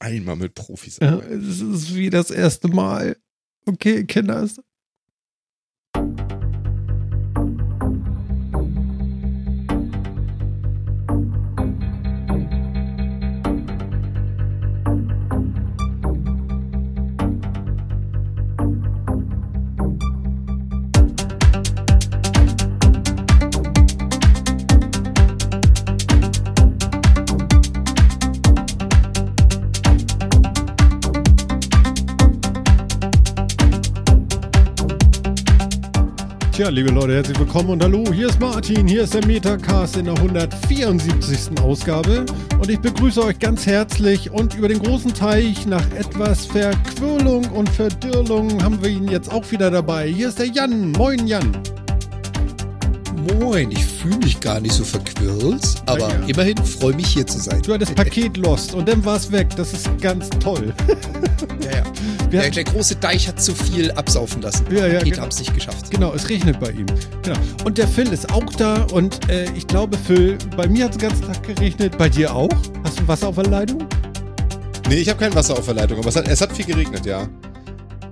Einmal mit Profis. Ja, es ist wie das erste Mal. Okay, Kinders. Liebe Leute, herzlich willkommen und hallo, hier ist Martin, hier ist der Metacast in der 174. Ausgabe und ich begrüße euch ganz herzlich und über den großen Teich nach etwas Verquirlung und Verdürlung haben wir ihn jetzt auch wieder dabei. Hier ist der Jan. Moin, Jan. Moin, ich fühle mich gar nicht so verquirlt, aber ja. immerhin freue mich hier zu sein. Du hattest Paket lost und dann war es weg. Das ist ganz toll. Ja, ja. Der, der große Deich hat zu viel absaufen lassen. Ja, ja, Pakete genau. es nicht geschafft. Genau, es regnet bei ihm. Genau. Und der Phil ist auch da und äh, ich glaube, Phil, bei mir hat es den ganzen Tag geregnet. Bei dir auch? Hast du Wasser auf der Leitung? Nee, ich habe kein Wasser auf der Leitung, aber es hat, es hat viel geregnet, ja.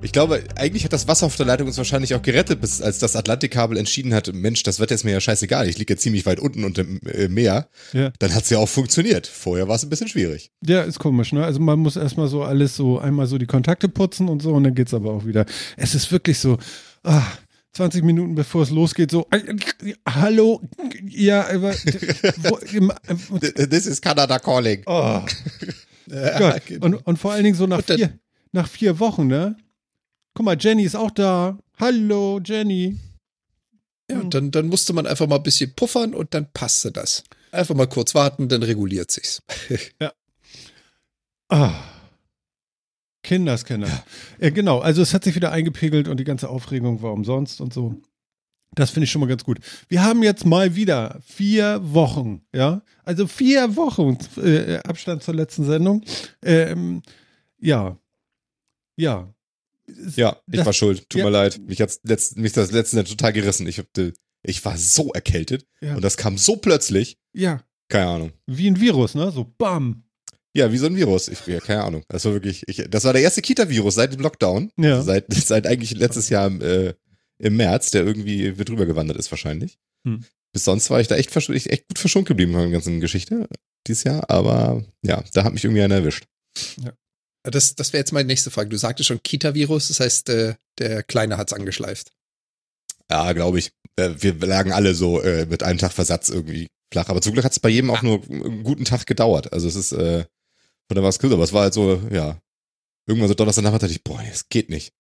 Ich glaube, eigentlich hat das Wasser auf der Leitung uns wahrscheinlich auch gerettet, bis als das Atlantikkabel entschieden hat, Mensch, das Wetter ist mir ja scheißegal, ich liege ja ziemlich weit unten unter dem äh, Meer. Ja. Dann hat's ja auch funktioniert. Vorher war es ein bisschen schwierig. Ja, ist komisch, ne? Also man muss erstmal so alles so, einmal so die Kontakte putzen und so und dann geht's aber auch wieder. Es ist wirklich so, ah, 20 Minuten bevor es losgeht, so, äh, hallo, ja, aber, wo, This is Canada calling. oh, Ja, genau. Und, und vor allen Dingen so nach vier, nach vier Wochen, ne? Guck mal, Jenny ist auch da. Hallo, Jenny. ja, und dann, dann musste man einfach mal ein bisschen puffern und dann passte das. Einfach mal kurz warten, dann reguliert sich's. Ah. Kinders, Kinder. Äh, genau, also es hat sich wieder eingepegelt und die ganze Aufregung war umsonst und so. Das finde ich schon mal ganz gut. Wir haben jetzt mal wieder vier Wochen, ja, also vier Wochen äh, Abstand zur letzten Sendung. Ähm, ja, ja. Ja, ich das- war schuld. Tut ja. mir leid. Mich hat's letzt, mich das letzte Jahr total gerissen. Ich, hab, ich war so erkältet Ja. und das kam so plötzlich. Ja, Keine Ahnung. wie ein Virus, ne? So bam. Ja, wie so ein Virus. Ich, ja, keine Ahnung. Das war wirklich, ich, das war der erste Kita-Virus seit dem Lockdown. Ja. Seit, seit eigentlich letztes Jahr im, äh, im März, der irgendwie mit drüber gewandert ist wahrscheinlich. Hm. Bis sonst war ich da echt, ich echt gut verschont geblieben von der ganzen Geschichte dieses Jahr. Aber ja, da hat mich irgendwie einer erwischt. Das, das wäre jetzt meine nächste Frage. Du sagtest schon Kita-Virus, das heißt, äh, der Kleine hat's angeschleift. Ja, glaube ich. Äh, wir lagen alle so äh, mit einem Tag Versatz irgendwie flach. Aber zum Glück hat es bei jedem auch nur einen guten Tag gedauert. Also es ist, äh, von da war es cool, aber es war halt so, ja. Irgendwann so Donnerstagnachmittag dachte ich, boah, es geht nicht.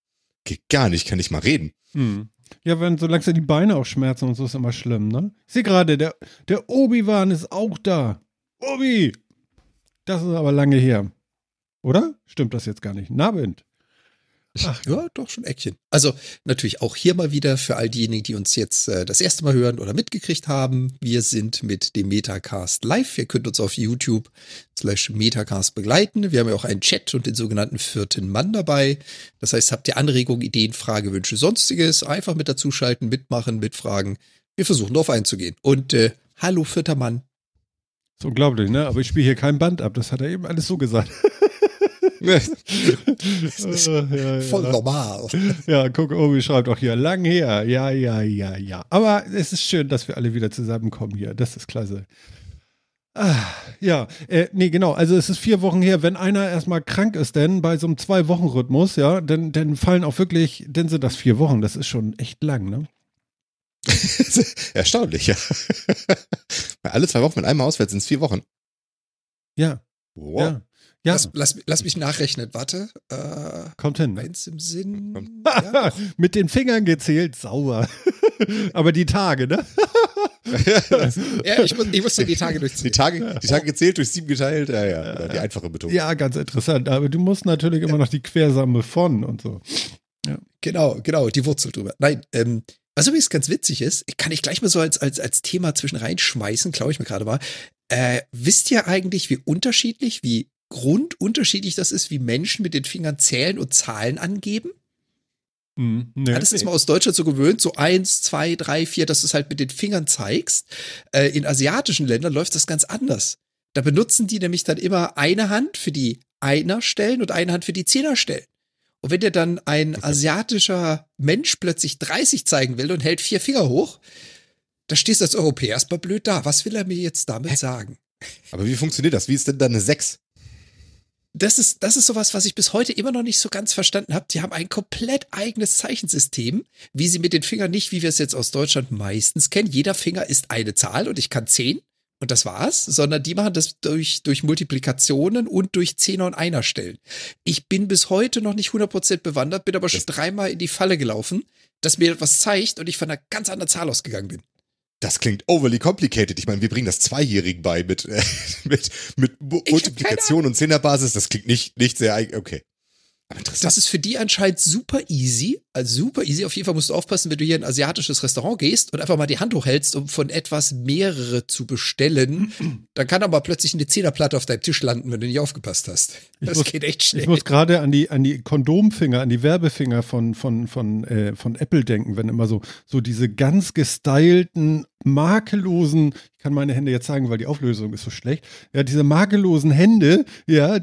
Geht gar nicht, kann nicht mal reden. Hm. Ja, wenn so langsam die Beine auch schmerzen und so ist immer schlimm, ne? Ich sehe gerade, der, der Obi-Wan ist auch da. Obi! Das ist aber lange her. Oder? Stimmt das jetzt gar nicht? Nabend. Ach, Ja, doch schon Eckchen. Also natürlich auch hier mal wieder für all diejenigen, die uns jetzt äh, das erste Mal hören oder mitgekriegt haben. Wir sind mit dem Metacast live. Ihr könnt uns auf YouTube slash Metacast begleiten. Wir haben ja auch einen Chat und den sogenannten vierten Mann dabei. Das heißt, habt ihr Anregungen, Ideen, Fragewünsche, sonstiges, einfach mit dazuschalten, mitmachen, mitfragen. Wir versuchen darauf einzugehen. Und äh, hallo vierter Mann. ist unglaublich, ne? Aber ich spiele hier kein Band ab. Das hat er eben alles so gesagt. Voll normal. Ja, guck, Obi schreibt auch hier, lang her. Ja, ja, ja, ja. Aber es ist schön, dass wir alle wieder zusammenkommen hier. Das ist klasse. Ah, ja, äh, nee, genau. Also es ist vier Wochen her. Wenn einer erstmal krank ist, denn bei so einem Zwei-Wochen-Rhythmus, ja, dann, dann fallen auch wirklich, dann sind das vier Wochen. Das ist schon echt lang, ne? Erstaunlich, ja. Alle zwei Wochen mit einem Auswärts sind es vier Wochen. Ja, Wow. ja. Ja, Lass, lass, lass mich nachrechnen. Warte. Äh, kommt hin. eins im Sinn. Ja, Mit den Fingern gezählt, sauber. Aber die Tage, ne? Ja, ich, muss, ich musste die Tage Die durchziehen. Tage, die Tage gezählt, durch sieben geteilt, ja, ja. Die einfache Betonung. Ja, ganz interessant. Aber du musst natürlich immer noch die Quersamme von und so. Genau, genau, die Wurzel drüber. Nein, ähm, was übrigens ganz witzig ist, kann ich gleich mal so als, als, als Thema zwischen reinschmeißen, glaube ich mir gerade mal. Äh, wisst ihr eigentlich, wie unterschiedlich, wie grundunterschiedlich das ist, wie Menschen mit den Fingern zählen und Zahlen angeben? Hm, nee. Ja, das ist mal aus Deutschland so gewöhnt, so eins, zwei, drei, vier, dass du es halt mit den Fingern zeigst. Äh, in asiatischen Ländern läuft das ganz anders. Da benutzen die nämlich dann immer eine Hand für die Einerstellen und eine Hand für die Zehnerstellen. Und wenn dir dann ein asiatischer Mensch plötzlich 30 zeigen will und hält vier Finger hoch, da stehst du als Europäer erstmal blöd da. Was will er mir jetzt damit sagen? Aber wie funktioniert das? Wie ist denn da eine 6? Das ist, das ist sowas, was ich bis heute immer noch nicht so ganz verstanden habe. Die haben ein komplett eigenes Zeichensystem, wie sie mit den Fingern nicht, wie wir es jetzt aus Deutschland meistens kennen. Jeder Finger ist eine Zahl und ich kann zehn und das war's, sondern die machen das durch, durch Multiplikationen und durch Zehner und Einer stellen. Ich bin bis heute noch nicht 100% bewandert, bin aber schon dreimal in die Falle gelaufen, dass mir etwas zeigt und ich von einer ganz anderen Zahl ausgegangen bin. Das klingt overly complicated. Ich meine, wir bringen das Zweijährigen bei mit, äh, mit, mit Multiplikation und Zehnerbasis. Das klingt nicht, nicht sehr, okay. Aber interessant. Das ist für die anscheinend super easy. Also super easy. Auf jeden Fall musst du aufpassen, wenn du hier in ein asiatisches Restaurant gehst und einfach mal die Hand hochhältst, um von etwas mehrere zu bestellen. Dann kann aber plötzlich eine Zehnerplatte auf deinem Tisch landen, wenn du nicht aufgepasst hast. Das muss, geht echt schnell. Ich muss gerade an die, an die Kondomfinger, an die Werbefinger von, von, von, äh, von Apple denken, wenn immer so, so diese ganz gestylten makellosen, ich kann meine Hände jetzt zeigen, weil die Auflösung ist so schlecht, ja, diese makellosen Hände, ja,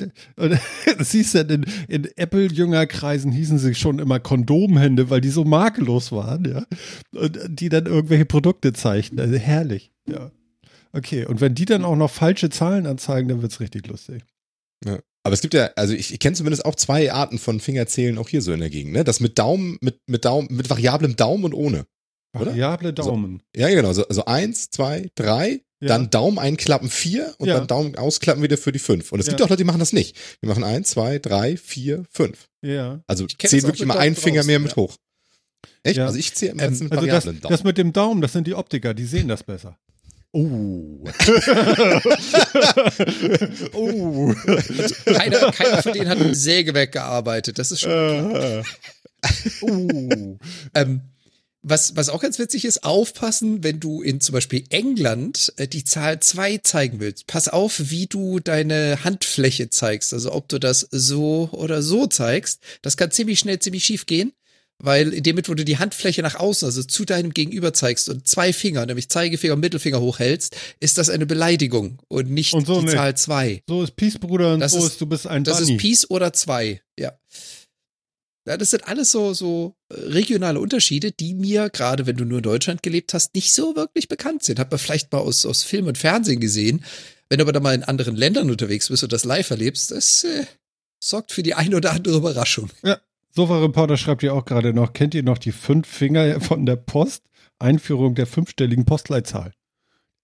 hieß ja in, in Apple-Jüngerkreisen hießen sie schon immer Kondomhände, weil die so makellos waren, ja, und die dann irgendwelche Produkte zeichnen, also herrlich, ja. Okay, und wenn die dann auch noch falsche Zahlen anzeigen, dann wird es richtig lustig. Ja. Aber es gibt ja, also ich, ich kenne zumindest auch zwei Arten von Fingerzählen auch hier so in der Gegend, ne? Das mit Daumen, mit, mit Daumen, mit variablem Daumen und ohne. Variable Daumen. So, ja, genau. So, also eins, zwei, drei, ja. dann Daumen einklappen vier und ja. dann Daumen ausklappen wieder für die fünf. Und es ja. gibt auch Leute, die machen das nicht. Die machen eins, zwei, drei, vier, fünf. Ja. Also zählen wirklich immer einen Finger mehr mit hoch. Echt? Also ich zähle immer ähm, mit also das, Daumen. Das mit dem Daumen, das sind die Optiker, die sehen das besser. Oh. oh. Keiner, keiner von denen hat ein Sägewerk gearbeitet. Das ist schon. uh. ähm, was, was auch ganz witzig ist, aufpassen, wenn du in zum Beispiel England äh, die Zahl zwei zeigen willst. Pass auf, wie du deine Handfläche zeigst. Also ob du das so oder so zeigst. Das kann ziemlich schnell ziemlich schief gehen. Weil in dem wo du die Handfläche nach außen, also zu deinem Gegenüber zeigst und zwei Finger, nämlich Zeigefinger und Mittelfinger hochhältst, ist das eine Beleidigung und nicht und so die nicht. Zahl zwei. So ist Peace, Bruder, und das so ist, ist, du bist ein Das Bunny. ist Peace oder zwei, ja. Ja, das sind alles so, so äh, regionale Unterschiede, die mir, gerade wenn du nur in Deutschland gelebt hast, nicht so wirklich bekannt sind. Hat man vielleicht mal aus, aus Film und Fernsehen gesehen. Wenn du aber da mal in anderen Ländern unterwegs bist und das live erlebst, das äh, sorgt für die ein oder andere Überraschung. Ja, Sofa-Reporter schreibt ja auch gerade noch, kennt ihr noch die fünf Finger von der Post? Einführung der fünfstelligen Postleitzahl.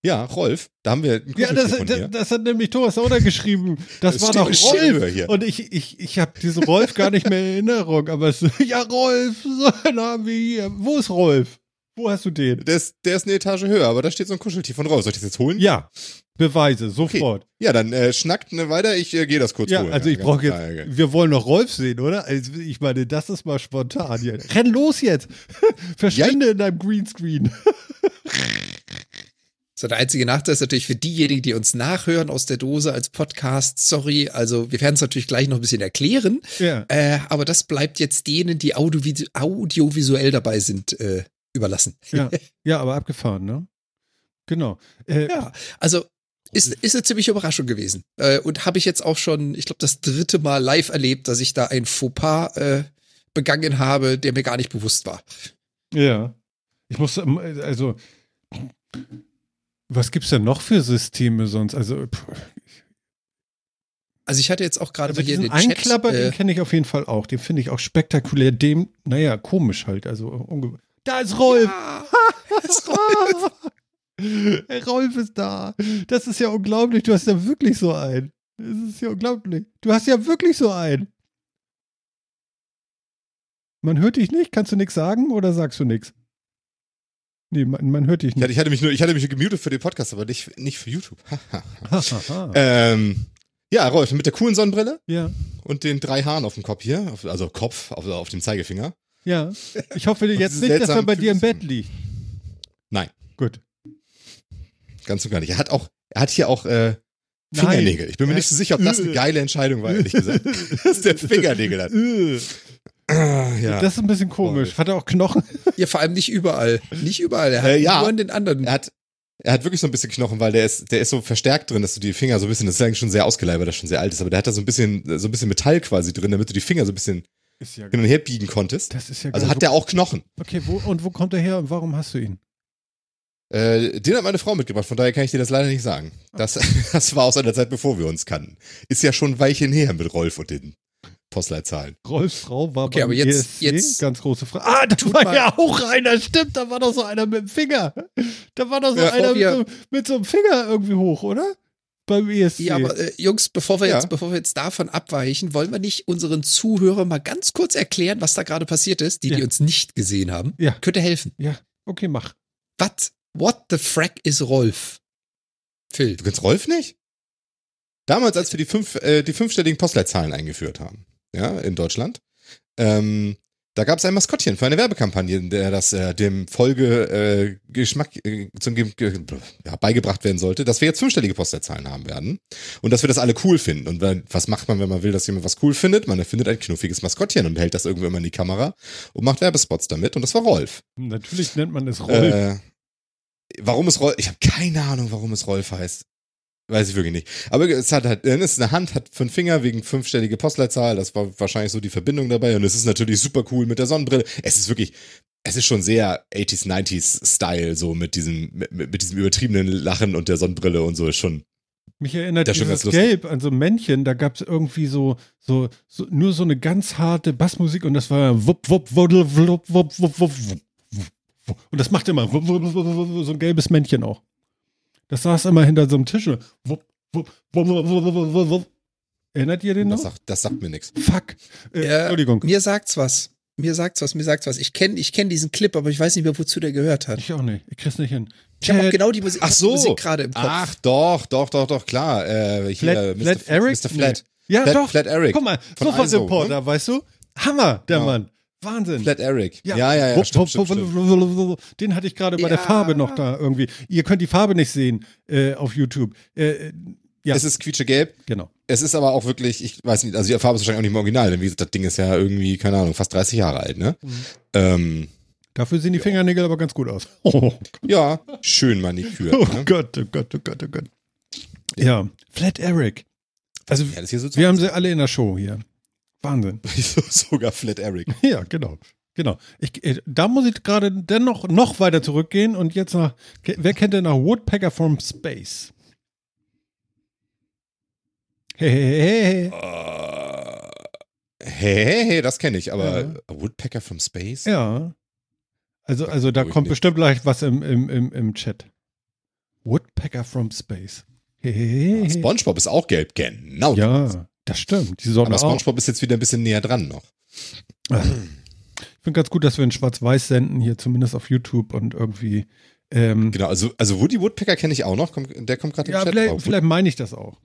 Ja, Rolf, da haben wir Ja, das, das, das, hat nämlich Thomas Oder geschrieben. Das, das war doch Rolf. Und ich, ich, ich habe diesen Rolf gar nicht mehr in Erinnerung. Aber es, ja, Rolf, so haben wir hier. Wo ist Rolf? Wo hast du den? Der ist, der ist eine Etage höher, aber da steht so ein Kuscheltier von Rolf. Soll ich das jetzt holen? Ja. Beweise, sofort. Okay. Ja, dann äh, schnackt ne weiter, ich äh, gehe das kurz ja, holen. Also ich ja, brauche jetzt, wir wollen noch Rolf sehen, oder? Also ich meine, das ist mal spontan hier. Renn los jetzt! Verschwinde ja. in deinem Greenscreen. So, der einzige Nachteil ist natürlich für diejenigen, die uns nachhören aus der Dose als Podcast, sorry, also wir werden es natürlich gleich noch ein bisschen erklären, ja. äh, aber das bleibt jetzt denen, die audiovisu audiovisuell dabei sind, äh, überlassen. Ja. ja, aber abgefahren, ne? Genau. Äh, ja, also ist, ist eine ziemliche Überraschung gewesen. Äh, und habe ich jetzt auch schon, ich glaube, das dritte Mal live erlebt, dass ich da ein Fauxpas äh, begangen habe, der mir gar nicht bewusst war. Ja. Ich muss, ähm, also was gibt es denn noch für Systeme sonst? Also, also ich hatte jetzt auch gerade also bei dir den Einklapper, äh, den kenne ich auf jeden Fall auch. Den finde ich auch spektakulär. Dem, naja, komisch halt. Also da ist Rolf. Ja, ist Rolf. Rolf ist da. Das ist ja unglaublich. Du hast ja wirklich so einen. Das ist ja unglaublich. Du hast ja wirklich so einen. Man hört dich nicht. Kannst du nichts sagen oder sagst du nichts? Nee, man, man hört dich nicht. Ich hatte mich nur, ich hatte mich gemutet für den Podcast, aber nicht, nicht für YouTube. ähm, ja, Rolf, mit der coolen Sonnenbrille. Ja. Und den drei Haaren auf dem Kopf hier, also Kopf auf, auf dem Zeigefinger. Ja. Ich hoffe jetzt nicht, dass er bei dir im Bett liegt. Nein. Gut. Ganz und gar nicht. Er hat auch, er hat hier auch äh, Fingernägel. Ich bin mir nicht so sicher, ob das eine geile Entscheidung war, ehrlich gesagt. dass der Fingernägel hat. Ja. Das ist ein bisschen komisch. Hat er auch Knochen? Ja, vor allem nicht überall. Nicht überall. Er hat äh, ja. nur an den anderen. Er hat, er hat wirklich so ein bisschen Knochen, weil der ist, der ist so verstärkt drin, dass du die Finger so ein bisschen, das ist eigentlich schon sehr ausgeleiert, das schon sehr alt ist, aber der hat da so ein bisschen, so ein bisschen Metall quasi drin, damit du die Finger so ein bisschen ja hin und her biegen konntest. Das ist ja Also geil. hat der auch Knochen. Okay, wo, und wo kommt er her und warum hast du ihn? Äh, den hat meine Frau mitgebracht, von daher kann ich dir das leider nicht sagen. Das, das war aus einer Zeit, bevor wir uns kannten. Ist ja schon ein Weilchen her mit Rolf und den Postleitzahlen. Rolfs Frau war Okay, beim aber jetzt- ESC, jetzt- ganz große Frage. Ah, da war mal- ja auch einer, stimmt, da war doch so einer mit dem Finger. Da war doch so Ja, einer mit so, mit so einem Finger irgendwie hoch, oder? Beim ESC. Ja, aber äh, Jungs, bevor wir Ja. jetzt, bevor wir jetzt davon abweichen, wollen wir nicht unseren Zuhörern mal ganz kurz erklären, was da gerade passiert ist, die, die Ja. uns nicht gesehen haben? Ja. Könnte helfen. ja, okay, mach. What, what the frack is Rolf? Phil. Du kennst Rolf nicht? Damals, als wir die, fünf, äh, die fünfstelligen Postleitzahlen eingeführt haben, ja, in Deutschland, ähm, da gab es ein Maskottchen für eine Werbekampagne, in der das äh, dem Folge äh, äh, zum Ge ja, beigebracht werden sollte, dass wir jetzt fünfstellige Postleitzahlen haben werden und dass wir das alle cool finden. Und wenn, was macht man, wenn man will, dass jemand was cool findet? Man erfindet ein knuffiges Maskottchen und hält das irgendwo immer in die Kamera und macht Werbespots damit. Und das war Rolf. Natürlich nennt man es Rolf. Äh, warum es Rolf? Ich habe keine Ahnung, warum es Rolf heißt. Weiß ich wirklich nicht. Aber es hat halt, es ist eine Hand, hat fünf Finger wegen fünfstellige Postleitzahl. Das war wahrscheinlich so die Verbindung dabei. Und es ist natürlich super cool mit der Sonnenbrille. Es ist wirklich, es ist schon sehr 80s, 90s Style, so mit diesem, mit, mit diesem übertriebenen Lachen und der Sonnenbrille und so ist schon. Mich erinnert Das dieses. Gelb an so ein Männchen, da gab es irgendwie so, so, so, nur so eine ganz harte Bassmusik und das war wupp, wupp, wuddel, wupp, wupp, wupp, wupp, wupp. Und das macht immer so ein gelbes Männchen auch. Das saß immer hinter so einem Tisch. Wupp, wupp, wupp, wupp, wupp, wupp, wupp, wupp. Erinnert ihr den Das noch? sagt, das sagt mir nichts. Fuck. Äh, Ja, Entschuldigung. Mir sagt's was. Mir sagt's was, mir sagt's was. Ich kenne ich kenn diesen Clip, aber ich weiß nicht mehr, wozu der gehört hat. Ich auch nicht. Ich krieg's nicht hin. Ich habe genau die Musik, Ach so. Musik gerade im Kopf. Ach, doch, doch, doch, doch, klar. Äh, hier, Flat, Mr. Flat Eric? Mr. Flat. Nee. Ja, Flat, doch. Flat Eric. Guck mal, Sofa-Reporter, ISO, weißt du? Hammer, der Ja. Mann. Wahnsinn. Flat Eric. Ja, ja, ja. Wupp, stimmt, stimmt, stimmt. Den hatte ich gerade bei der Ja. Farbe noch da irgendwie. Ihr könnt die Farbe nicht sehen äh, auf YouTube. Äh, äh, ja, Es ist quietschegelb. genau. Es ist aber auch wirklich, ich weiß nicht, also die Farbe ist wahrscheinlich auch nicht im Original, denn wie gesagt, das Ding ist ja irgendwie, keine Ahnung, fast 30 Jahre alt, ne? Mhm. Ähm, Dafür sehen die Fingernägel aber ganz gut aus. Oh, ja, schön manikürt. oh ne? Gott, oh Gott, oh Gott, oh Gott. Ja, Flat Eric. Also, Ja, wir haben sie alle in der Show hier. Wahnsinn. sogar Flat Eric. Ja, genau. Genau. Ich, äh, da muss ich gerade dennoch noch weiter zurückgehen und jetzt nach. Wer kennt denn noch Woodpecker from Space? Hey, hey, hey, hey. Hey, hey, hey, das kenne ich, aber Ja. Woodpecker from Space? Ja. Also, also da kommt bestimmt gleich was im, im, im, im Chat. Woodpecker from Space. Hey, hey. SpongeBob ist auch gelb, genau. Ja, das stimmt. Die Sonne Aber auch. SpongeBob ist jetzt wieder ein bisschen näher dran noch. Ich finde ganz gut, dass wir in Schwarz-Weiß senden, hier zumindest auf YouTube und irgendwie. Ähm, Genau, also, also Woody Woodpecker kenne ich auch noch, der kommt gerade im ja, Chat vielleicht, drauf. vielleicht meine ich das auch.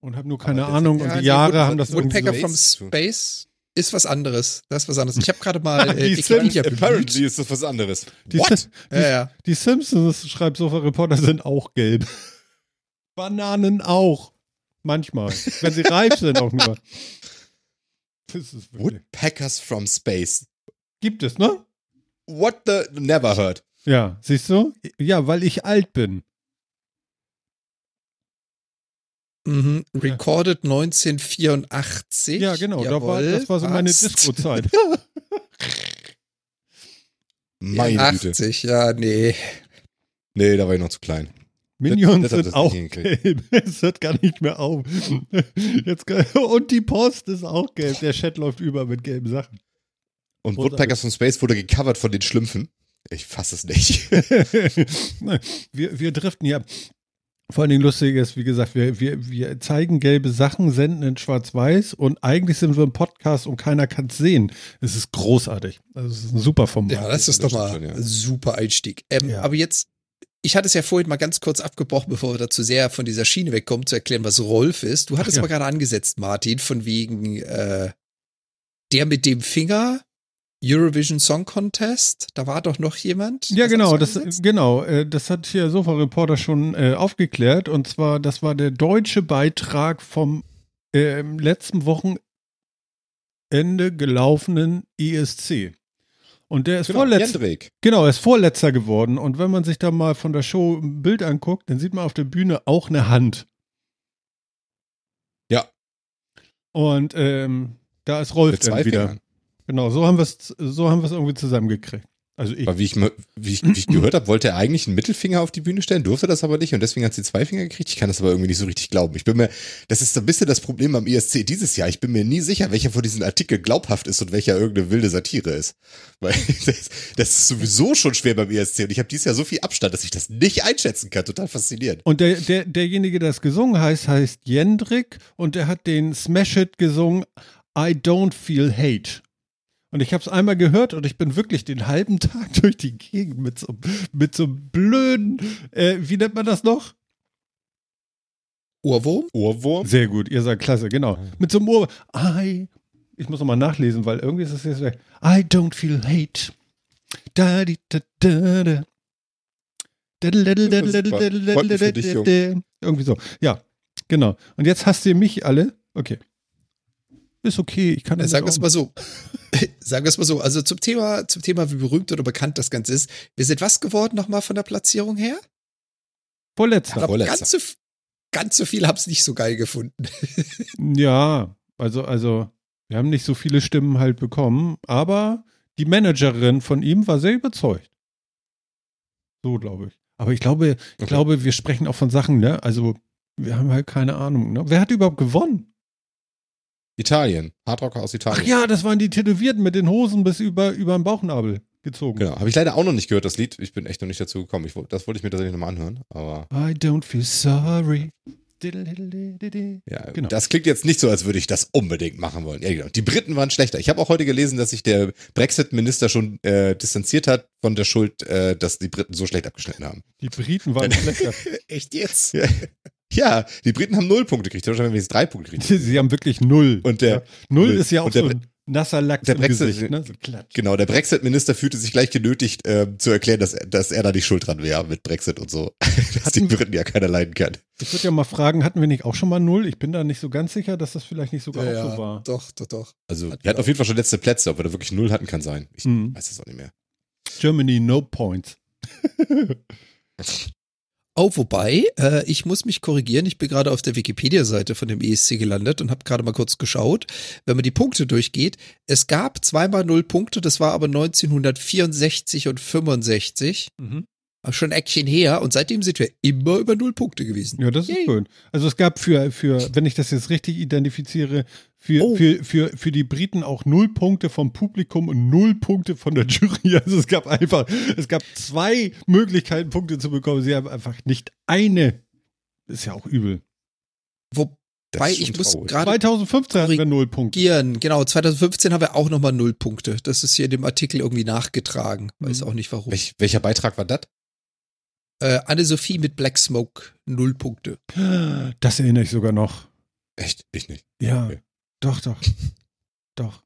Und habe nur keine Aber Ahnung. Ja, und die nee, Jahre Wood- haben das irgendwie Woodpecker so. from Space. Ist was anderes. Das ist was anderes. Ich habe gerade mal äh, Die bemüht. Apparently ist das was anderes. Die, What? Si- die, Ja, ja. die Simpsons, schreibt Sofa-Reporter, sind auch gelb. Bananen auch. Manchmal. Wenn sie reif sind auch nur. Das ist wirklich. Woodpeckers from Space. Gibt es, ne? What the? Never heard. Ja, siehst du? Ja, weil ich alt bin. Mhm. Recorded 1984. Ja, genau. Da war, das war so meine. Disco-Zeit. Meine Güte. 80, ja, nee. Nee, da war ich noch zu klein. Minions Das- das sind auch gelb. Es hört gar nicht mehr auf. Jetzt, und die Post ist auch gelb. Der Chat läuft über mit gelben Sachen. Und. Woodpeckers from Space wurde gecovert von den Schlümpfen. Ich fasse es nicht. Wir, wir driften hier ab. Vor allen Dingen lustig ist, wie gesagt, wir, wir, wir zeigen gelbe Sachen, senden in Schwarz-Weiß und eigentlich sind wir im Podcast und keiner kann es sehen. Es ist großartig. Also es ist ein super Format. Ja, das ist doch mal ein super Einstieg. Ähm, Ja. Aber jetzt, ich hatte es ja vorhin mal ganz kurz abgebrochen, bevor wir da zu sehr von dieser Schiene wegkommen, zu erklären, was Rolf ist. Du hattest ja. mal gerade angesetzt, Martin, von wegen äh, der mit dem Finger, Eurovision Song Contest. Da war doch noch jemand. Ja, genau, das, genau, äh, das hat hier Sofa-Reporter schon äh, aufgeklärt. Und zwar, das war der deutsche Beitrag vom äh, letzten Wochenende gelaufenen ESC. Und der ist Genau, vorletzter. Genau, er ist vorletzter geworden. Und wenn man sich da mal von der Show ein Bild anguckt, dann sieht man auf der Bühne auch eine Hand. Ja. Und ähm, da ist Rolf dann wieder. Fingern. Genau, so haben wir es so haben wir es irgendwie zusammengekriegt. Also ich. Aber wie ich, wie ich, wie ich gehört habe, wollte er eigentlich einen Mittelfinger auf die Bühne stellen, durfte das aber nicht und deswegen hat sie zwei Finger gekriegt. Ich kann das aber irgendwie nicht so richtig glauben. Ich bin mir, das ist so ein bisschen das Problem am ISC dieses Jahr. Ich bin mir nie sicher, welcher von diesen Artikeln glaubhaft ist und welcher irgendeine wilde Satire ist. Weil das, das ist sowieso schon schwer beim ISC und ich habe dieses Jahr so viel Abstand, dass ich das nicht einschätzen kann. Total faszinierend. Und der, der, derjenige, der das gesungen heißt, heißt Jendrik und der hat den Smash Hit gesungen I Don't Feel Hate. Und ich habe es einmal gehört und ich bin wirklich den halben Tag durch die Gegend mit so, mit so einem blöden, äh, wie nennt man das noch? Ohrwurm? Ohrwurm? Sehr gut, ihr seid klasse, genau. Mit so einem Ohr. I, ich muss nochmal nachlesen, weil irgendwie ist es jetzt weg. I don't feel hate. Da, di, da, da, da. Irgendwie so. Ja, genau. Und jetzt hasst ihr mich alle. Okay. Ist okay, ich kann das Sagen wir es mal so. Sagen wir es mal so. Also zum Thema, zum Thema, wie berühmt oder bekannt das Ganze ist. Wir sind was geworden nochmal von der Platzierung her? Vorletzter. Aber Vorletzter. ganz so, ganz so viel haben es nicht so geil gefunden. Ja, also, also, wir haben nicht so viele Stimmen halt bekommen, aber die Managerin von ihm war sehr überzeugt. So, glaube ich. Aber ich glaube, ich Okay. glaube, wir sprechen auch von Sachen, ne? Also, wir haben halt keine Ahnung, ne? Wer hat überhaupt gewonnen? Italien. Hardrocker aus Italien. Ach ja, das waren die Tätowierten mit den Hosen bis über, über den Bauchnabel gezogen. Genau. Habe ich leider auch noch nicht gehört, das Lied. Ich bin echt noch nicht dazu gekommen. Ich, das wollte ich mir tatsächlich nochmal anhören. Aber I don't feel sorry. Ja, Genau. das klingt jetzt nicht so, als würde ich das unbedingt machen wollen. Ja, genau. Die Briten waren schlechter. Ich habe auch heute gelesen, dass sich der Brexit-Minister schon äh, distanziert hat von der Schuld, äh, dass die Briten so schlecht abgeschnitten haben. Die Briten waren schlechter. Echt jetzt? Ja, die Briten haben null Punkte gekriegt. Wahrscheinlich haben wenigstens drei Punkte gekriegt. Sie haben wirklich null. Und der, ja. Null Null. ist ja auch so ein nasser Lachs der im Brexit- Gesicht, ne? So genau, der Brexit-Minister fühlte sich gleich genötigt, äh, zu erklären, dass, dass er da nicht schuld dran wäre mit Brexit und so. dass die Hatten- Briten ja keiner leiden kann. Ich würde ja mal fragen, hatten wir nicht auch schon mal null? Ich bin da nicht so ganz sicher, dass das vielleicht nicht sogar auch so war. doch, doch, doch. Also, Hatten wir hatten auf jeden Fall schon letzte Plätze. Ob wir da wirklich null hatten, kann sein. Ich Mhm. weiß es auch nicht mehr. Germany, no points. Oh, wobei, äh, ich muss mich korrigieren. Ich bin gerade auf der Wikipedia-Seite von dem ESC gelandet und habe gerade mal kurz geschaut. Wenn man die Punkte durchgeht, es gab zweimal null Punkte, das war aber 1964 und 65. Mhm. Schon ein Eckchen her und seitdem sind wir immer über null Punkte gewesen. Ja, das ist Yay. schön. Also es gab für, für, wenn ich das jetzt richtig identifiziere, für, Oh. für, für, für die Briten auch null Punkte vom Publikum und null Punkte von der Jury. Also es gab einfach, es gab zwei Möglichkeiten, Punkte zu bekommen. Sie haben einfach nicht eine. Ist ja auch übel. Wobei ich muss gerade 2015 hatten wir null Punkte. Genau, 2015 haben wir auch nochmal null Punkte. Das ist hier in dem Artikel irgendwie nachgetragen. Weiß Mhm. auch nicht warum. Welch, welcher Beitrag war das? Äh, Anne-Sophie mit Black Smoke, null Punkte. Das erinnere ich sogar noch. Echt? Ich nicht. Ja, Okay. Doch, doch. doch.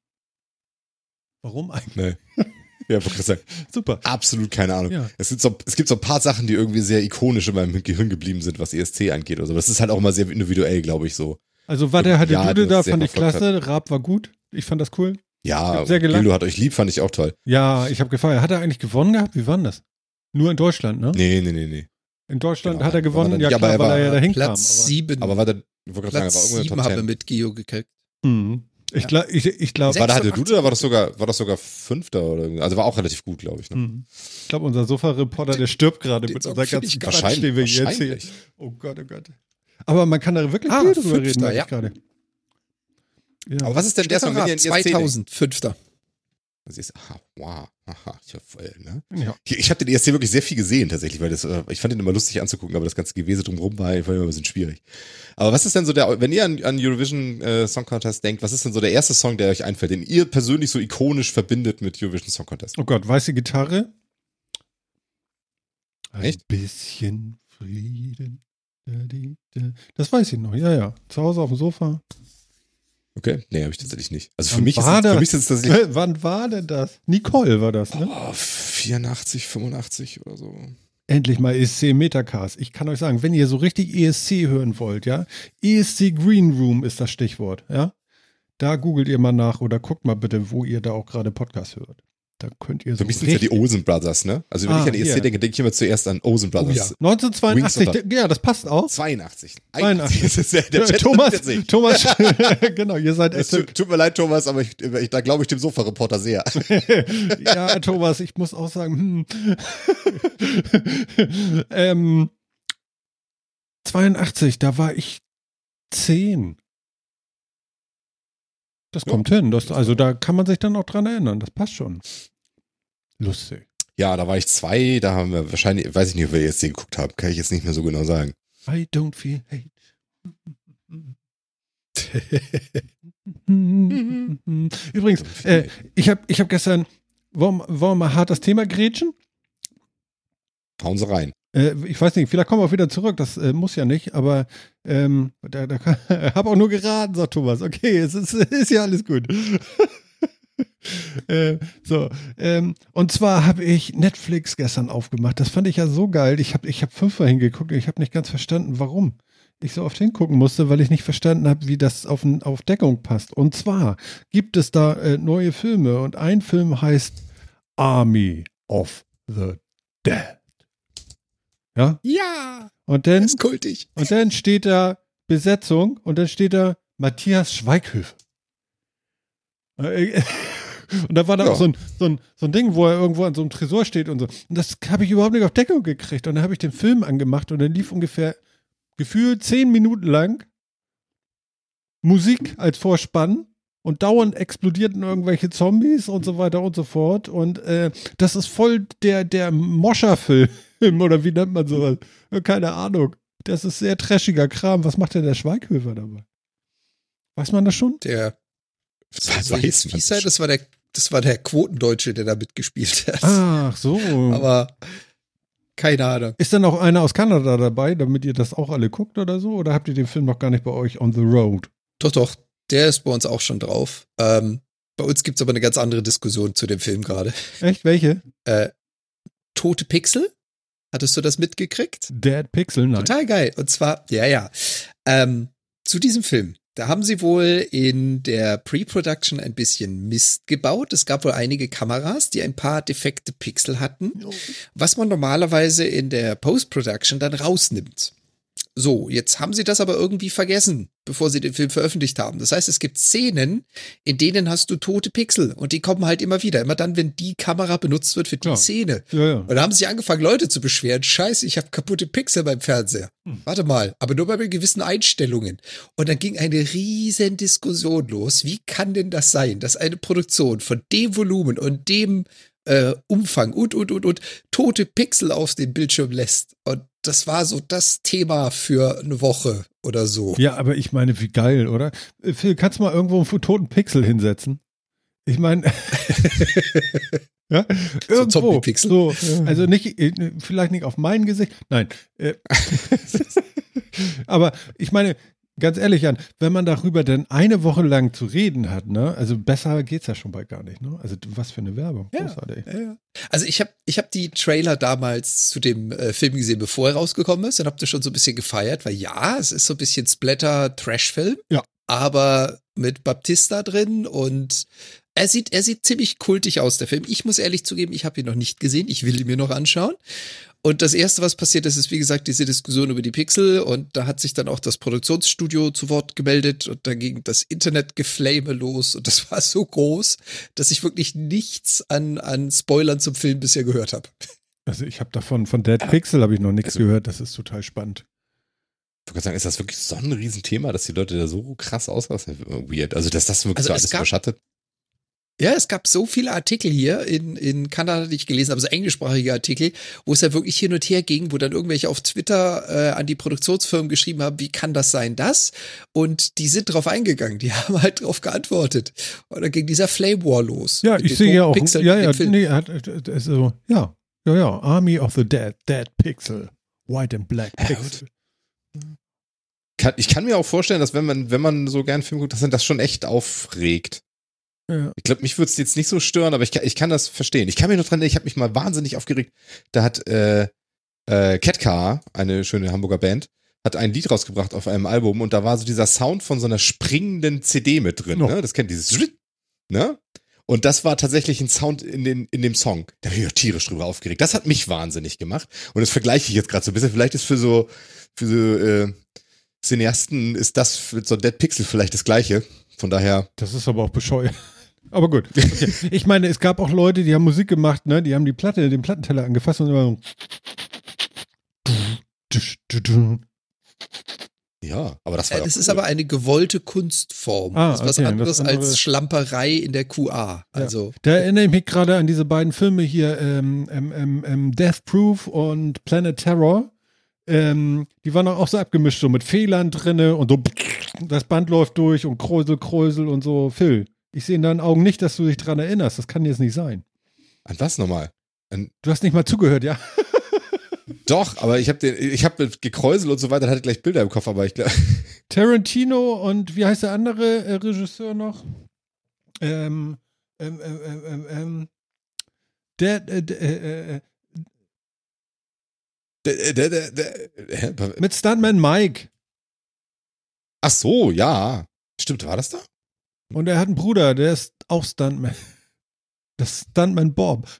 Warum eigentlich? Nee. Ja, wollte gerade sagen, Super. absolut keine Ahnung. Ja. Es, sind so, es gibt so ein paar Sachen, die irgendwie sehr ikonisch in meinem Gehirn geblieben sind, was ESC angeht. oder so. das ist halt auch immer sehr individuell, glaube ich, so. Also war der hatte Ja, Dude da, fand ich klasse. Raab war gut. Ich fand das cool. Ja, sehr gelacht. Gildo hat euch lieb, fand ich auch toll. Ja, ich habe gefeiert. Hat er eigentlich gewonnen gehabt? Wie war denn das? Nur in Deutschland, ne? Nee, nee, nee, nee. In Deutschland Genau. hat er gewonnen. Aber Ja, dann- klar, ja, aber weil er er ja war dahin kam. Platz sieben. Aber war der, ich wollte gerade sagen, er war Platz sieben der Top haben wir 10. mit Gio gekriegt. Aber, mhm. Ich glaube, ich, ich glaube, War da 86 Dude oder war das sogar, war das sogar Fünfter oder irgendwie? Also war auch relativ gut, glaube ich. Ne? mhm. ich glaube, unser Sofa-Reporter, der stirbt gerade mit unserer ganzen Quatsch, Wahrscheinlich. den wir hier erzählen. wahrscheinlich. Oh Gott, oh Gott. Aber man kann da wirklich Ah, viel drüber Fünfter, reden, ja. gerade. Ja. Aber was ist denn der ESC 2000, Fünfter. Das ist, aha, wow, aha, ich, hab voll, ne? ja. Ich, ich habe den ESC wirklich sehr viel gesehen tatsächlich, weil das, äh, ich fand den immer lustig anzugucken, aber das ganze Gewese drumherum war, war immer ein bisschen schwierig. Aber was ist denn so der, wenn ihr an, an Eurovision äh, Song Contest denkt, was ist denn so der erste Song, der euch einfällt, den ihr persönlich so ikonisch verbindet mit Eurovision Song Contest? Oh Gott, weiße Gitarre. Ein Echt? bisschen Frieden. Das weiß ich noch, ja, ja. Zu Hause auf dem Sofa. Okay, nee, habe ich tatsächlich nicht. Also für mich ist war es, für das? mich ist tatsächlich Äh, Wann war denn das? Nicole war das, ne? oh, 84, 85 oder so. Endlich mal ESC Metacast. Ich kann euch sagen, wenn ihr so richtig ESC hören wollt, ja, ESC Green Room ist das Stichwort, ja. Da googelt ihr mal nach oder guckt mal bitte, wo ihr da auch gerade Podcast hört. Da könnt ihr so. Für mich sind ja die Olsen Brothers, ne? Also wenn Ah, ich an ESC hier. denke, denke ich immer zuerst an Olsen Brothers. ja. 1982, Wings of ja, das passt auch. 82. 82. Das ist ja, der Chat Thomas. Thomas, genau, ihr seid Es echt, tut, tut mir leid, Thomas, aber ich, ich, da glaube ich dem Sofa-Reporter sehr. ja, Thomas, ich muss auch sagen, hm. ähm, 82, da war ich 10. Das Ja. kommt hin. Das, also da kann man sich dann auch dran erinnern. Das passt schon. Lustig. Ja, da war ich zwei, da haben wir wahrscheinlich, weiß ich nicht, ob wir jetzt den geguckt haben, kann ich jetzt nicht mehr so genau sagen. I don't feel hate. Übrigens, äh, ich habe ich hab gestern, wollen, wollen wir mal hart das Thema grätschen? Hauen sie rein. Äh, ich weiß nicht, vielleicht kommen wir auch wieder zurück, das äh, muss ja nicht, aber ähm, da, da habe auch nur geraten, sagt Thomas. Okay, es ist, ist ja alles gut. äh, so, ähm, und zwar habe ich Netflix gestern aufgemacht. Das fand ich ja so geil. Ich habe ich hab fünfmal hingeguckt und ich habe nicht ganz verstanden, warum ich so oft hingucken musste, weil ich nicht verstanden habe, wie das auf, auf Deckung passt. Und zwar gibt es da äh, neue Filme und ein Film heißt Army of the Dead. Ja, Ja, und dann, das ist kultig. und dann steht da Besetzung und dann steht da Matthias Schweighöfer. Und da war da Ja. auch so ein, so, ein, so ein Ding, wo er irgendwo an so einem Tresor steht und so. Und das habe ich überhaupt nicht auf Deckung gekriegt. Und dann habe ich den Film angemacht und dann lief ungefähr gefühlt zehn Minuten lang Musik als Vorspann und dauernd explodierten irgendwelche Zombies und so weiter und so fort. Und äh, das ist voll der, der Moscher-Film oder wie nennt man sowas? Keine Ahnung. Das ist sehr trashiger Kram. Was macht denn der Schweighöfer dabei? Weiß man das schon? Der, Das so weiß hieß, man wie hieß er? Das war der, das war der Quotendeutsche, der da mitgespielt hat. Ach so. Aber keine Ahnung. ist dann auch einer aus Kanada dabei, damit ihr das auch alle guckt oder so? Oder habt ihr den Film noch gar nicht bei euch on the road? Doch, doch, der ist bei uns auch schon drauf. Ähm, bei uns gibt's aber eine ganz andere Diskussion zu dem Film gerade. Echt? Welche? Äh, Tote Pixel? Hattest du das mitgekriegt? Dead Pixel? Nein. Total geil. Und zwar, ja, ja. Ähm, zu diesem Film. Da haben sie wohl in der Pre-Production ein bisschen Mist gebaut. Es gab wohl einige Kameras, die ein paar defekte Pixel hatten, was man normalerweise in der Post-Production dann rausnimmt. So, jetzt haben sie das aber irgendwie vergessen, bevor sie den Film veröffentlicht haben. Das heißt, es gibt Szenen, in denen hast du tote Pixel und die kommen halt immer wieder. Immer dann, wenn die Kamera benutzt wird für die Ja. Szene. Ja, ja. Und da haben sich angefangen, Leute zu beschweren. Scheiße, ich habe kaputte Pixel beim Fernseher. Hm. Warte mal, aber nur bei gewissen Einstellungen. Und dann ging eine riesen Diskussion los. Wie kann denn das sein, dass eine Produktion von dem Volumen und dem äh, Umfang und, und, und, und tote Pixel auf den Bildschirm lässt? Und das war so das Thema für eine Woche oder so. Ja, aber ich meine, wie geil, oder? Äh, Phil, kannst du mal irgendwo einen toten Pixel hinsetzen? Ich meine, ja, irgendwo. Zombie-Pixel? So, also nicht, äh, vielleicht nicht auf mein Gesicht, nein. Äh, aber ich meine, ganz ehrlich, Jan, wenn man darüber denn eine Woche lang zu reden hat, ne, also besser geht's ja schon bald gar nicht, ne? Also was für eine Werbung. Ja. Ja, ja. Also ich habe ich hab die Trailer damals zu dem äh, Film gesehen, bevor er rausgekommen ist und habe das schon so ein bisschen gefeiert, weil ja, es ist so ein bisschen Splatter-Trash-Film. Ja. Aber mit Baptista drin und er sieht, er sieht ziemlich kultig aus, der Film. Ich muss ehrlich zugeben, ich habe ihn noch nicht gesehen. Ich will ihn mir noch anschauen. Und das erste, was passiert ist, ist wie gesagt diese Diskussion über die Pixel und da hat sich dann auch das Produktionsstudio zu Wort gemeldet und da ging das Internetgeflame los und das war so groß, dass ich wirklich nichts an, an Spoilern zum Film bisher gehört habe. Also ich habe davon, von Dead Pixel habe ich noch nichts Also- gehört, das ist total spannend. Ich wollte sagen, ist das wirklich so ein Riesenthema, dass die Leute da so krass aussehen? Weird. Also, dass das wirklich Also so es alles gab- überschattet. Ja, es gab so viele Artikel hier in, in Kanada, die ich gelesen habe, so englischsprachige Artikel, wo es ja wirklich hin und her ging, wo dann irgendwelche auf Twitter äh, an die Produktionsfirmen geschrieben haben, wie kann das sein, das? Und die sind drauf eingegangen, die haben halt drauf geantwortet. Und dann ging dieser Flame War los. Ja, ich sehe ja auch, Pixeln ja, ja, nee, hat, äh, also, ja, ja, ja, Army of the Dead, Dead Pixel, White and Black Ja, Pixel. Kann, ich kann mir auch vorstellen, dass wenn man, wenn man so gern Film guckt, dass man das schon echt aufregt. Ja. Ich glaube, mich würde es jetzt nicht so stören, aber ich kann, ich kann das verstehen. Ich kann mich noch dran erinnern, ich habe mich mal wahnsinnig aufgeregt. Da hat äh, äh, Catcar, eine schöne Hamburger Band, hat ein Lied rausgebracht auf einem Album und da war so dieser Sound von so einer springenden CD mit drin. No. Ne? Das kennt dieses ne? Und das war tatsächlich ein Sound in, den, in dem Song. Da bin ich auch tierisch drüber aufgeregt. Das hat mich wahnsinnig gemacht. Und das vergleiche ich jetzt gerade so ein bisschen. Vielleicht ist für so, für so äh, Cineasten ist das für so Dead Pixel vielleicht das gleiche. Von daher. Das ist aber auch bescheuert. Aber gut. Okay. Ich meine, es gab auch Leute, die haben Musik gemacht, ne? Die haben die Platte, den Plattenteller angefasst und immer so. Ja, aber das war Äh, ja Das cool. ist aber eine gewollte Kunstform. Ah, das ist was okay, anderes das andere- als Schlamperei in der QA. Also, Da erinnere ich mich gerade an diese beiden Filme hier, ähm, ähm, ähm, ähm, Death Proof und Planet Terror. Ähm, die waren auch so abgemischt, so mit Fehlern drinne und so das Band läuft durch und Kräusel, Kräusel und so. Phil, ich sehe in deinen Augen nicht, dass du dich dran erinnerst. Das kann jetzt nicht sein. An was nochmal? Du hast nicht mal zugehört, ja? Doch, aber ich habe den, ich habe mit Gekräusel und so weiter, hatte gleich Bilder im Kopf, aber ich glaube, Tarantino und wie heißt der andere äh, Regisseur noch? Ähm, ähm, ähm, ähm, ähm, ähm, der, äh, der, äh, äh, der, der, der, der, mit Stuntman Mike. ach so, ja. Stimmt, war das da? Und er hat einen Bruder, der ist auch Stuntman. Das Stuntman Bob.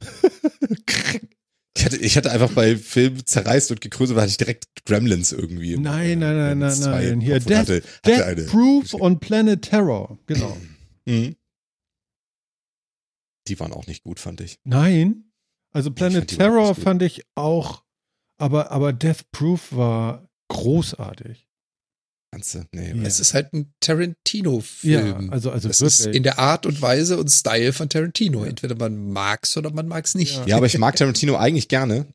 Ich hatte, ich hatte einfach bei Film zerreißt und gekröselt, weil hatte ich direkt Gremlins irgendwie. Nein, nein, nein, nein, nein. Hier, Death- hatte, hatte Death. Proof und Planet Terror. Genau. Mhm. Die waren auch nicht gut, fand ich. Nein. Also Planet fand Terror fand ich auch, aber, aber Death Proof war großartig. Ganze, nee, Ja. es ist halt ein Tarantino-Film. Ja, also, also das ist in der Art und Weise und Style von Tarantino. Entweder man mag's oder man mag's nicht. Ja. Ja, aber ich mag Tarantino eigentlich gerne.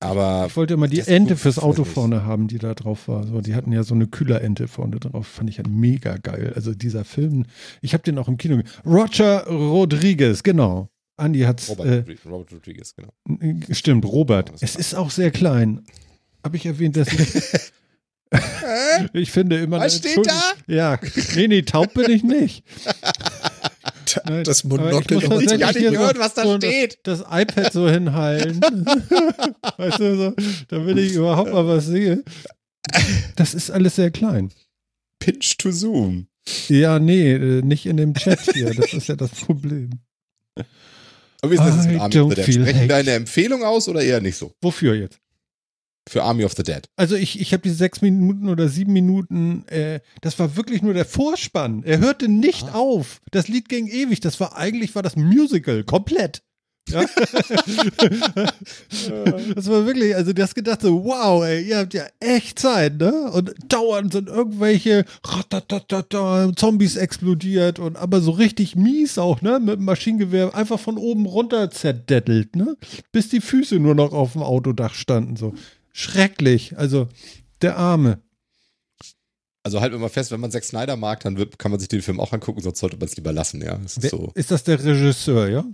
Aber Ich wollte immer die Ente fürs Auto vorne haben, die da drauf war. So, die hatten ja so eine Kühlerente vorne drauf. Fand ich ja mega geil. Also dieser Film, ich habe den auch im Kino. ge- Roger Rodriguez, genau. Andi hat's. Robert, Äh, Robert Rodriguez, genau. stimmt, Robert. Es ist auch sehr klein. Habe ich erwähnt, dass ich, ich finde immer. Was steht Entschuldigung- Ja, nee, nee, taub bin ich nicht. Das aber ich Monokel muss gar nicht hören, was da so steht. Das, das iPad so hinhalten. weißt du, so, damit ich überhaupt mal was sehe. Das ist alles sehr klein. Pinch to Zoom. Ja, nee, äh, nicht in dem Chat hier. Das ist ja das Problem. Aber wie ist das jetzt I feel Sprechen wir hacked. eine Empfehlung aus oder eher nicht so? Wofür jetzt? Für Army of the Dead. Also ich, ich habe die sechs Minuten oder sieben Minuten, äh, das war wirklich nur der Vorspann. Er hörte nicht Ah. auf. Das Lied ging ewig. Das war eigentlich war das Musical komplett. Ja? das war wirklich, also du hast gedacht so, wow, ey, ihr habt ja echt Zeit, ne? Und dauernd sind irgendwelche Zombies explodiert und aber so richtig mies auch, ne? Mit dem Maschinengewehr einfach von oben runter zerdettelt, ne? Bis die Füße nur noch auf dem Autodach standen, so. Schrecklich. Also, der Arme. Also halten wir mal fest, wenn man Zack Snyder mag, dann wird, kann man sich den Film auch angucken, sonst sollte man es lieber lassen, ja. Das ist so. Ist das der Regisseur, ja?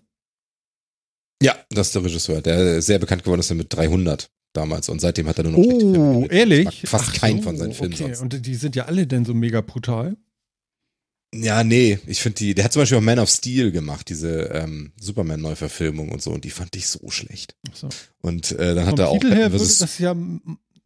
Ja, das ist der Regisseur, der sehr bekannt geworden ist mit 300 damals und seitdem hat er nur noch Oh, ehrlich? Fast Ach keinen so, von seinen Filmen okay. sonst. Und die sind ja alle denn so mega brutal. Ja, nee, ich finde die, der hat zum Beispiel auch Man of Steel gemacht, diese ähm, Superman-Neuverfilmung und so, und die fand ich so schlecht. Ach so. Und äh, dann Vom hat er auch Titel her würde versus, das ja.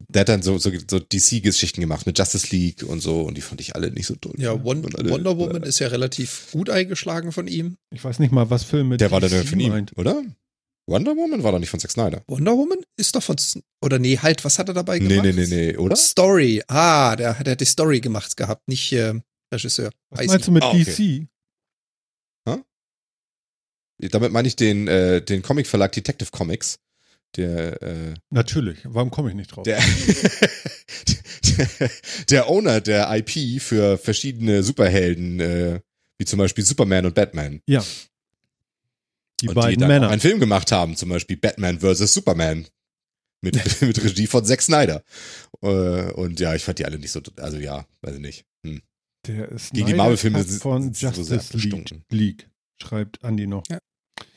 der hat dann so, so, so DC-Geschichten gemacht mit Justice League und so, und die fand ich alle nicht so toll. Ja, alle- Wonder Woman ist ja relativ gut eingeschlagen von ihm. Ich weiß nicht mal, was Filme. Der war dann DC von ihm, meint. oder? Wonder Woman war doch nicht von Zack Snyder. Wonder Woman ist doch von. Oder nee, halt, was hat er dabei Nee, gemacht? nee, nee, nee, oder? Story. Ah, der, der hat die Story gemacht gehabt, nicht äh, Regisseur. Was meinst du mit Ah, okay. DC? Damit meine ich den, äh, den Comicverlag Detective Comics. Der, äh, Natürlich. Warum komme ich nicht drauf? der, der, der Owner der IP für verschiedene Superhelden, äh, wie zum Beispiel Superman und Batman. ja. Die und beiden die Männer. einen Film gemacht haben, zum Beispiel Batman vs. Superman. Mit, mit Regie von Zack Snyder. Äh, und ja, ich fand die alle nicht so, also ja, weiß ich nicht. Der ist Gegen die Marvel-Filme von sind so Justice League. League, schreibt Andi noch. Ja.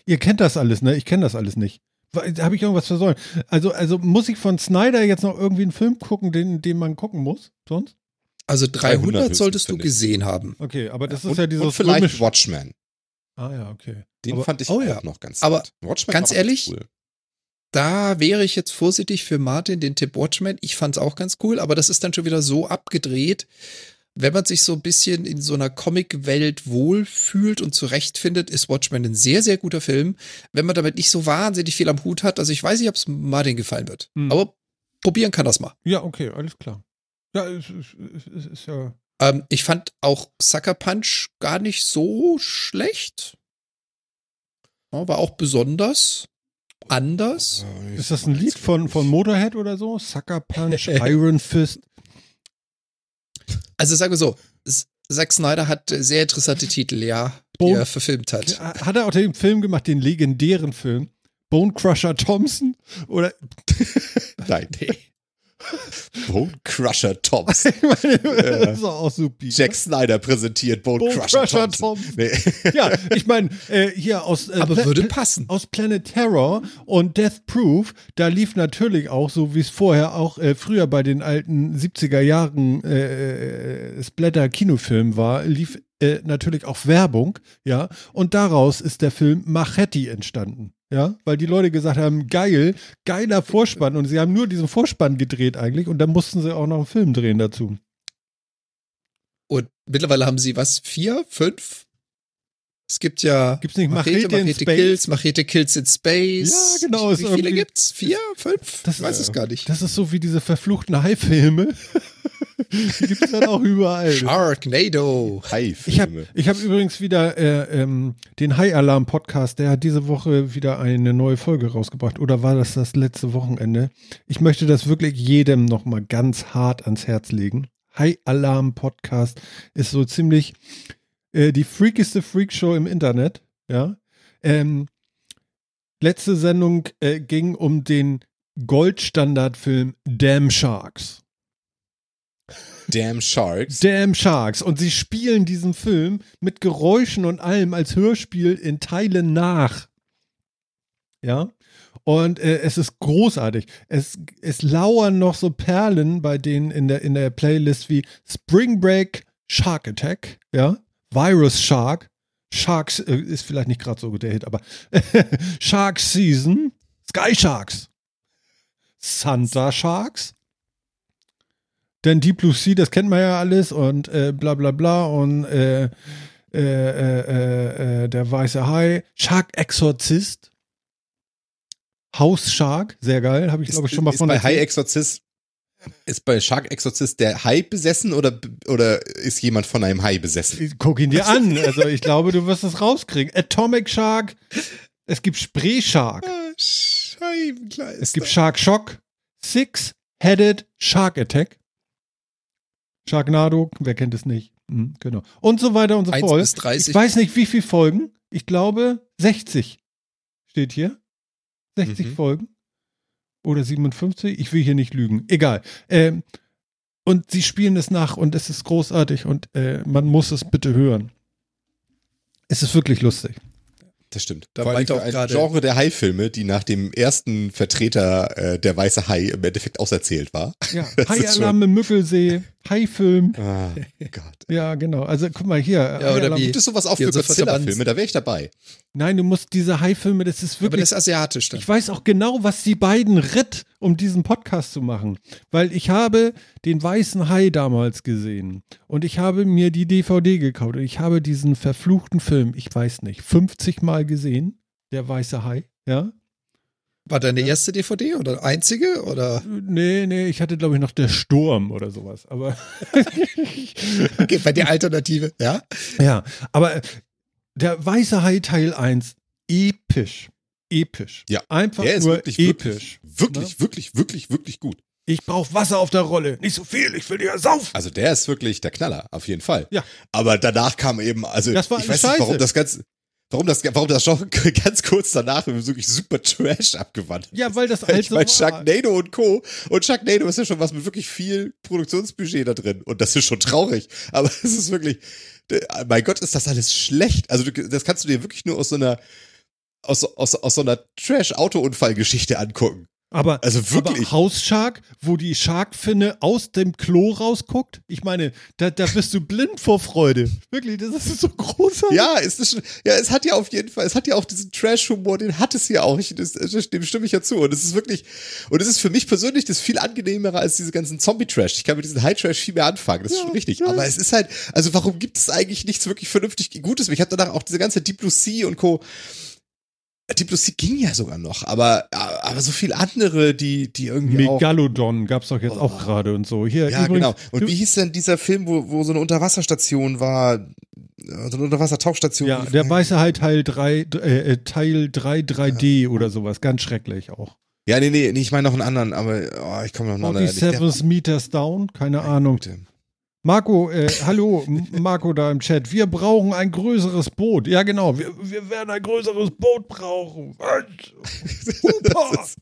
Ihr kennt das alles, ne? Ich kenne das alles nicht. Habe ich irgendwas versäumt? Also, also muss ich von Snyder jetzt noch irgendwie einen Film gucken, den, den man gucken muss? Sonst? Also 300 höchstens, solltest du gesehen haben. Okay, aber das ist und, ja dieses und vielleicht römisch- Watchmen. Ah ja, okay. Den Aber- fand ich oh auch ja. noch ganz Aber. Watchmen ganz ehrlich, cool. Da wäre ich jetzt vorsichtig für Martin, den Tipp Watchmen. Ich fand's auch ganz cool, aber das ist dann schon wieder so abgedreht, wenn man sich so ein bisschen in so einer Comic-Welt wohlfühlt und zurechtfindet, ist Watchmen ein sehr, sehr guter Film. Wenn man damit nicht so wahnsinnig viel am Hut hat, also ich weiß nicht, ob es Martin gefallen wird. Hm. Aber probieren kann das mal. Ja, okay, alles klar. Ja, es ist, ist, es ist ja. Ähm, ich fand auch Sucker Punch gar nicht so schlecht. Ja, war auch besonders anders. Ist das ein Lied von, von Motorhead oder so? Sucker Punch, Iron Fist. Also sagen wir so, Zack Snyder hat sehr interessante Titel, ja, die Bone- er verfilmt hat. Hat er auch den Film gemacht, den legendären Film? Bone Crusher Thompson? Oder Nein. Bone Crusher Thompson. ich meine, Ja. das ist auch super. Jack Snyder präsentiert Bone, Bone Crusher, Crusher. Thompson. Nee. Ja, ich meine, äh, hier aus, äh, Aber Pla- würde passen. aus Planet Terror und Death Proof, da lief natürlich auch, so wie es vorher auch äh, früher bei den alten 70er Jahren äh, äh, Splatter-Kinofilmen war, lief äh, natürlich auch Werbung, ja, und daraus ist der Film Machete entstanden. Ja, weil die Leute gesagt haben, geil, geiler Vorspann und sie haben nur diesen Vorspann gedreht eigentlich und dann mussten sie auch noch einen Film drehen dazu. Und mittlerweile haben sie was? Vier? Fünf? Es gibt ja Gibt's nicht Machete in Space? Kills, Machete Kills in Space. Ja, genau, Wie viele gibt's? Vier? Fünf? Das ich weiß ist- es gar nicht. Das ist so wie diese verfluchten Hai-Filme. die gibt es dann auch überall. Sharknado. Ich habe hab übrigens wieder äh, ähm, den High-Alarm-Podcast, der hat diese Woche wieder eine neue Folge rausgebracht. Oder war das das letzte Wochenende? Ich möchte das wirklich jedem nochmal ganz hart ans Herz legen. High-Alarm-Podcast ist so ziemlich äh, die freakigste Freakshow im Internet. Ja. Ähm, letzte Sendung äh, ging um den Goldstandardfilm Damn Sharks. Damn Sharks. Damn Sharks. Und sie spielen diesen Film mit Geräuschen und allem als Hörspiel in Teilen nach. Ja. Und äh, es ist großartig. Es, es lauern noch so Perlen bei denen in der, in der Playlist wie Spring Break, Shark Attack, ja, Virus Shark, Sharks äh, ist vielleicht nicht gerade so der Hit, aber Shark Season, Sky Sharks, Santa Sharks, denn Deep Blue Sea, das kennt man ja alles und äh, bla bla bla und äh, äh, äh, äh, äh, der weiße Hai, Shark Exorzist, House Shark, sehr geil, habe ich glaube ich schon mal ist von bei Hai erzählt. Exorzist ist bei Shark Exorzist der Hai besessen oder oder ist jemand von einem Hai besessen? Guck ihn dir an, also ich glaube, du wirst es rauskriegen. Atomic Shark, es gibt Spray Shark, Ah, es gibt Shark Shock, Six-Headed Shark Attack, Sharknado, wer kennt es nicht, Hm, genau. Und so weiter und so 1 fort. bis 30. Ich weiß nicht, wie viele Folgen. Ich glaube 60 steht hier. 60 Mhm. Folgen. Oder 57. Ich will hier nicht lügen. Egal. Ähm, und sie spielen es nach und es ist großartig und äh, man muss es bitte hören. Es ist wirklich lustig. Das stimmt. Da Vor allem auch ein Genre der Hai-Filme, die nach dem ersten Vertreter äh, der weiße Hai im Endeffekt auserzählt war. Ja, Hai-Alarm im Müggelsee, Hai-Film. Ah, Gott. Ja, genau. Also guck mal hier. oder Hai-Alarm- wie- Gibt es sowas auch für Godzilla-Filme? Da wäre ich dabei. Nein, du musst diese Hai-Filme, das ist Aber wirklich das ist asiatisch dann. Ich weiß auch genau, was die beiden ritt, um diesen Podcast zu machen. Weil ich habe den weißen Hai damals gesehen. Und ich habe mir die DVD gekauft. Und ich habe diesen verfluchten Film, ich weiß nicht, 50 Mal gesehen. Der weiße Hai, ja? War deine erste DVD oder einzige? Oder? Nee, nee, ich hatte, glaube ich, noch der Sturm oder sowas. Aber Okay, bei der Alternative, ja? ja, aber äh, der weiße Hai Teil 1, episch. Episch. Ja, Einfach Der ist nur wirklich, episch. wirklich, wirklich, wirklich, wirklich, wirklich gut. Ich brauche Wasser auf der Rolle. Nicht so viel, ich will dir ja saufen. Also der ist wirklich der Knaller, auf jeden Fall. Ja. Aber danach kam eben, also Das war ich weiß nicht, warum scheiße. das ganz, warum das, warum das schon ganz kurz danach wirklich super Trash abgewandt. Ja, weil das Ich also meine, war. Sharknado und Co. Und Sharknado ist ja schon was mit wirklich viel Produktionsbudget da drin. Und das ist schon traurig. Aber es ist wirklich, mein Gott, ist das alles schlecht. Also das kannst du dir wirklich nur aus so einer, aus, aus, aus so einer Trash-Auto-Unfall-Geschichte angucken. Aber, Also wirklich. aber House Shark, wo die Sharkfinne aus dem Klo rausguckt, ich meine, da, da bist du blind vor Freude. Wirklich, das ist so großartig. Ja, ist das schon, ja, es hat ja auf jeden Fall, es hat ja auch diesen Trash-Humor, den hat es ja auch. Ich, das, dem stimme ich ja zu. Und es ist wirklich, und es ist für mich persönlich das viel angenehmere als diese ganzen Zombie-Trash. Ich kann mit diesem High-Trash viel mehr anfangen. Das ist schon richtig. Aber es ist halt, also warum gibt es eigentlich nichts wirklich vernünftig Gutes? Ich habe danach auch diese ganze Deep Blue Sea und Co. Sea ging ja sogar noch, aber, aber so viel andere, die, die irgendwie auch. Megalodon gab's doch jetzt Oh. auch gerade und so. Hier, Ja, übrigens, genau. Und wie hieß denn dieser Film, wo, wo so eine Unterwasserstation war? So eine Unterwassertauchstation. Ja, der weiße Hai Teil 3, äh, äh, Teil 3 3D oder sowas. Ganz schrecklich auch. Ja, nee, nee, nee, ich meine noch einen anderen, aber oh, ich komme noch noch 47 Meters Down, keine Ahnung. Marco, äh, hallo, Marco da im Chat. Wir brauchen ein größeres Boot. Ja, genau. Wir, wir werden ein größeres Boot brauchen. Hupa!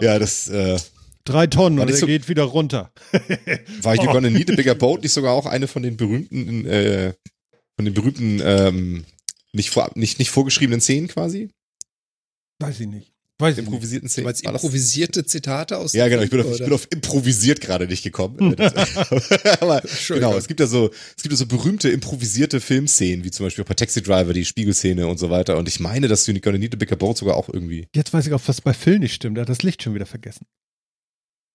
Ja, das äh, Drei Tonnen und er so- geht wieder runter. war ich gonna need a bigger boat nicht sogar auch eine von den berühmten, äh, von den berühmten, ähm, nicht, vor, nicht, nicht vorgeschriebenen Szenen quasi? Weiß ich nicht. Weiß. Improvisierten Szenen? meinst improvisierte Zitate aus Ja, dem genau, ich bin auf, ich bin auf improvisiert gerade nicht gekommen. Das- Aber genau, es gibt ja so, es gibt ja so berühmte improvisierte Filmszenen, wie zum Beispiel bei Taxi Driver, die Spiegelszene und so weiter. Und ich meine, dass You Gonna Need a Bigger Boat sogar auch irgendwie. Jetzt weiß ich auch, was bei Phil nicht stimmt. Er hat das Licht schon wieder vergessen.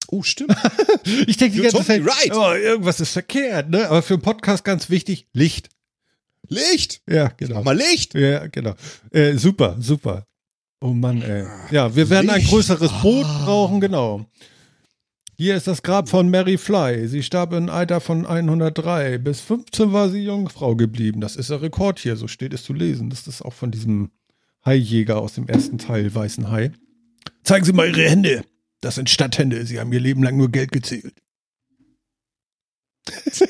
Oh, stimmt. Ich denke die ganze Zeit, right. oh, irgendwas ist verkehrt, ne? Aber für einen Podcast ganz wichtig, Licht. Licht! Ja, Genau. genau. Mach mal Licht! Ja, genau. Äh, super, super. Oh Mann, ey. Ja, wir werden ein größeres Boot Ah. brauchen, genau. Hier ist das Grab von Mary Fly. Sie starb im Alter von 103. Bis 15 war sie Jungfrau geblieben. Das ist der Rekord hier, so steht es zu lesen. Das ist auch von diesem Haijäger aus dem ersten Teil, Weißen Hai. Zeigen Sie mal Ihre Hände. Das sind Stadthände. Sie haben ihr Leben lang nur Geld gezählt.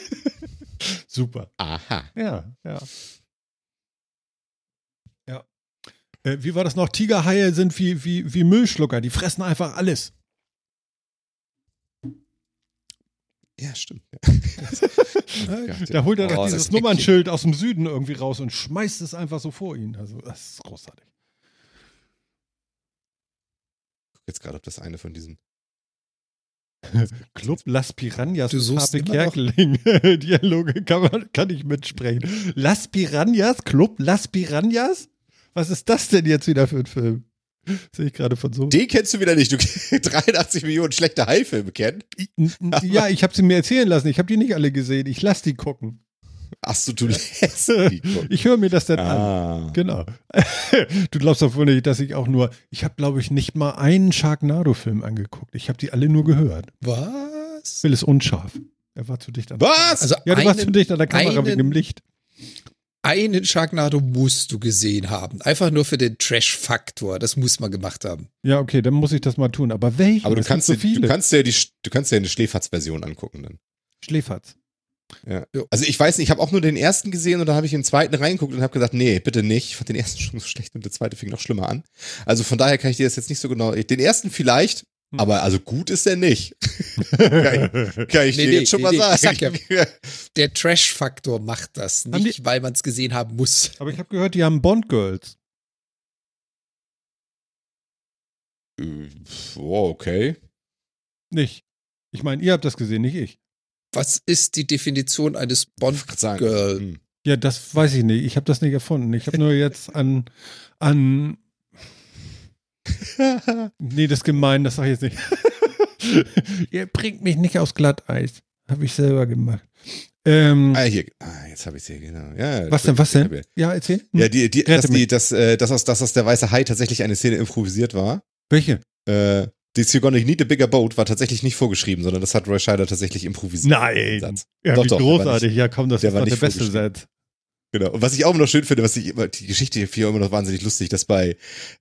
Super. Aha. Ja. Ja. Äh, wie war das noch? Tigerhaie sind wie, wie, wie Müllschlucker, die fressen einfach alles. Ja, stimmt. Da holt er Oh, doch das dieses Nummernschild aus dem Süden irgendwie raus und schmeißt es einfach so vor ihn. Also, das ist großartig. Jetzt gerade, ob das eine von diesen. Club Las Piranhas Du suchst noch? Kerkeling. Dialoge kann, man, kann ich mitsprechen. Las Piranhas? Club Las Piranhas? Was ist das denn jetzt wieder für ein Film? Sehe ich gerade von so. Den kennst du wieder nicht. Du 83 Millionen schlechte Haifilme kennen. Ja, ich habe sie mir erzählen lassen. Ich habe die nicht alle gesehen. Ich lass die gucken. Achso, du lässt die gucken. Ich höre mir das dann an. Ah. Genau. Du glaubst doch wohl nicht, dass ich auch nur, ich habe glaube ich nicht mal einen Sharknado-Film angeguckt. Ich habe die alle nur gehört. Was? Phil ist unscharf. Er war zu dicht an. Was? Also Ja, du warst einen- zu dicht an der Kamera einen- wegen dem Licht. Einen Sharknado musst du gesehen haben. Einfach nur für den Trash-Faktor. Das muss man gemacht haben. Ja, okay, dann muss ich das mal tun. Aber welche? Aber du gibt kannst, so dir, viele. du kannst ja die, du kannst ja eine Schläferz-Version angucken dann. Schläferz. Ja. Also ich weiß nicht, ich habe auch nur den ersten gesehen und dann habe ich den zweiten reingeguckt und habe gesagt, nee, bitte nicht. Ich fand den ersten schon so schlecht und der zweite fing noch schlimmer an. Also von daher kann ich dir das jetzt nicht so genau. Den ersten vielleicht, Hm. aber also gut ist er nicht. kann ich, kann ich Nee, dir nee, jetzt schon nee, mal ich sagen. sag Der Trash-Faktor macht das. Nicht, weil man es gesehen haben muss. Aber ich habe gehört, die haben Bond-Girls. Äh, oh, okay. Nicht. Ich meine, ihr habt das gesehen, nicht ich. Was ist die Definition eines. Bond-Girl? hm. Ja, das weiß ich nicht. Ich habe das nicht erfunden. Ich habe nur jetzt an, an. Nee, das ist gemein, das sage ich jetzt nicht. Ihr bringt mich nicht aufs Glatteis. Habe ich selber gemacht. Ähm, Ah, hier. Ah, jetzt habe ich sie, genau. Ja, was denn, was denn? Ja, erzähl. Hm? Ja, die, die, dass, die, dass, äh, dass, aus, dass aus der weiße Hai tatsächlich eine Szene improvisiert war. Welche? Äh, die You're Gonna Need a Bigger Boat war tatsächlich nicht vorgeschrieben, sondern das hat Roy Scheider tatsächlich improvisiert. Nein. Ja, Doch, wie doch, großartig. Ja, komm, das der ist war doch der beste. Satz. Genau. Und was ich auch immer noch schön finde, was ich immer, die Geschichte hier immer noch wahnsinnig lustig, dass bei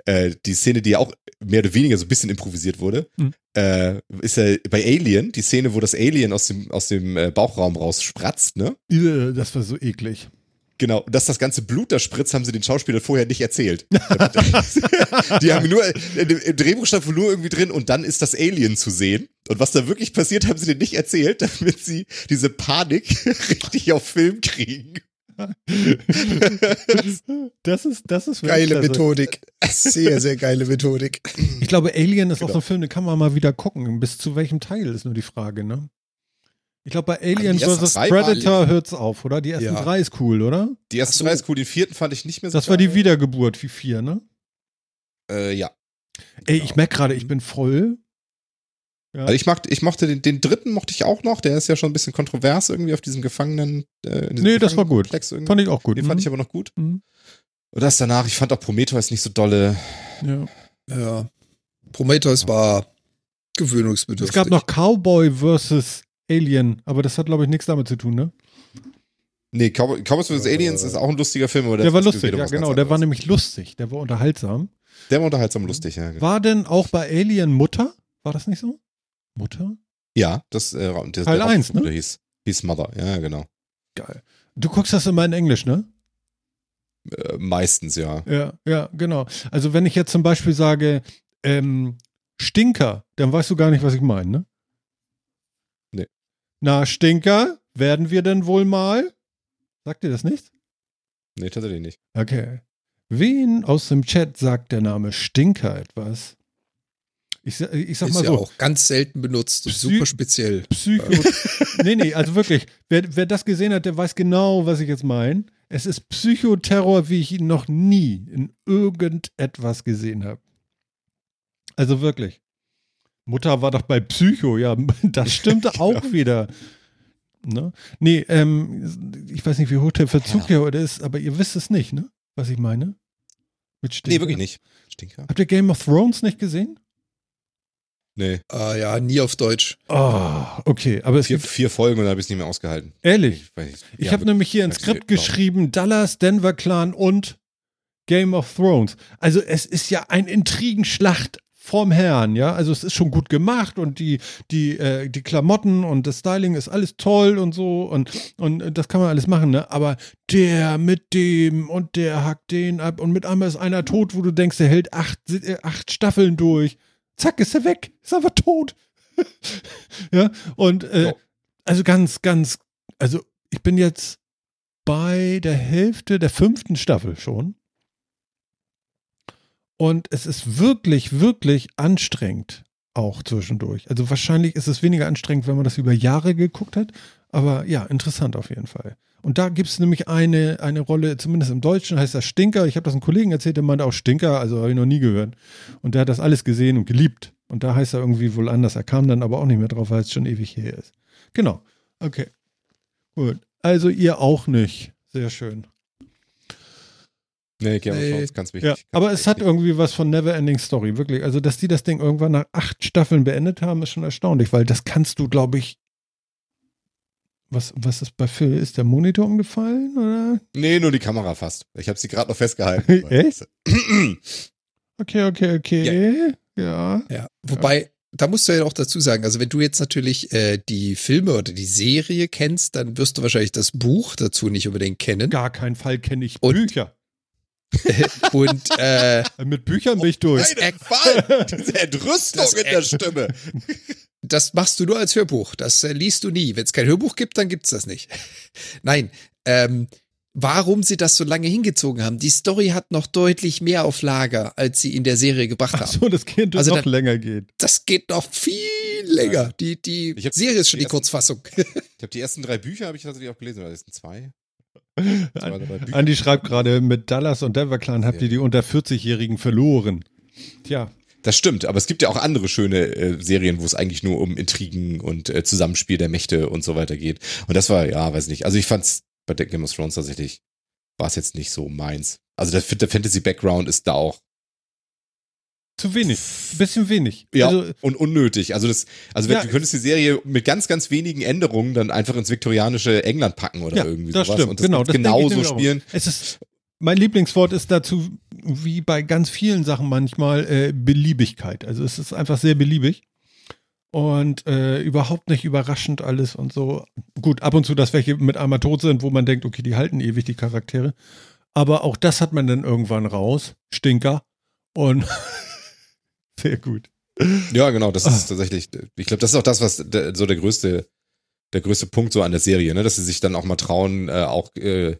äh, die Szene, die ja auch mehr oder weniger so ein bisschen improvisiert wurde, Mhm. äh, ist ja bei Alien, die Szene, wo das Alien aus dem, aus dem äh, Bauchraum rausspratzt, ne? Äh, Das war so eklig. Genau, dass das ganze Blut da spritzt, haben sie den Schauspielern vorher nicht erzählt. die haben nur, im im Drehbuch stand wohl nur irgendwie drin und dann ist das Alien zu sehen. Und was da wirklich passiert, haben sie denen nicht erzählt, damit sie diese Panik richtig auf Film kriegen. das ist, das ist wirklich Geile klasse. Methodik. Sehr, sehr geile Methodik. Ich glaube, Alien ist auch Genau. so ein Film, den kann man mal wieder gucken. Bis zu welchem Teil ist nur die Frage, ne? Ich glaube, bei Alien vs. Predator hört's auf, oder? Die ersten Ja. drei ist cool, oder? Die ersten so. drei ist cool, den vierten fand ich nicht mehr so Das war die. Wiedergeburt wie vier, ne? Äh, ja. Ey, Genau. ich merke gerade, ich bin voll. Ja. Also ich, mag, ich mochte den, den dritten mochte ich auch noch, der ist ja schon ein bisschen kontrovers irgendwie auf diesem Gefangenen. Äh, diesem Nee, das war gut. Irgendwie. fand ich auch gut. Den fand Mhm. ich aber noch gut. Mhm. Und das danach, ich fand auch Prometheus nicht so dolle. ja. Ja. Prometheus war gewöhnungsbedürftig. Es gab noch Cowboy vs. Alien, aber das hat, glaube ich, nichts damit zu tun, ne? Nee, Cow- Cowboys vs. Äh, Aliens ist auch ein lustiger Film, aber Der war ist lustig, ja genau. Der war nämlich lustig, der war unterhaltsam. Der war unterhaltsam lustig, ja. genau. War denn auch bei Alien Mutter? War das nicht so? Mutter? Ja, das äh, der, Teil der eins, Hauptfigur ne? hieß, hieß Mother, ja, genau. Geil. Du guckst das immer in Englisch, ne? Äh, meistens, ja. Ja, ja, genau. Also wenn ich jetzt zum Beispiel sage, ähm, Stinker, dann weißt du gar nicht, was ich meine, ne? Nee. Na, Stinker, werden wir denn wohl mal? Sagt dir das nicht? Nee, tatsächlich nicht. Okay. Wen aus dem Chat sagt der Name Stinker etwas? Ich, ich sag ist mal ja so, auch ganz selten benutzt. Psy- Super speziell. Psycho. nee, nee, also wirklich, wer, wer das gesehen hat, der weiß genau, was ich jetzt meine. Es ist Psychoterror, wie ich ihn noch nie in irgendetwas gesehen habe. Also wirklich. Mutter war doch bei Psycho, ja, das stimmte auch wieder. Ne? Nee, ähm, ich weiß nicht, wie hoch der Verzug hier heute ist, aber ihr wisst es nicht, ne? Was ich meine? Mit Stinker. Nee, wirklich nicht. Stinker? Habt ihr Game of Thrones nicht gesehen? Nee. Ah, ja, nie auf Deutsch. Oh, okay, aber es Vier, gibt, vier Folgen und dann habe ich es nicht mehr ausgehalten. ehrlich, Ich, nicht. Ich Ja, habe nämlich hier ein Skript dir, geschrieben, Dallas, Denver Clan und Game of Thrones. Also es ist ja ein Intrigenschlacht vom Herrn, ja. Also es ist schon gut gemacht und die, die, äh, die Klamotten und das Styling ist alles toll und so und, und das kann man alles machen, ne? Aber der mit dem und der hackt den ab und mit einmal ist einer tot, wo du denkst, der hält acht, äh, acht Staffeln durch. Zack, ist er weg, ist einfach tot. ja, und äh, Ja. also ganz, ganz, also ich bin jetzt bei der Hälfte der fünften Staffel schon. Und es ist wirklich, wirklich anstrengend auch zwischendurch. Also wahrscheinlich ist es weniger anstrengend, wenn man das über Jahre geguckt hat. Aber ja, interessant auf jeden Fall. Und da gibt es nämlich eine, eine Rolle, zumindest im Deutschen heißt das Stinker. Ich habe das einem Kollegen erzählt, der meinte auch Stinker, also habe ich noch nie gehört. Und der hat das alles gesehen und geliebt. Und da heißt er irgendwie wohl anders. Er kam dann aber auch nicht mehr drauf, weil es schon ewig her ist. Genau. Okay. Gut. Also ihr auch nicht. Sehr schön. Nee, Game of. Thrones, ganz wichtig. Ja, Ganz aber es hat irgendwie was von Neverending Story, wirklich. Also, dass die das Ding irgendwann nach acht Staffeln beendet haben, ist schon erstaunlich, weil das kannst du, glaube ich. Was, was ist bei Phil? Ist der Monitor umgefallen? Oder? Nee, nur die Kamera fast. Ich habe sie gerade noch festgehalten. Echt? Okay, okay, okay. Ja. Ja. Wobei, da musst du ja auch dazu sagen, also wenn du jetzt natürlich äh, die Filme oder die Serie kennst, dann wirst du wahrscheinlich das Buch dazu nicht unbedingt kennen. Gar keinen Fall kenne ich Und- Bücher. Und äh, Mit Büchern bin ich durch. Nein, Fall! Diese Entrüstung in der Stimme. Das machst du nur als Hörbuch. Das äh, liest du nie. Wenn es kein Hörbuch gibt, dann gibt's das nicht. Nein. Ähm, warum sie das so lange hingezogen haben? Die Story hat noch deutlich mehr auf Lager, als sie in der Serie gebracht Ach haben. so, das könnte Also noch dann- länger gehen. Das geht noch viel länger. Die, die Ich hab- Serie ist schon die die ersten- Kurzfassung. Ich habe die ersten drei Bücher habe ich tatsächlich auch gelesen, oder das sind zwei. Andi schreibt gerade, mit Dallas und Denver Clan habt ihr die unter 40-Jährigen verloren. Tja, Das stimmt, aber es gibt ja auch andere schöne äh, Serien, wo es eigentlich nur um Intrigen und äh, Zusammenspiel der Mächte und so weiter geht. Und das war, ja, weiß nicht. Also ich fand's bei Game of Thrones tatsächlich, war es jetzt nicht so meins. Also der, der Fantasy-Background ist da auch zu wenig. Bisschen wenig. ja, Also, und unnötig. Also das, also wenn Ja. du könntest die Serie mit ganz, ganz wenigen Änderungen dann einfach ins viktorianische England packen oder ja, irgendwie das sowas stimmt. und das genau, das genauso spielen. Es ist, mein Lieblingswort ist dazu, wie bei ganz vielen Sachen manchmal, äh, Beliebigkeit. Also es ist einfach sehr beliebig. Und äh, überhaupt nicht überraschend alles und so. Gut, ab und zu, dass welche mit einmal tot sind, wo man denkt, okay, die halten ewig, die Charaktere. Aber auch das hat man dann irgendwann raus. Stinker. Und sehr gut. Ja, genau, das ist tatsächlich, ich glaube, das ist auch das, was der, so der größte, der größte Punkt so an der Serie, ne, dass sie sich dann auch mal trauen, äh, auch äh,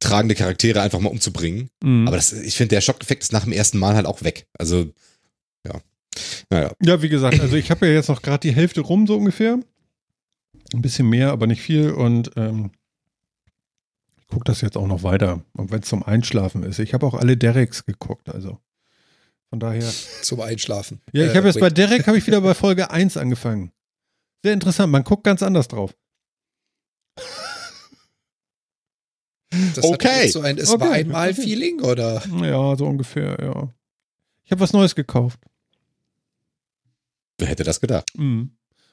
tragende Charaktere einfach mal umzubringen. Mhm. Aber das, ich finde, der Schockeffekt ist nach dem ersten Mal halt auch weg. Also, ja. Naja. Ja, wie gesagt, also ich habe ja jetzt noch gerade die Hälfte rum, so ungefähr. Ein bisschen mehr, aber nicht viel. Und ähm, ich gucke das jetzt auch noch weiter. Und wenn es zum Einschlafen ist. Ich habe auch alle Dereks geguckt, also. Von daher. Zum Einschlafen. Ja, ich Äh, habe jetzt bei. Derek habe ich wieder bei Folge 1 angefangen. Sehr interessant, man guckt ganz anders drauf. Das Okay. so ein Es Okay. war einmal Feeling oder? Ja, so ungefähr, ja. Ich habe was Neues gekauft. Wer hätte das gedacht? Mhm.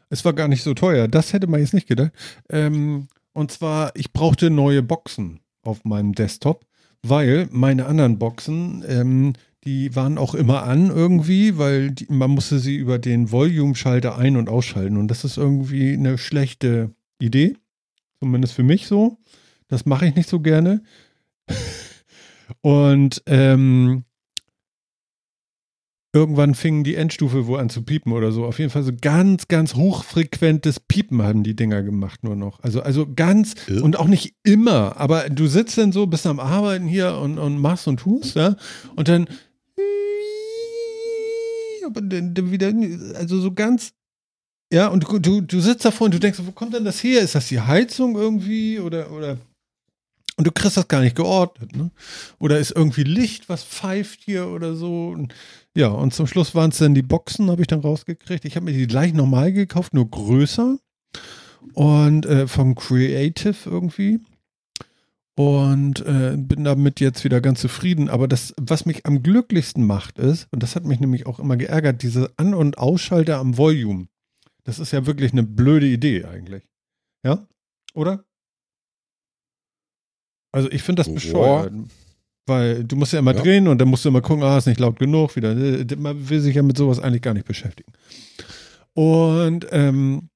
Es war gar nicht so teuer. Das hätte man jetzt nicht gedacht. Ähm, und zwar, ich brauchte neue Boxen auf meinem Desktop, weil meine anderen Boxen, ähm, die waren auch immer an irgendwie, weil die, man musste sie über den Volume-Schalter ein- und ausschalten. Und das ist irgendwie eine schlechte Idee. Zumindest für mich so. Das mache ich nicht so gerne. Und ähm, irgendwann fing die Endstufe wohl an zu piepen oder so. Auf jeden Fall so ganz, ganz hochfrequentes Piepen haben die Dinger gemacht nur noch. Also, also ganz Ja. und auch nicht immer, aber du sitzt dann so, bist am Arbeiten hier und, und machst und tust, ja, und dann dann, wieder, also so ganz, ja, und du, du, du sitzt davor und du denkst, wo kommt denn das her? Ist das die Heizung irgendwie oder, oder, und du kriegst das gar nicht geordnet, ne? Oder ist irgendwie Licht, was pfeift hier oder so? Und, ja, und zum Schluss waren es dann die Boxen, habe ich dann rausgekriegt. Ich habe mir die gleich normal gekauft, nur größer. Und äh, von Creative irgendwie. Und äh, bin damit jetzt wieder ganz zufrieden. Aber das, was mich am glücklichsten macht, ist, und das hat mich nämlich auch immer geärgert, diese An- und Ausschalter am Volume. Das ist ja wirklich eine blöde Idee eigentlich. Ja? Oder? Also ich finde das Boah. bescheuert. Weil du musst ja immer Ja. drehen und dann musst du immer gucken, ah, ist nicht laut genug. Wieder. Äh, Man will sich ja mit sowas eigentlich gar nicht beschäftigen. Und ähm,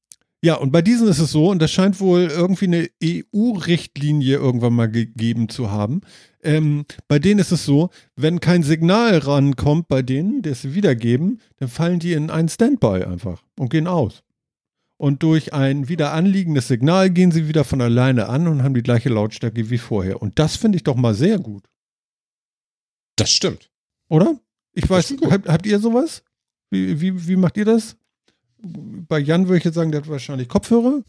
ja, und bei diesen ist es so, und das scheint wohl irgendwie eine EU-Richtlinie irgendwann mal gegeben zu haben. Ähm, bei denen ist es so, wenn kein Signal rankommt bei denen, das sie wiedergeben, dann fallen die in einen Standby einfach und gehen aus. Und durch ein wieder anliegendes Signal gehen sie wieder von alleine an und haben die gleiche Lautstärke wie vorher. Und das finde ich doch mal sehr gut, Das stimmt. oder? Ich weiß, habt, habt ihr sowas? Wie, wie, wie macht ihr das? Bei Jan würde ich jetzt sagen, der hat wahrscheinlich Kopfhörer.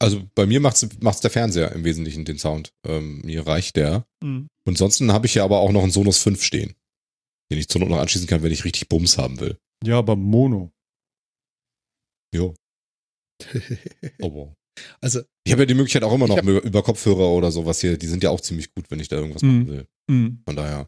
Also bei mir macht's, macht's der Fernseher im Wesentlichen den Sound. Ähm, mir reicht der. Und ansonsten habe ich ja aber auch noch einen Sonos 5 stehen, den ich zur Not noch anschließen kann, wenn ich richtig Bums haben will. Ja, aber Mono. Jo. Aber Also, ich habe ja die Möglichkeit auch immer noch hab- über, Kopfhörer oder sowas hier. Die sind ja auch ziemlich gut, wenn ich da irgendwas Mhm. machen will. Mhm. Von daher.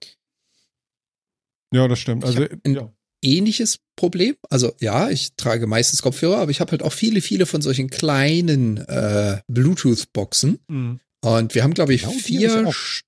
Ja, das stimmt. Also, ein- ja. ähnliches Problem. Also ja, ich trage meistens Kopfhörer, aber ich habe halt auch viele, viele von solchen kleinen äh, Bluetooth-Boxen. Mhm. Und wir haben, glaube ich, Genau, vier ich.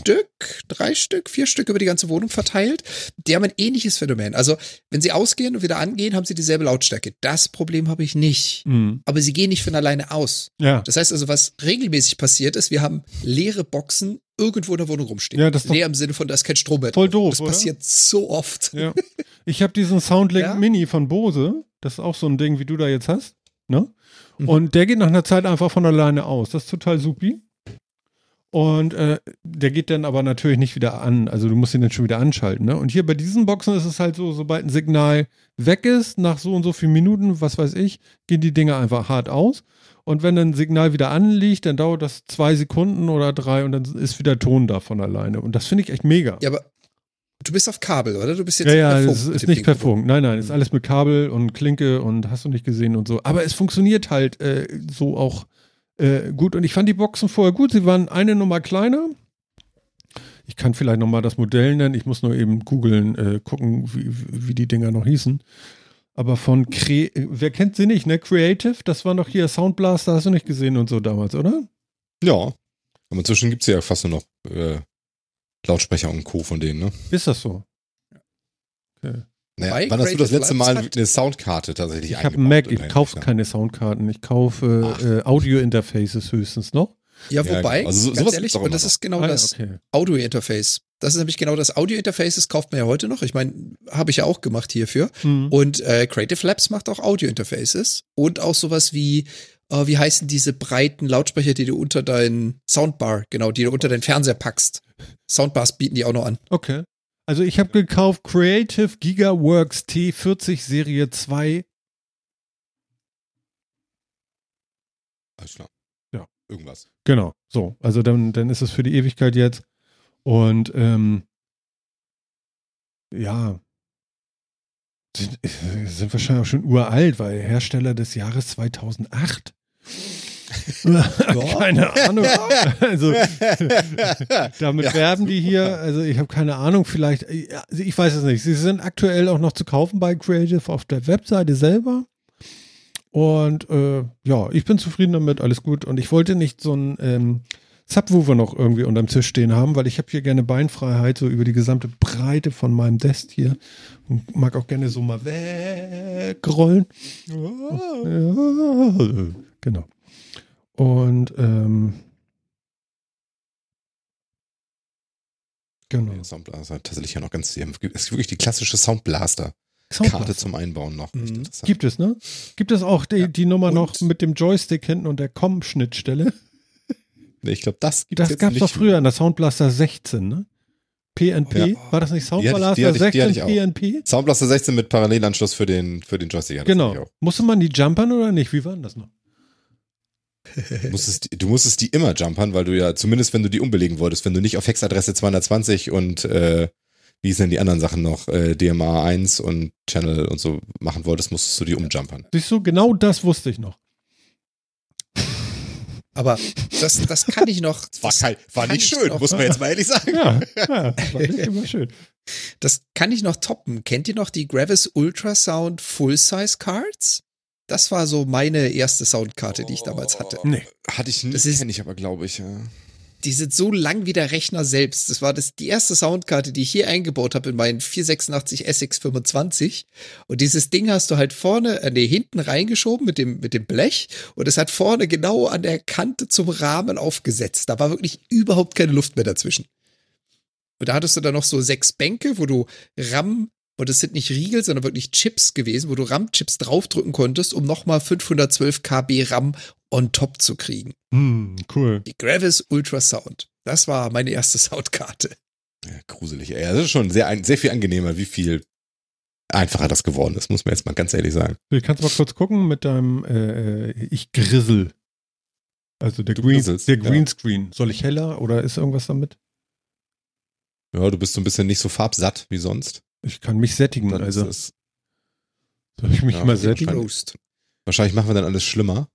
Stück, drei Stück, vier Stück über die ganze Wohnung verteilt. Die haben ein ähnliches Phänomen. Also, wenn sie ausgehen und wieder angehen, haben sie dieselbe Lautstärke. Das Problem habe ich nicht. Mhm. Aber sie gehen nicht von alleine aus. Ja. Das heißt also, was regelmäßig passiert ist, wir haben leere Boxen irgendwo in der Wohnung rumstehen. Ja, das Leer im Sinne von, da ist kein Strom mehr. voll doof, Das oder? passiert so oft. Ja. Ich habe diesen Soundlink Ja? Mini von Bose. Das ist auch so ein Ding, wie du da jetzt hast. Ne? Mhm. Und der geht nach einer Zeit einfach von alleine aus. Das ist total supi. Und äh, der geht dann aber natürlich nicht wieder an. Also du musst ihn dann schon wieder anschalten. Ne? Und hier bei diesen Boxen ist es halt so, sobald ein Signal weg ist, nach so und so vielen Minuten, was weiß ich, gehen die Dinger einfach hart aus. Und wenn ein Signal wieder anliegt, dann dauert das zwei Sekunden oder drei und dann ist wieder Ton da von alleine. Und das finde ich echt mega. Ja, aber du bist auf Kabel, oder? Du bist jetzt Ja, ja, per Funk es ist nicht per. Funk. Nein, nein, ist alles mit Kabel und Klinke und hast du nicht gesehen und so. Aber es funktioniert halt äh, so auch äh, gut. Und ich fand die Boxen vorher gut. Sie waren eine Nummer kleiner. Ich kann vielleicht nochmal das Modell nennen. Ich muss nur eben googeln, äh, gucken, wie, wie die Dinger noch hießen. Aber von Cre wer kennt sie nicht, ne? Creative, das war noch hier Soundblaster, hast du nicht gesehen und so damals, oder? Ja. Aber inzwischen gibt's ja fast nur noch äh, Lautsprecher und Co. von denen, ne? Ist das so? Okay. Naja, wann hast du das letzte Mal hat- eine Soundkarte tatsächlich Ich habe einen Mac, ich kaufe keine Soundkarten. Ich kaufe äh, Audio-Interfaces höchstens noch. Ja, Ja, wobei, genau. Also so- ganz sowas ehrlich, und das ist genau Ah, ja, das okay. Audio-Interface. Das ist nämlich genau das Audio-Interface, das kauft man ja heute noch. Ich meine, habe ich ja auch gemacht hierfür. Hm. Und äh, Creative Labs macht auch Audio-Interfaces und auch sowas wie oh, wie heißen diese breiten Lautsprecher, die du unter deinen Soundbar, genau, die du unter deinen Fernseher packst. Soundbars bieten die auch noch an. Okay. Also ich habe gekauft Creative Gigaworks T40 Serie 2. Alles klar. Ja. Irgendwas. Genau. So, also dann, dann ist es für die Ewigkeit jetzt. Und ähm, ja, sind, sind wahrscheinlich auch schon uralt, weil Hersteller des Jahres 2008. keine Ahnung. Also damit Ja, werben die hier. Also ich habe keine Ahnung. Vielleicht, also ich weiß es nicht. Sie sind aktuell auch noch zu kaufen bei Creative auf der Webseite selber. Und äh, ja, ich bin zufrieden damit. Alles gut. Und ich wollte nicht so ein ähm, Subwoofer noch irgendwie unterm Tisch stehen haben, weil ich habe hier gerne Beinfreiheit so über die gesamte Breite von meinem Desk hier und mag auch gerne so mal wegrollen. Ja, genau. Und ähm, genau. Der Soundblaster tatsächlich ja noch ganz, es ist wirklich die klassische Soundblaster-Karte Soundblaster. zum Einbauen noch. Mhm. Gibt es, ne? Gibt es auch die, Ja. die Nummer Und- noch mit dem Joystick hinten und der COM-Schnittstelle? Nee, ich glaube, das gibt Das jetzt gab es doch früher in der Soundblaster 16, ne? PNP? Ja. War das nicht hatte Soundblaster hatte ich- die hatte 16 ich auch. PNP? Soundblaster 16 mit Parallelanschluss für den, für den Joystick. das Genau. hatte. Musste man die jumpern oder nicht? Wie war denn das noch? Du musstest, du musstest die immer jumpern, weil du ja, zumindest wenn du die umbelegen wolltest, wenn du nicht auf Hexadresse 220 und äh, wie hießen denn die anderen Sachen noch, äh, DMA 1 und Channel und so machen wolltest, musstest du die umjumpern. Siehst du, genau das wusste ich noch. Aber das, das kann ich noch. War, kein, war nicht ich schön, muss man jetzt mal ehrlich sagen. Ja, ja das war nicht immer schön. das kann ich noch toppen. Kennt ihr noch die Gravis Ultrasound Full-Size Cards? Das war so meine erste Soundkarte, die ich damals hatte. Nee. Hatte ich nicht, Das ist- kenne ich aber, glaube ich. Ja. Die sind so lang wie der Rechner selbst. Das war das, die erste Soundkarte, die ich hier eingebaut habe in meinen 486 SX25. Und dieses Ding hast du halt vorne, äh, nee, hinten reingeschoben mit dem, mit dem Blech. Und es hat vorne genau an der Kante zum Rahmen aufgesetzt. Da war wirklich überhaupt keine Luft mehr dazwischen. Und da hattest du dann noch so sechs Bänke, wo du RAM, und es sind nicht Riegel, sondern wirklich Chips gewesen, wo du RAM-Chips draufdrücken konntest, um nochmal 512 KB RAM on top zu kriegen. Hm, cool. Die Gravis Ultrasound. Das war meine erste Soundkarte. ja, gruselig. Ja, das ist schon sehr, sehr viel angenehmer, wie viel einfacher das geworden ist, muss man jetzt mal ganz ehrlich sagen. Du kannst mal kurz gucken mit deinem äh, äh, Ich grissel. Also der, Green, grisselst, der ja. Greenscreen. Soll ich heller oder ist irgendwas damit? Ja, du bist so ein bisschen nicht so farbsatt wie sonst. Ich kann mich sättigen. Dann also es, soll ich mich Ja, mal sättigen? wahrscheinlich. Wahrscheinlich machen wir dann alles schlimmer.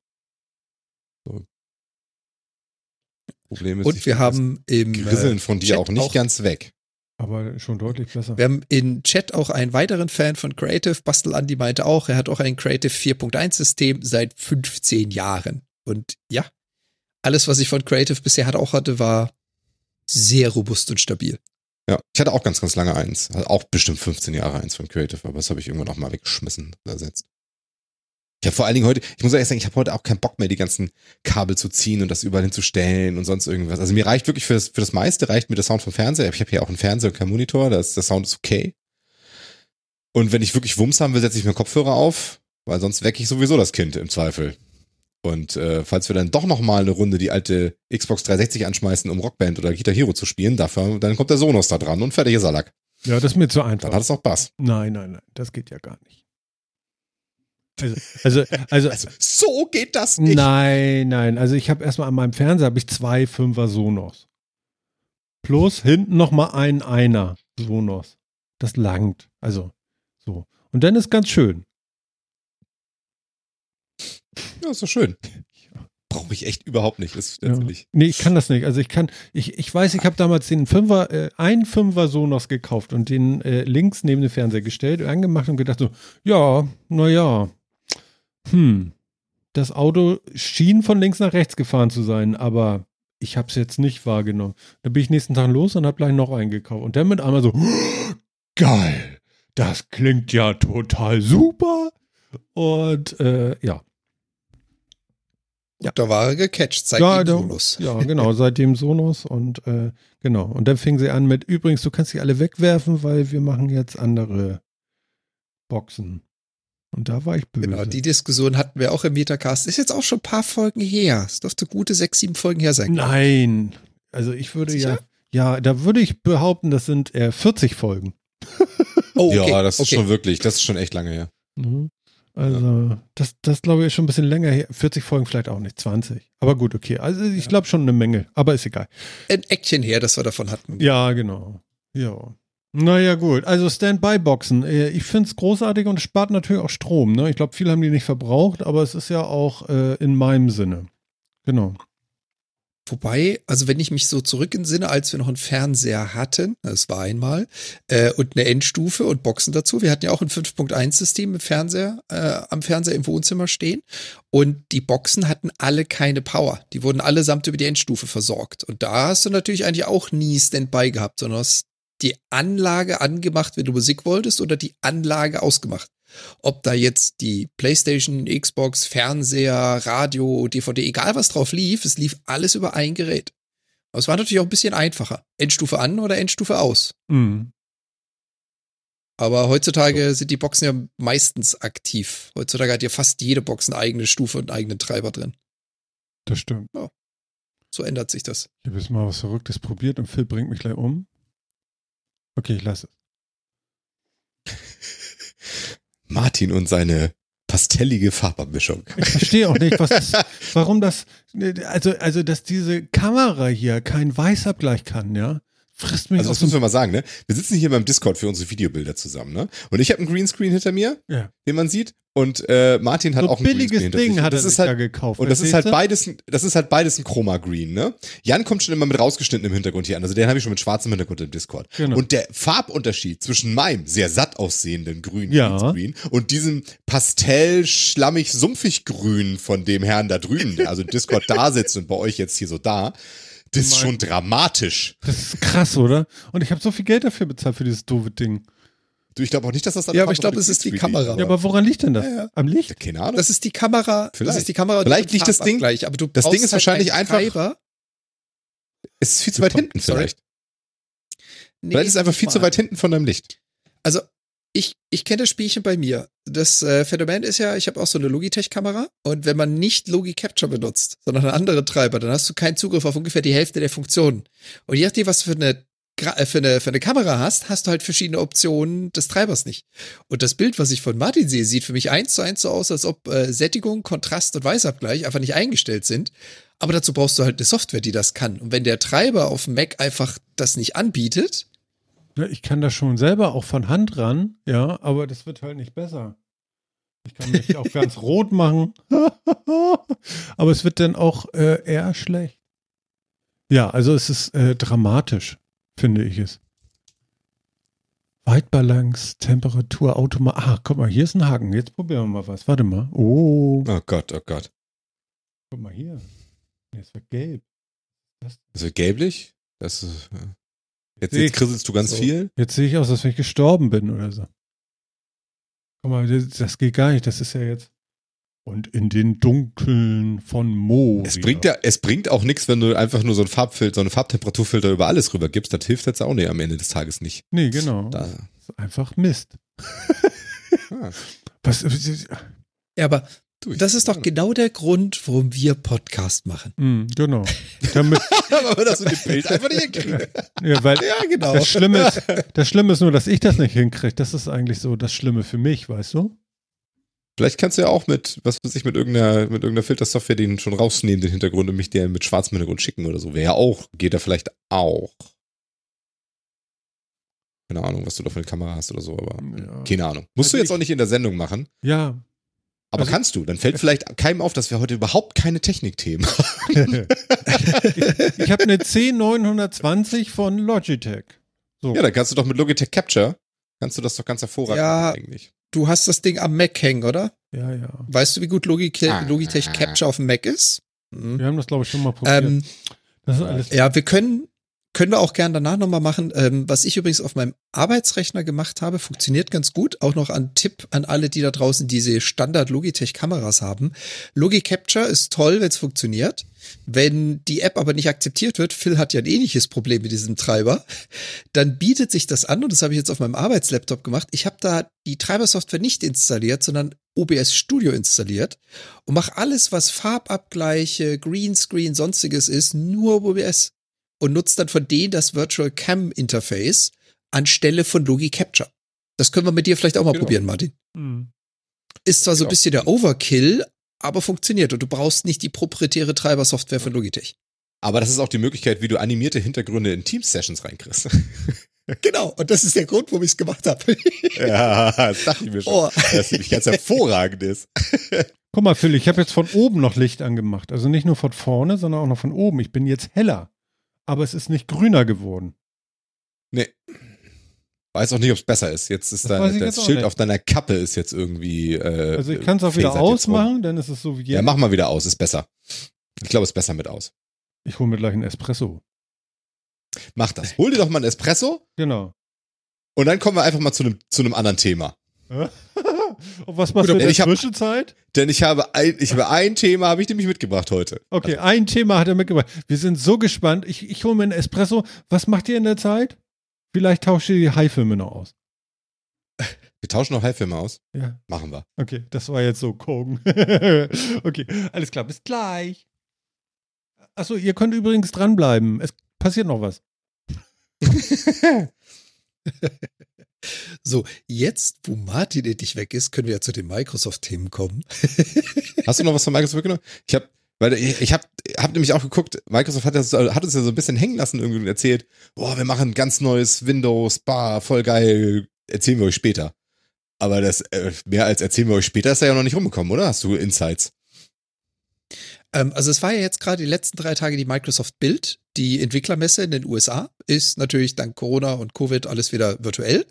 So. Problem ist, Und wir haben im das Grisseln äh, von dir Chat auch nicht auch- ganz weg. Aber schon deutlich besser. wir haben in Chat auch einen weiteren Fan von Creative. Bastel Andi meinte auch, er hat auch ein Creative 4.1 System seit 15 Jahren. Und ja, alles, was ich von Creative bisher hatte, auch hatte, war sehr robust und stabil. Ja, ich hatte auch ganz, ganz lange eins. Also auch bestimmt 15 Jahre eins von Creative, aber das habe ich irgendwann auch mal weggeschmissen, ersetzt. Ich habe vor allen Dingen heute, ich muss ehrlich sagen, ich habe heute auch keinen Bock mehr, die ganzen Kabel zu ziehen und das überall hinzustellen und sonst irgendwas. Also mir reicht wirklich für das, für das meiste, reicht mir der Sound vom Fernseher. Ich habe hier auch einen Fernseher und keinen Monitor, das, der Sound ist okay. Und wenn ich wirklich Wumms haben will, setze ich mir Kopfhörer auf, weil sonst wecke ich sowieso das Kind im Zweifel. Und äh, falls wir dann doch noch mal eine Runde die alte Xbox 360 anschmeißen, um Rockband oder Guitar Hero zu spielen, dafür, dann kommt der Sonos da dran und fertig ist Lack. Ja, das ist mir zu Dann einfach. hat es auch Bass. Nein, nein, nein. Das geht ja gar nicht. Also, also, also, Also, so geht das nicht. nein, nein. Also ich habe erstmal an meinem Fernseher habe ich zwei Fünfer Sonos. Plus hinten nochmal ein Einer Sonos. Das langt. Also so. Und dann ist ganz schön. Ja, ist doch schön. Brauche ich echt überhaupt nicht. Ist Ja. Nee, ich kann das nicht. Also ich kann, ich, ich weiß, ich habe damals den Fünfer, äh, einen Fünfer Sonos gekauft und den äh, links neben den Fernseher gestellt, angemacht und gedacht so, ja, naja, hm, das Auto schien von links nach rechts gefahren zu sein, aber ich habe es jetzt nicht wahrgenommen. Dann bin ich nächsten Tag los und habe gleich noch einen gekauft. Und dann mit einmal so, geil, das klingt ja total super. Und äh, ja, Ja. Da war er gecatcht, seit Ja, dem da- Sonos. Ja, genau, seitdem Sonos und äh, genau. Und dann fing sie an mit, übrigens, du kannst sie alle wegwerfen, weil wir machen jetzt andere Boxen. Und da war ich böse. Genau, die Diskussion hatten wir auch im Metacast. Ist jetzt auch schon ein paar Folgen her. Es dürfte gute sechs, sieben Folgen her sein. Nein. Also ich würde Sicher? ja, ja, da würde ich behaupten, das sind äh, 40 Folgen. Oh, okay, ja, das ist okay. schon wirklich, das ist schon echt lange her. Mhm. Also, das, das glaube ich ist schon ein bisschen länger her. 40 Folgen vielleicht auch nicht, 20. Aber gut, okay. Also ich glaube schon eine Menge, aber ist egal. ein Eckchen her, das wir davon hatten. Ja, genau. Ja. Naja, gut. Also Standby-Boxen. Äh, Ich finde es großartig und spart natürlich auch Strom. Ne? Ich glaube, viele haben die nicht verbraucht, aber es ist ja auch äh, in meinem Sinne. Genau. Wobei, also wenn ich mich so zurück entsinne, als wir noch einen Fernseher hatten, das war einmal, äh, und eine Endstufe und Boxen dazu. Wir hatten ja auch ein 5.1-System im Fernseher, äh, am Fernseher im Wohnzimmer stehen. Und die Boxen hatten alle keine Power. Die wurden allesamt über die Endstufe versorgt. Und da hast du natürlich eigentlich auch nie Standby gehabt, sondern hast die Anlage angemacht, wenn du Musik wolltest, oder die Anlage ausgemacht. Ob da jetzt die PlayStation, Xbox, Fernseher, Radio, DVD, egal was drauf lief, es lief alles über ein Gerät. Aber es war natürlich auch ein bisschen einfacher. Endstufe an oder Endstufe aus. Mhm. Aber heutzutage sind die Boxen ja meistens aktiv. Heutzutage hat ja fast jede Box eine eigene Stufe und einen eigenen Treiber drin. Das stimmt. So ändert sich das. Ich habe jetzt mal was Verrücktes probiert und Phil bringt mich gleich um. Okay, ich lasse es. Martin und seine pastellige Farbabmischung. Ich verstehe auch nicht, was das, warum das, also, also, dass diese Kamera hier keinen Weißabgleich kann, ja? Frisst mich Also das müssen wir mal sagen, ne? Wir sitzen hier beim Discord für unsere Videobilder zusammen, ne? Und ich habe einen Greenscreen hinter mir, ja. den man sieht, und äh, Martin hat So auch einen billiges Greenscreen hinter Ding sich. hat er sich halt, da gekauft. Und das ist halt beides, ein- das ist halt beides ein Chroma Green, ne? Jan kommt schon immer mit rausgeschnittenem Hintergrund hier an. Also den habe ich schon mit schwarzem Hintergrund im Discord. Genau. Und der Farbunterschied zwischen meinem sehr satt aussehenden grünen Ja. Greenscreen und diesem pastell schlammig sumpfig grün von dem Herrn da drüben, der also im Discord da sitzt und bei euch jetzt hier so da, das ist schon dramatisch. Das ist krass, oder? Und ich habe so viel Geld dafür bezahlt für dieses doofe Ding. Du, ich glaube auch nicht, dass das dann Ja, aber ich glaube, es ist die Kamera. Ja, aber woran liegt denn das? Ja, ja. Am Licht? keine Ahnung. Das ist die Kamera. Das Vielleicht. ist die Kamera. Vielleicht liegt das Ding- Farbabgleich, aber du das Ding ist halt wahrscheinlich einfach- Treiber. es ist viel zu weit hinten Sorry. vielleicht. Nee, Vielleicht ist es einfach viel zu weit hinten von deinem Licht. Also ich, ich kenne das Spielchen bei mir. Das äh, Phänomen ist ja, ich habe auch so eine Logitech-Kamera und wenn man nicht Logi Capture benutzt, sondern einen anderen Treiber, dann hast du keinen Zugriff auf ungefähr die Hälfte der Funktionen. Und je nachdem, was für eine, äh, für eine, für eine Kamera hast, hast du halt verschiedene Optionen des Treibers nicht. Und das Bild, was ich von Martin sehe, sieht für mich eins zu eins so aus, als ob äh, Sättigung, Kontrast und Weißabgleich einfach nicht eingestellt sind. Aber dazu brauchst du halt eine Software, die das kann. Und wenn der Treiber auf Mac einfach das nicht anbietet, ich kann das schon selber auch von Hand ran, ja, aber das wird halt nicht besser. Ich kann mich auch ganz rot machen. aber es wird dann auch äh, eher schlecht. Ja, also es ist äh, dramatisch, finde ich es. Weitbalance, Temperatur, Automat. Ah, guck mal, hier ist ein Haken. Jetzt probieren wir mal was. Warte mal. Oh, Oh Gott, oh Gott. guck mal hier. Jetzt wird gelb. Das wird gelblich. Das ist, jetzt, jetzt krisselst du ganz So. viel. Jetzt sehe ich aus, als wenn ich gestorben bin oder so. Guck mal, das, das geht gar nicht. Das ist ja jetzt. Und in den Dunkeln von Mo. Es bringt ja, es bringt auch nichts, wenn du einfach nur so einen Farbfilter, so einen Farbtemperaturfilter über alles rüber gibst. Das hilft jetzt auch nicht am Ende des Tages nicht. Nee, genau. Da, Das ist einfach Mist. ah, Was, ja, aber du, ich- das ist doch genau der Grund, warum wir Podcast machen. Hm, genau. Damit, Aber das mit dem Bild einfach nicht hinkriegen. ja, weil Ja, genau. das Schlimme, ist, das Schlimme ist nur, dass ich das nicht hinkriege. Das ist eigentlich so das Schlimme für mich, weißt du? Vielleicht kannst du ja auch mit, was weiß ich, mit irgendeiner, mit irgendeiner Filtersoftware den schon rausnehmen, den Hintergrund und mich der mit schwarzem Hintergrund schicken oder so. Wäre ja auch, geht da vielleicht auch. Keine Ahnung, was du da für eine Kamera hast oder so, aber Ja. keine Ahnung. Musst du Also jetzt auch nicht in der Sendung machen, Ja. Aber Also- kannst du. Dann fällt vielleicht keinem auf, dass wir heute überhaupt keine Technikthemen haben. ich ich habe eine C920 von Logitech. So. Ja, dann kannst du doch mit Logitech Capture, kannst du das doch ganz hervorragend Ja. machen eigentlich. Du hast das Ding am Mac hängen, oder? ja, ja. Weißt du, wie gut Logik Ah. Logitech Capture auf dem Mac ist? Mhm. Wir haben das, glaube ich, schon mal probiert. Ähm, das ist alles. ja, wir können, können wir auch gern danach nochmal machen. Ähm, was ich übrigens auf meinem Arbeitsrechner gemacht habe, funktioniert ganz gut. Auch noch ein Tipp an alle, die da draußen diese Standard Logitech Kameras haben. Logi Capture ist toll, wenn es funktioniert. Wenn die App aber nicht akzeptiert wird, Phil hat ja ein ähnliches Problem mit diesem Treiber, dann bietet sich das an, und das habe ich jetzt auf meinem Arbeitslaptop gemacht. Ich habe da die Treibersoftware nicht installiert, sondern OBS Studio installiert und mache alles, was Farbabgleiche, Greenscreen, sonstiges ist, nur OBS und nutze dann von denen das Virtual Cam Interface anstelle von Logi Capture. Das können wir mit dir vielleicht auch mal Genau. probieren, Martin. Hm. Ist zwar so ein Genau. bisschen der Overkill, aber funktioniert und du brauchst nicht die proprietäre Treibersoftware von Logitech. Aber das ist auch die Möglichkeit, wie du animierte Hintergründe in Teams-Sessions reinkriegst. Genau, und das ist der Grund, warum ich es gemacht habe. ja, das dachte ich mir schon. Oh. Dass nämlich ganz hervorragend ist. Guck mal, Phil, ich habe jetzt von oben noch Licht angemacht. Also nicht nur von vorne, sondern auch noch von oben. Ich bin jetzt heller. Aber es ist nicht grüner geworden. Nee. Weiß auch nicht, ob es besser ist. Jetzt ist Das ich das Schild auf deiner Kappe ist jetzt irgendwie. Äh, Also ich kann es auch wieder ausmachen, dann ist es so wie jetzt. Ja, mach mal wieder aus, ist besser. Ich glaube, es ist besser mit aus. Ich hole mir gleich einen Espresso. Mach das. Hol dir doch mal einen Espresso Genau. und dann kommen wir einfach mal zu einem, zu einem anderen Thema. Und was machst Gut, du in der ich hab- Zwischenzeit? Denn ich habe ein, ich habe ein Thema, habe ich nämlich mitgebracht heute. Okay, ein Thema hat er mitgebracht. Wir sind so gespannt. Ich, ich hole mir einen Espresso. Was macht ihr in der Zeit? Vielleicht tauscht ihr die Haifilme noch aus. Wir tauschen noch Heilfilme aus. Ja, Machen wir. okay, das war jetzt so Kogen. okay, alles klar, bis gleich. Achso, ihr könnt übrigens dranbleiben. Es passiert noch was. So, jetzt, wo Martin endlich weg ist, können wir ja zu den Microsoft-Themen kommen. Hast du noch was von Microsoft mitgenommen? Ich habe, weil ich, ich habe hab nämlich auch geguckt, Microsoft hat, das, hat uns ja so ein bisschen hängen lassen irgendwie und erzählt, boah, wir machen ein ganz neues Windows, bah, voll geil, erzählen wir euch später. Aber das, äh, mehr als erzählen wir euch später, ist da ja noch nicht rumgekommen, oder? Hast du Insights? Ähm, also es war ja jetzt gerade die letzten drei Tage die Microsoft Build, die Entwicklermesse in den USA, ist natürlich dank Corona und Covid alles wieder virtuell.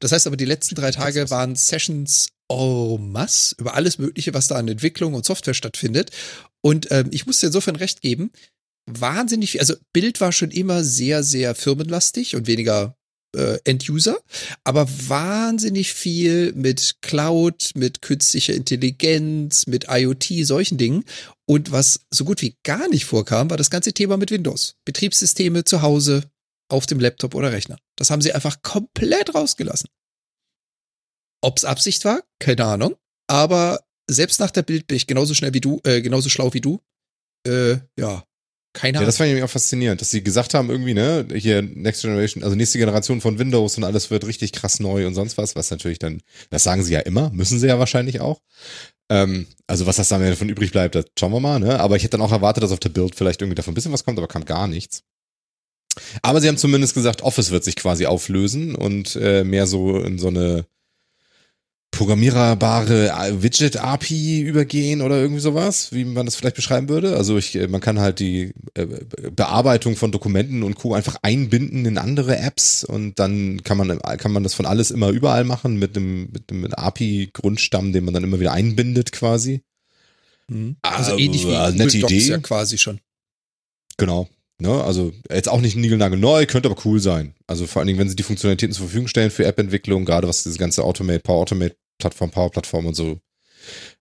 Das heißt aber, die letzten drei Tage waren Sessions en masse über alles Mögliche, was da an Entwicklung und Software stattfindet. Und ähm, ich muss dir insofern recht geben, wahnsinnig viel, also Bild war schon immer sehr, sehr firmenlastig und weniger äh, End-User, aber wahnsinnig viel mit Cloud, mit künstlicher Intelligenz, mit IoT, solchen Dingen. Und was so gut wie gar nicht vorkam, war das ganze Thema mit Windows. Betriebssysteme zu Hause, auf dem Laptop oder Rechner. Das haben sie einfach komplett rausgelassen. Ob's Absicht war, keine Ahnung. Aber selbst nach der Bild bin ich genauso schnell wie du, äh, genauso schlau wie du. Äh, ja, keine Ja, Ahnung. das fand ich nämlich auch faszinierend, dass sie gesagt haben, irgendwie, ne, hier Next Generation, also nächste Generation von Windows und alles wird richtig krass neu und sonst was, was natürlich dann, das sagen sie ja immer, müssen sie ja wahrscheinlich auch. Ähm, also was das dann davon übrig bleibt, das schauen wir mal, ne? Aber ich hätte dann auch erwartet, dass auf der Build vielleicht irgendwie davon ein bisschen was kommt, aber kam gar nichts. Aber sie haben zumindest gesagt, Office wird sich quasi auflösen und äh, mehr so in so eine programmierbare äh, Widget-API übergehen oder irgendwie sowas, wie man das vielleicht beschreiben würde. Also ich, äh, man kann halt die äh, Bearbeitung von Dokumenten und Co. einfach einbinden in andere Apps und dann kann man, kann man das von alles immer überall machen mit einem, mit einem API-Grundstamm, den man dann immer wieder einbindet quasi. Mhm. Also Ah, ähnlich wie Google nette Docs Idee. ja quasi schon. Genau. Ne, also jetzt auch nicht niegelnagel neu, könnte aber cool sein. Also vor allen Dingen, wenn sie die Funktionalitäten zur Verfügung stellen für App-Entwicklung, gerade was diese ganze Automate, Power Automate Plattform, Power Plattform und so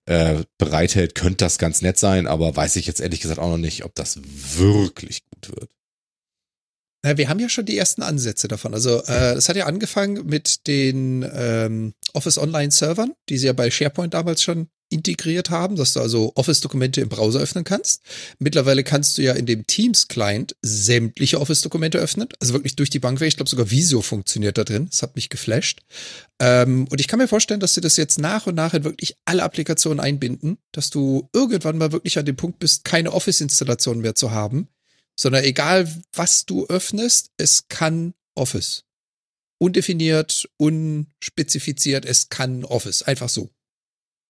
äh, bereithält, könnte das ganz nett sein, aber weiß ich jetzt ehrlich gesagt auch noch nicht, ob das wirklich gut wird. Na, wir haben ja schon die ersten Ansätze davon. Also äh, es hat ja angefangen mit den ähm, Office Online Servern, die sie ja bei SharePoint damals schon integriert haben, dass du also Office-Dokumente im Browser öffnen kannst. Mittlerweile kannst du ja in dem Teams-Client sämtliche Office-Dokumente öffnen. Also wirklich durch die Bank weg. Ich glaube sogar Visio funktioniert da drin. Das hat mich geflasht. Ähm, und ich kann mir vorstellen, dass sie das jetzt nach und nach in wirklich alle Applikationen einbinden, dass du irgendwann mal wirklich an dem Punkt bist, keine Office-Installation mehr zu haben, sondern egal was du öffnest, es kann Office. Undefiniert, unspezifiziert, es kann Office. Einfach so.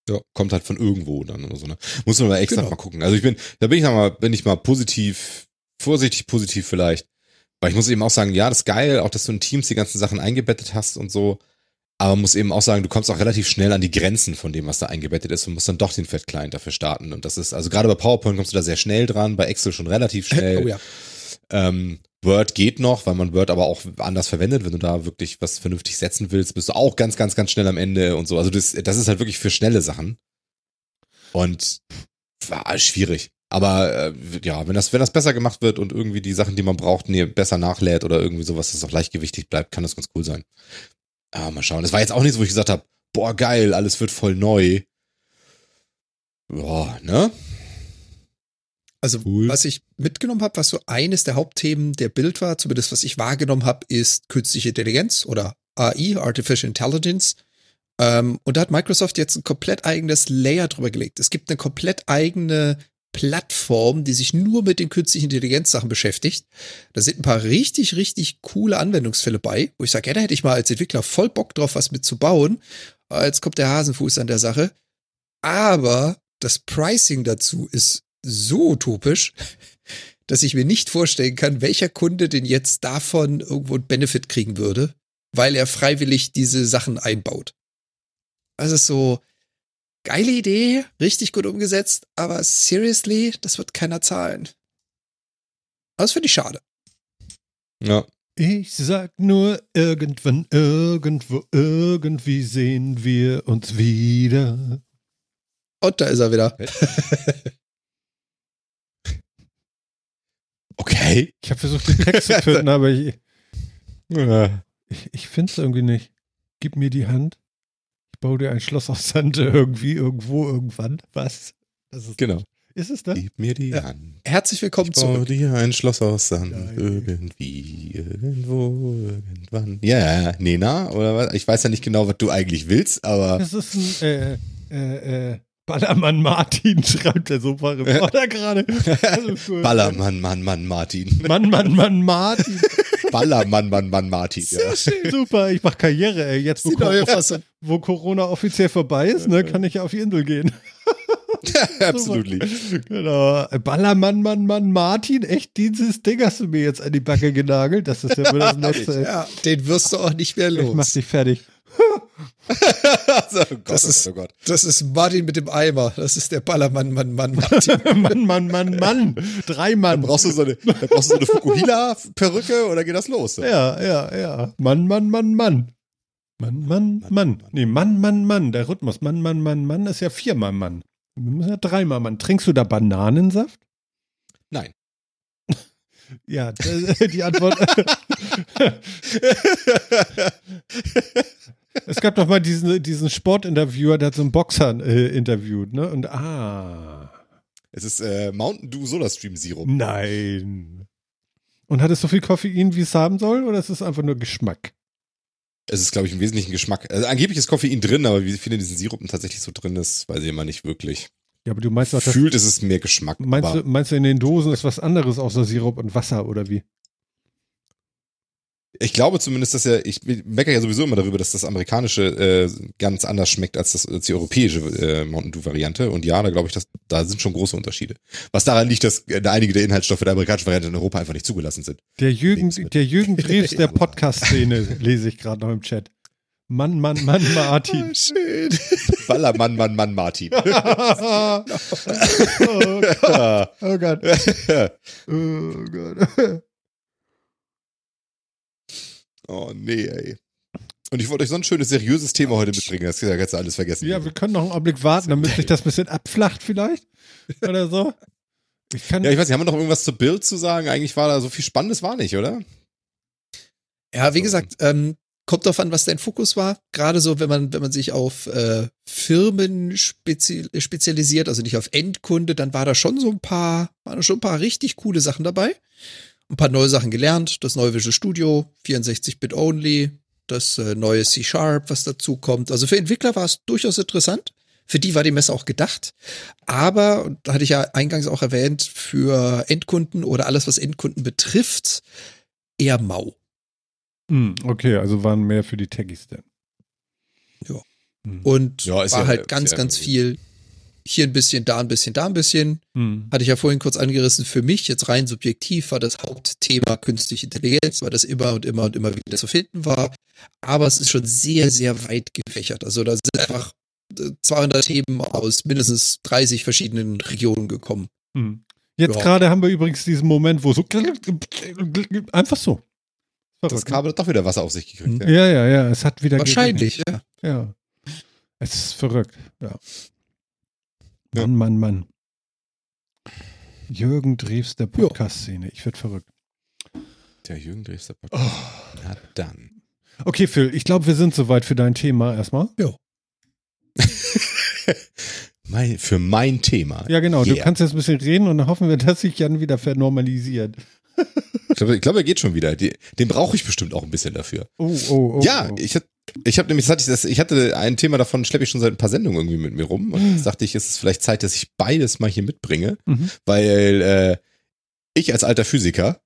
Ja, kommt halt von irgendwo dann oder so, ne? Muss man mal extra Genau. mal gucken. Also ich bin, da bin ich mal, bin ich mal positiv, vorsichtig positiv vielleicht. Weil ich muss eben auch sagen, ja, das ist geil, auch dass du in Teams die ganzen Sachen eingebettet hast und so. Aber muss eben auch sagen, du kommst auch relativ schnell an die Grenzen von dem, was da eingebettet ist und musst dann doch den Fett-Client dafür starten. Und das ist, also gerade bei PowerPoint kommst du da sehr schnell dran, bei Excel schon relativ schnell. Oh ja. Ähm, Word geht noch, weil man Word aber auch anders verwendet. Wenn du da wirklich was vernünftig setzen willst, bist du auch ganz, ganz, ganz schnell am Ende und so. Also das, das ist halt wirklich für schnelle Sachen. Und war schwierig. Aber äh, ja, wenn das, wenn das besser gemacht wird und irgendwie die Sachen, die man braucht, nee, besser nachlädt oder irgendwie sowas, das auch leichtgewichtig bleibt, kann das ganz cool sein. Aber mal schauen. Das war jetzt auch nichts, wo ich gesagt habe, boah, geil, alles wird voll neu. Boah, ne? Also Cool. was ich mitgenommen habe, was so eines der Hauptthemen der Bild war, zumindest was ich wahrgenommen habe, ist künstliche Intelligenz oder AI, Artificial Intelligence. Ähm, und da hat Microsoft jetzt ein komplett eigenes Layer drüber gelegt. Es gibt eine komplett eigene Plattform, die sich nur mit den künstlichen Intelligenzsachen beschäftigt. Da sind ein paar richtig, richtig coole Anwendungsfälle bei, wo ich sage, ja, da hätte ich mal als Entwickler voll Bock drauf, was mit zu bauen. Aber Jetzt kommt der Hasenfuß an der Sache. Aber das Pricing dazu ist so utopisch, dass ich mir nicht vorstellen kann, welcher Kunde denn jetzt davon irgendwo einen Benefit kriegen würde, weil er freiwillig diese Sachen einbaut. Also so geile Idee, richtig gut umgesetzt, aber seriously, das wird keiner zahlen. Aber Das finde ich schade. Ja. Ich sag nur, irgendwann, irgendwo, irgendwie sehen wir uns wieder. Und da ist er wieder. Okay. Ich habe versucht, den Text zu finden, aber ich, ich, ich finde es irgendwie nicht. Gib mir die Hand. Baue dir ein Schloss aus Sand irgendwie, irgendwo, irgendwann. Was? Das ist, Genau. ist es das? Gib mir die Ja. Hand. Herzlich willkommen Ich zurück. dir ein Schloss aus Sand. Geil. Irgendwie, irgendwo, irgendwann. Ja, ja, Nena, oder was? Ich weiß ja nicht genau, was du eigentlich willst, aber Das ist ein, äh, äh, äh, Ballermann Martin, schreibt der Sofa-Reporter gerade. Also cool. Ballermann, Mann, Mann, Martin. Mann, Mann, Mann, Martin. Ballermann, Mann, Mann, Martin. Ja. Super, ich mach Karriere, ey. Jetzt, wo, Die neue Cor- Fassung. wo Corona offiziell vorbei ist, ne, kann ich auf die Insel gehen. Absolutely. Genau. Ballermann, Mann, Mann, Martin, echt, dieses Ding hast du mir jetzt an die Backe genagelt. Das ist ja wohl das Letzte. Ja, den wirst du auch nicht mehr Ich mach los. dich fertig. Oh Gott, Das ist- oh Gott. Das ist Martin mit dem Eimer. Das ist der Ballermann, Mann, Mann, Martin. Mann, Mann, Mann, Mann. Drei Mann. Brauchst du so eine, da brauchst du so eine Fukuhila-Perücke oder geht das los? Ja, ja, ja. Mann, Mann, Mann, Mann. Mann, Mann, Mann. Nee, Mann, Mann, Mann. Der Rhythmus. Mann, Mann, Mann, Mann ist ja viermal Mann. Wir müssen ja dreimal Mann. Trinkst du da Bananensaft? Nein. Ja, die Antwort. Es gab doch mal diesen, diesen Sportinterviewer, der hat so einen Boxer äh, interviewt, ne? Und ah. Es ist äh, Mountain Dew Solarstream Sirup. Nein. Und hat es so viel Koffein, wie es haben soll, oder ist es einfach nur Geschmack? Es ist, glaube ich, im Wesentlichen Geschmack. Also angeblich ist Koffein drin, aber wie viel in diesen Sirupen tatsächlich so drin ist, weiß ich immer nicht wirklich. Ja, aber du meinst doch, Fühlt ist es mehr Geschmack. meinst, du, meinst du in den Dosen ist was anderes außer Sirup und Wasser oder wie? Ich glaube zumindest, dass er, ich meckere ja sowieso immer darüber, dass das amerikanische äh, ganz anders schmeckt als, das, als die europäische äh, Mountain Dew Variante. Und ja, da glaube ich, dass da sind schon große Unterschiede. Was daran liegt, dass äh, einige der Inhaltsstoffe der amerikanischen Variante in Europa einfach nicht zugelassen sind. Der Jürgen, der Jürgen Drews der Podcast-Szene lese ich gerade noch im Chat. Mann, Mann, Mann, Martin. Schön. Ballermann, Mann, Mann, Martin. oh Gott, oh Gott. Oh Gott. Oh nee, ey. Und ich wollte euch so ein schönes, seriöses Thema heute mitbringen. Das ist ja jetzt alles vergessen. Ja, wir können noch einen Augenblick warten, damit sich das ein bisschen abflacht vielleicht. Oder so. Ich kann, Ja, ich weiß nicht, haben wir noch irgendwas zu Bild zu sagen? Eigentlich war da so viel Spannendes, war nicht, oder? Ja, wie gesagt, ähm, kommt drauf an, was dein Fokus war. Gerade so, wenn man, wenn man sich auf äh, Firmen spezi spezialisiert, also nicht auf Endkunde, dann war da schon so ein paar, waren da schon ein paar richtig coole Sachen dabei. Ein paar neue Sachen gelernt. Das neue Visual Studio, 64-Bit only, das äh, neue C-Sharp, was dazu kommt. Also für Entwickler war es durchaus interessant. Für die war die Messe auch gedacht. Aber, und da hatte ich ja eingangs auch erwähnt, für Endkunden oder alles, was Endkunden betrifft, eher mau. Hm, okay, also waren mehr für die Techies denn. Ja. Hm. Und Ja, ist war ja- halt ist ganz, ganz viel. Hier ein bisschen, da ein bisschen, da ein bisschen. Hm. Hatte ich ja vorhin kurz angerissen. Für mich jetzt rein subjektiv war das Hauptthema künstliche Intelligenz, weil das immer und immer und immer wieder zu finden war. Aber es ist schon sehr, sehr weit gefächert. Also da sind einfach äh, 200 Themen aus mindestens 30 verschiedenen Regionen gekommen. Hm. Jetzt Ja. gerade haben wir übrigens diesen Moment, wo so einfach so. Das ne? Kabel hat doch wieder Wasser auf sich gekriegt. Ja. Ja, ja, ja, es hat wieder Wahrscheinlich, ja. Ja. Es ist verrückt, ja. Ja. Mann, Mann, Mann. Jürgen Drews der Podcast-Szene. Ich werd verrückt. Der Jürgen Drews, der Oh. Podcast. Na dann. Okay, Phil, ich glaube, wir sind soweit für dein Thema erstmal. mein, für mein Thema. Ja, genau. Du Yeah. kannst jetzt ein bisschen reden und dann hoffen wir, dass sich Jan wieder vernormalisiert. Ich glaube, ich glaube, er geht schon wieder. Den brauche ich bestimmt auch ein bisschen dafür. Oh, oh, oh. ja, oh. ich, hab- ich habe nämlich, hatte ich, das, ich hatte ein Thema davon, schleppe ich schon seit ein paar Sendungen irgendwie mit mir rum. Und jetzt dachte ich, es ist vielleicht Zeit, dass ich beides mal hier mitbringe, Mhm. weil äh, ich als alter Physiker,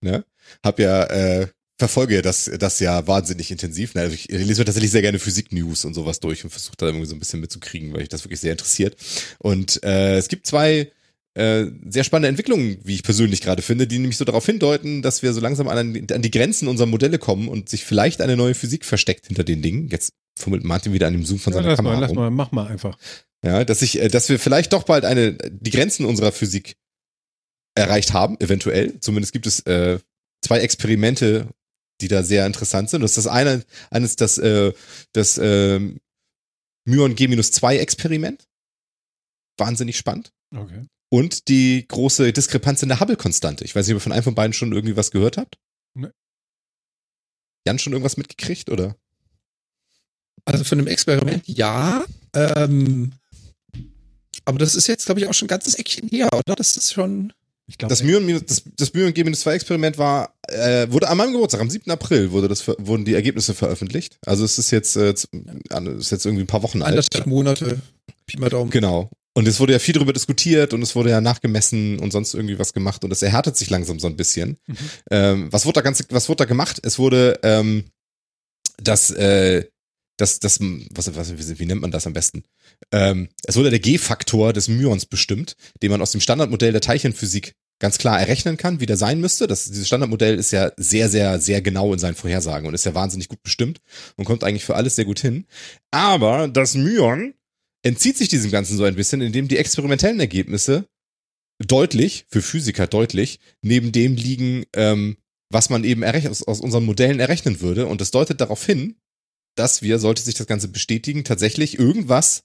ne, habe ja äh, verfolge das, das ja wahnsinnig intensiv. Ne? Also ich lese mir tatsächlich sehr gerne Physik-News und sowas durch und versuche da irgendwie so ein bisschen mitzukriegen, weil ich das wirklich sehr interessiert. Und äh, es gibt zwei äh, sehr spannende Entwicklungen, wie ich persönlich gerade finde, die nämlich so darauf hindeuten, dass wir so langsam an, an die Grenzen unserer Modelle kommen und sich vielleicht eine neue Physik versteckt hinter den Dingen. Jetzt fummelt Martin wieder an dem Zoom von Ja, seiner lass Kamera mal, lass rum. mal, mach mal einfach. Ja, dass ich, äh, dass wir vielleicht doch bald eine, die Grenzen unserer Physik erreicht haben, eventuell. Zumindest gibt es äh, zwei Experimente, die da sehr interessant sind. Das ist das eine, eines das, äh, das ähm, Myon G-2 Experiment. Wahnsinnig spannend. Okay. Und die große Diskrepanz in der Hubble-Konstante. Ich weiß nicht, ob ihr von einem von beiden schon irgendwie was gehört habt. Nee. Jan schon irgendwas mitgekriegt, oder? Also von dem Experiment, ja. Ähm, aber das ist jetzt, glaube ich, auch schon ein ganzes Eckchen her, oder? Das ist schon. Ich glaube, Das minus- das, das Myon G-2 Experiment war, äh, wurde an meinem Geburtstag, am 7. April wurde das, wurden die Ergebnisse veröffentlicht. Also es ist jetzt, äh, ist jetzt irgendwie ein paar Wochen alt. Anderthalb Monate. Pi mal Daumen. Genau. Und es wurde ja viel darüber diskutiert und es wurde ja nachgemessen und sonst irgendwie was gemacht und es erhärtet sich langsam so ein bisschen. Mhm. Ähm, was wurde da ganz, was wurde da gemacht? Es wurde ähm, das, äh, das, das, was, was, wie, nennt man das am besten? Ähm, es wurde der G-Faktor des Myons bestimmt, den man aus dem Standardmodell der Teilchenphysik ganz klar errechnen kann, wie der sein müsste. Das, dieses Standardmodell ist ja sehr, sehr, sehr genau in seinen Vorhersagen und ist ja wahnsinnig gut bestimmt und kommt eigentlich für alles sehr gut hin. Aber das Myon entzieht sich diesem Ganzen so ein bisschen, indem die experimentellen Ergebnisse deutlich, für Physiker deutlich, neben dem liegen, ähm, was man eben aus, aus unseren Modellen errechnen würde. Und das deutet darauf hin, dass wir, sollte sich das Ganze bestätigen, tatsächlich irgendwas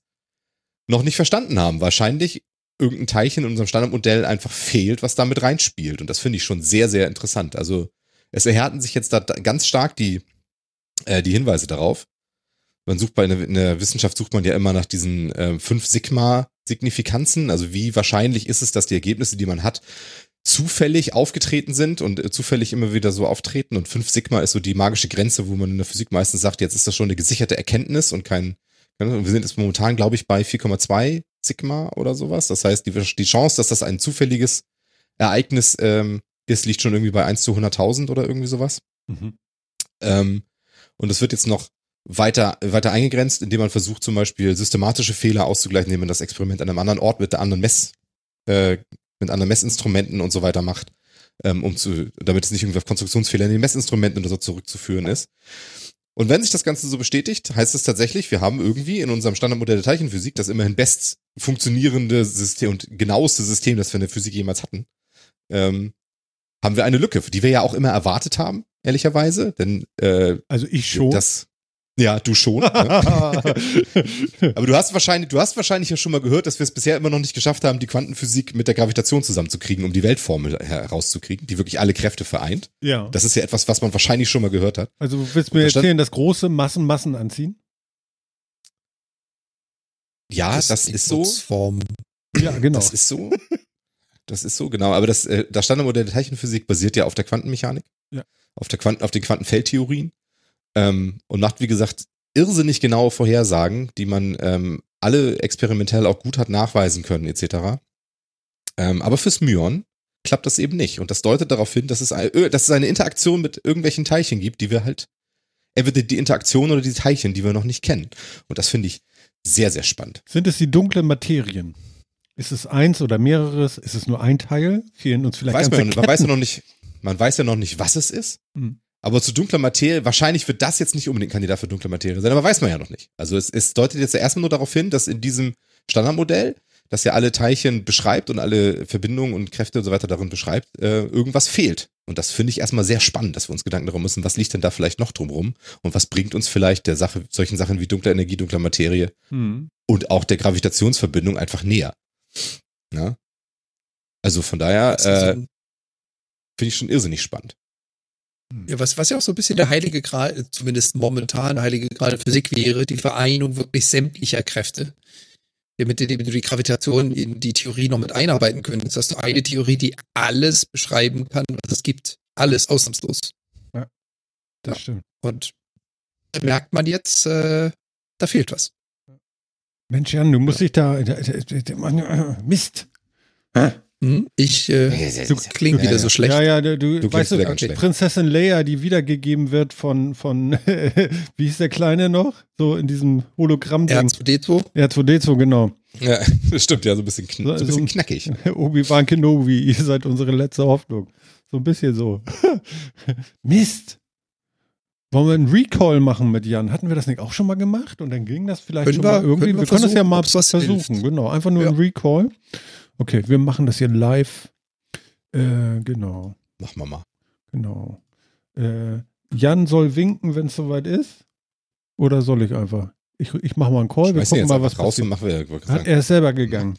noch nicht verstanden haben. Wahrscheinlich irgendein Teilchen in unserem Standardmodell einfach fehlt, was damit reinspielt. Und das finde ich schon sehr, sehr interessant. Also es erhärten sich jetzt da da ganz stark die, äh, die Hinweise darauf. Man sucht bei in der Wissenschaft sucht man ja immer nach diesen äh, fünf Sigma-Signifikanzen. Also wie wahrscheinlich ist es, dass die Ergebnisse, die man hat, zufällig aufgetreten sind und äh, zufällig immer wieder so auftreten. Und fünf Sigma ist so die magische Grenze, wo man in der Physik meistens sagt, jetzt ist das schon eine gesicherte Erkenntnis und kein, und wir sind jetzt momentan, glaube ich, bei 4,2 Sigma oder sowas. Das heißt, die, die Chance, dass das ein zufälliges Ereignis ähm, ist, liegt schon irgendwie bei 1 zu 100.000 oder irgendwie sowas. Mhm. Ähm, und es wird jetzt noch weiter, weiter eingegrenzt, indem man versucht, zum Beispiel systematische Fehler auszugleichen, indem man das Experiment an einem anderen Ort mit anderen Mess, äh, mit anderen Messinstrumenten und so weiter macht, ähm, um zu, damit es nicht irgendwie auf Konstruktionsfehler in den Messinstrumenten oder so zurückzuführen ist. Und wenn sich das Ganze so bestätigt, heißt es tatsächlich, wir haben irgendwie in unserem Standardmodell der Teilchenphysik das immerhin best funktionierende System und genaueste System, das wir in der Physik jemals hatten, ähm, haben wir eine Lücke, die wir ja auch immer erwartet haben, ehrlicherweise, denn äh, Also ich schon. das, ja, du schon. ne? Aber du hast wahrscheinlich, du hast wahrscheinlich ja schon mal gehört, dass wir es bisher immer noch nicht geschafft haben, die Quantenphysik mit der Gravitation zusammenzukriegen, um die Weltformel herauszukriegen, die wirklich alle Kräfte vereint. ja. Das ist ja etwas, was man wahrscheinlich schon mal gehört hat. Also du willst mir da stand- erzählen, dass große Massen Massen anziehen? Ja, das, die ist so. Ja, genau. Das ist so. Das ist so, genau. Aber das, äh, das Standardmodell der Teilchenphysik basiert ja auf der Quantenmechanik. Ja. Auf, der Quanten, auf den Quantenfeldtheorien. Ähm, und macht, wie gesagt, irrsinnig genaue Vorhersagen, die man ähm, alle experimentell auch gut hat nachweisen können, etc. Ähm, aber fürs Myon klappt das eben nicht. Und das deutet darauf hin, dass es, ein, ö- dass es eine Interaktion mit irgendwelchen Teilchen gibt, die wir halt, entweder die Interaktion oder die Teilchen, die wir noch nicht kennen. Und das finde ich sehr, sehr spannend. Sind es die dunklen Materien? Ist es eins oder mehreres? Ist es nur ein Teil? Fehlen uns vielleicht weiß ganze man, man weiß ja noch nicht, man weiß ja noch nicht, was es ist. Hm. Aber zu dunkler Materie, wahrscheinlich wird das jetzt nicht unbedingt Kandidat für dunkle Materie sein, aber weiß man ja noch nicht. Also es, es deutet jetzt ja erstmal nur darauf hin, dass in diesem Standardmodell, das ja alle Teilchen beschreibt und alle Verbindungen und Kräfte und so weiter darin beschreibt, äh, irgendwas fehlt. Und das finde ich erstmal sehr spannend, dass wir uns Gedanken darüber müssen, was liegt denn da vielleicht noch drumrum und was bringt uns vielleicht der Sache, solchen Sachen wie dunkle Energie, dunkler Materie Hm. und auch der Gravitationsverbindung einfach näher. Ja? Also von daher äh, finde ich schon irrsinnig spannend. Ja, was, was ja auch so ein bisschen der heilige Gral, zumindest momentan heilige Gral der Physik wäre, die Vereinigung wirklich sämtlicher Kräfte. mit dem du die Gravitation in die Theorie noch mit einarbeiten könntest, hast du eine Theorie, die alles beschreiben kann, was es gibt. Alles ausnahmslos. Das Ja. stimmt. Und da merkt man jetzt, äh, da fehlt was. Mensch, Jan, du musst dich da. da- da- da- Mann, Mist. Hm? Ich äh, Du klingt wieder so schlecht. Ja, ja, du, du, Du klingst weißt du, okay. schlecht. Prinzessin Leia, die wiedergegeben wird von, von wie hieß der Kleine noch? So in diesem Hologramm-Ding. R2D2. R2D2, genau. Ja, das stimmt, ja, so ein bisschen, kn so ein So- bisschen so- knackig. Obi-Wan Kenobi, ihr seid unsere letzte Hoffnung. So ein bisschen so. Mist. Wollen wir einen Recall machen mit Jan? Hatten wir das nicht auch schon mal gemacht? Und dann ging das vielleicht Können schon wir- mal irgendwie. können wir Wir, können das ja mal versuchen. hilft. Genau, einfach nur Ja. ein Recall. Okay, wir machen das hier live. Äh, genau, Machen wir mal. genau. Äh, Jan soll winken, wenn es soweit ist. Oder soll ich einfach? Ich, ich mache mal einen Call. Wir Schmeiß den gucken mal, was raus passiert. und machen wir. Hat sagen, er ist selber gegangen.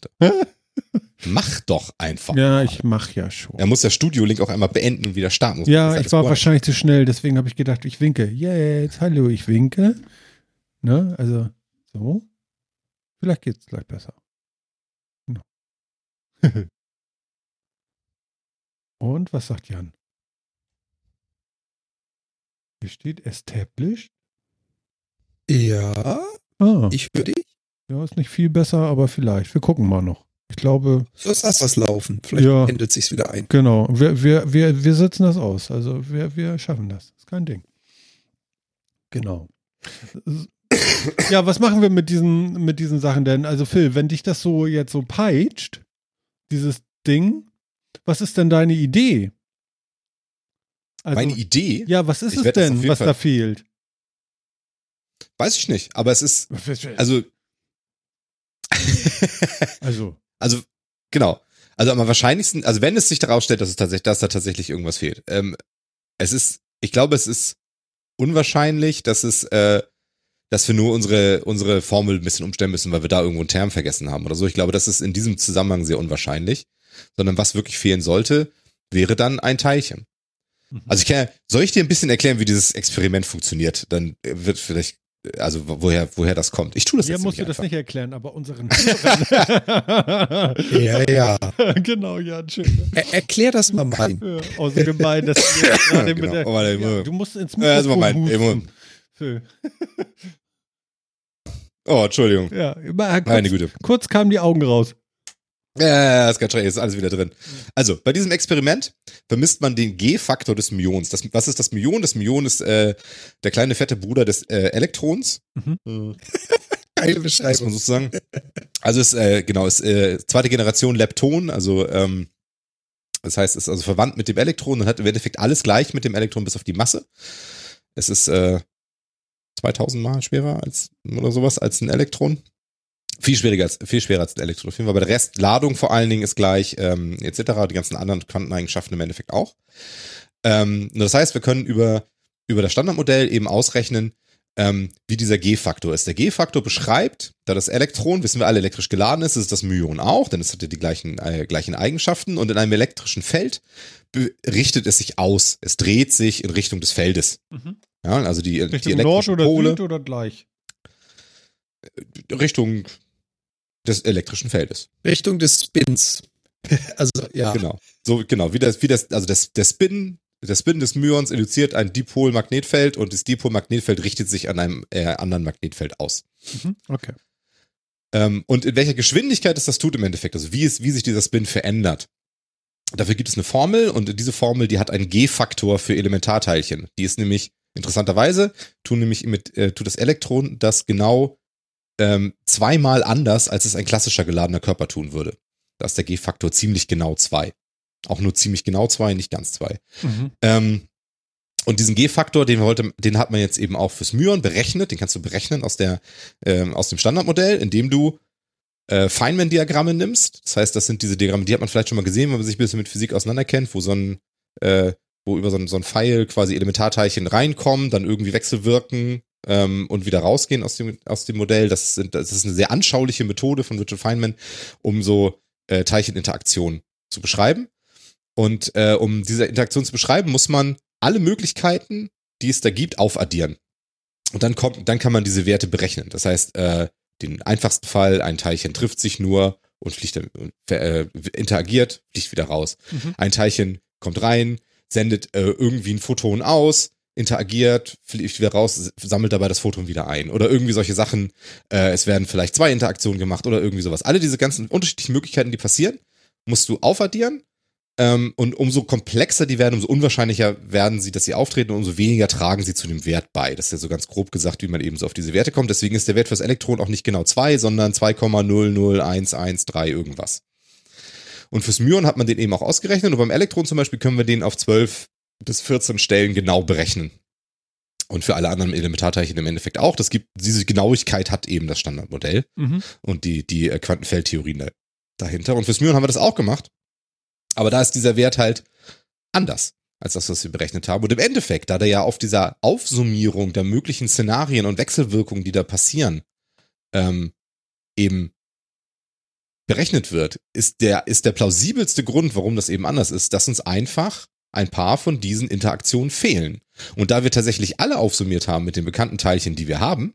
Mach doch einfach. Ja, ich mach ja schon. Er muss der Studio-Link auch einmal beenden und wieder starten. Ja, Das ich war wahrscheinlich zu schnell, deswegen habe ich gedacht, ich winke. Jetzt, hallo, ich winke. Ne, also so. Vielleicht geht's gleich besser. Und was sagt Jan? Hier steht established. Ja, Ah, ich höre dich. ja, ist nicht viel besser, aber vielleicht. Wir gucken mal noch. Ich glaube, So ist das was laufen. Vielleicht Ja. pendelt sich's wieder ein. Genau, wir, wir, wir, wir sitzen das aus. Also wir, wir schaffen das. Ist kein Ding. Genau. Ja, was machen wir mit diesen, mit diesen Sachen denn? Also Phil, wenn dich das so jetzt so peitscht, dieses Ding, was ist denn deine Idee? Also, Meine Idee, ja, was ist Ich es denn, was Fall- da fehlt? weiß ich nicht, aber es ist, also, Also, also, genau. Also am wahrscheinlichsten, also wenn es sich daraus stellt, dass es tatsächlich, dass da tatsächlich irgendwas fehlt. Ähm, es ist, ich glaube, es ist unwahrscheinlich, dass es, äh, dass wir nur unsere, unsere Formel ein bisschen umstellen müssen, weil wir da irgendwo einen Term vergessen haben oder so. Ich glaube, das ist in diesem Zusammenhang sehr unwahrscheinlich. Sondern was wirklich fehlen sollte, wäre dann ein Teilchen. Mhm. Also ich kann, soll ich dir ein bisschen erklären, wie dieses Experiment funktioniert? Dann wird vielleicht, also woher, woher das kommt. Ich tue das hier jetzt musst du nämlich das einfach. nicht erklären, aber unseren. Ja, ja. genau, ja, schön. Er, erklär das mal mein. Ja, außer gemein, dass du gerade Genau. mit der, Oh, warte, ja, du musst ins Äh, also Mikrofon Moment, husten. Oh, Entschuldigung. Ja, immer, kurz, Meine Güte. kurz kamen die Augen raus. Ja, ist ganz schrecklich, ist alles wieder drin. Also, bei diesem Experiment vermisst man den G-Faktor des Myons. Das, was ist das Myon? Das Myon ist äh, der kleine fette Bruder des äh, Elektrons. Mhm. Geile muss man Beschreibung. sozusagen. Also ist, äh, genau, ist äh, zweite Generation Lepton, also ähm, das heißt, ist also verwandt mit dem Elektron und hat im Endeffekt alles gleich mit dem Elektron bis auf die Masse. Es ist äh, 2000 Mal schwerer als oder sowas als ein Elektron. Viel schwieriger als, viel schwerer als ein Elektron. Aber der Rest, Ladung vor allen Dingen ist gleich, ähm, etc., die ganzen anderen Quanteneigenschaften im Endeffekt auch. Ähm, das heißt, wir können über, über das Standardmodell eben ausrechnen, ähm, wie dieser G-Faktor ist. Der G-Faktor beschreibt, da das Elektron, wissen wir alle, elektrisch geladen ist, ist das Myon auch, denn es hat ja die gleichen, äh, gleichen Eigenschaften und in einem elektrischen Feld richtet es sich aus. Es dreht sich in Richtung des Feldes. Ja, also die, die Richtung Nord elektrischen oder Pole Süd oder gleich? Richtung des elektrischen Feldes. Richtung des Spins. Also, ja. Genau. So, genau, wie das, wie das, also das, der Spin, der Spin des Myons induziert ein Dipol-Magnetfeld und das Dipol-Magnetfeld richtet sich an einem äh, anderen Magnetfeld aus. Mhm. Okay. Ähm, und in welcher Geschwindigkeit es das tut im Endeffekt, also wie, es, wie sich dieser Spin verändert. Dafür gibt es eine Formel und diese Formel, die hat einen G-Faktor für Elementarteilchen. Die ist nämlich, interessanterweise, tun nämlich mit, äh, tut das Elektron das genau ähm, zweimal anders, als es ein klassischer geladener Körper tun würde. Da ist der G-Faktor ziemlich genau zwei. Auch nur ziemlich genau zwei, nicht ganz zwei. Mhm. Ähm, und diesen G-Faktor, den, wir heute, den hat man jetzt eben auch fürs Myon berechnet. Den kannst du berechnen aus, der, ähm, aus dem Standardmodell, indem du äh, Feynman-Diagramme nimmst. Das heißt, das sind diese Diagramme, die hat man vielleicht schon mal gesehen, wenn man sich ein bisschen mit Physik auseinanderkennt, wo so ein, äh, wo über so ein, so ein Pfeil quasi Elementarteilchen reinkommen, dann irgendwie wechselwirken ähm, und wieder rausgehen aus dem, aus dem Modell. Das, sind, das ist eine sehr anschauliche Methode von Richard Feynman, um so äh, Teilcheninteraktion zu beschreiben. Und äh, um diese Interaktion zu beschreiben, muss man alle Möglichkeiten, die es da gibt, aufaddieren. Und dann kommt, dann kann man diese Werte berechnen. Das heißt, äh, den einfachsten Fall, ein Teilchen trifft sich nur und fliegt äh, interagiert, fliegt wieder raus. Mhm. Ein Teilchen kommt rein, sendet äh, irgendwie ein Photon aus, interagiert, fliegt wieder raus, sammelt dabei das Photon wieder ein. Oder irgendwie solche Sachen. Äh, es werden vielleicht zwei Interaktionen gemacht oder irgendwie sowas. Alle diese ganzen unterschiedlichen Möglichkeiten, die passieren, musst du aufaddieren. Ähm, und umso komplexer die werden, umso unwahrscheinlicher werden sie, dass sie auftreten und umso weniger tragen sie zu dem Wert bei. Das ist ja so ganz grob gesagt, wie man eben so auf diese Werte kommt. Deswegen ist der Wert fürs Elektron auch nicht genau 2, sondern 2,00113 irgendwas. Und fürs Myon hat man den eben auch ausgerechnet. Und beim Elektron zum Beispiel können wir den auf 12 bis 14 Stellen genau berechnen. Und für alle anderen Elementarteilchen im Endeffekt auch. Das gibt, diese Genauigkeit hat eben das Standardmodell Mhm. und die, die äh, Quantenfeldtheorien da, dahinter. Und fürs Myon haben wir das auch gemacht. Aber da ist dieser Wert halt anders als das, was wir berechnet haben. Und im Endeffekt, da der ja auf dieser Aufsummierung der möglichen Szenarien und Wechselwirkungen, die da passieren, ähm, eben berechnet wird, ist der, ist der plausibelste Grund, warum das eben anders ist, dass uns einfach ein paar von diesen Interaktionen fehlen. Und da wir tatsächlich alle aufsummiert haben mit den bekannten Teilchen, die wir haben,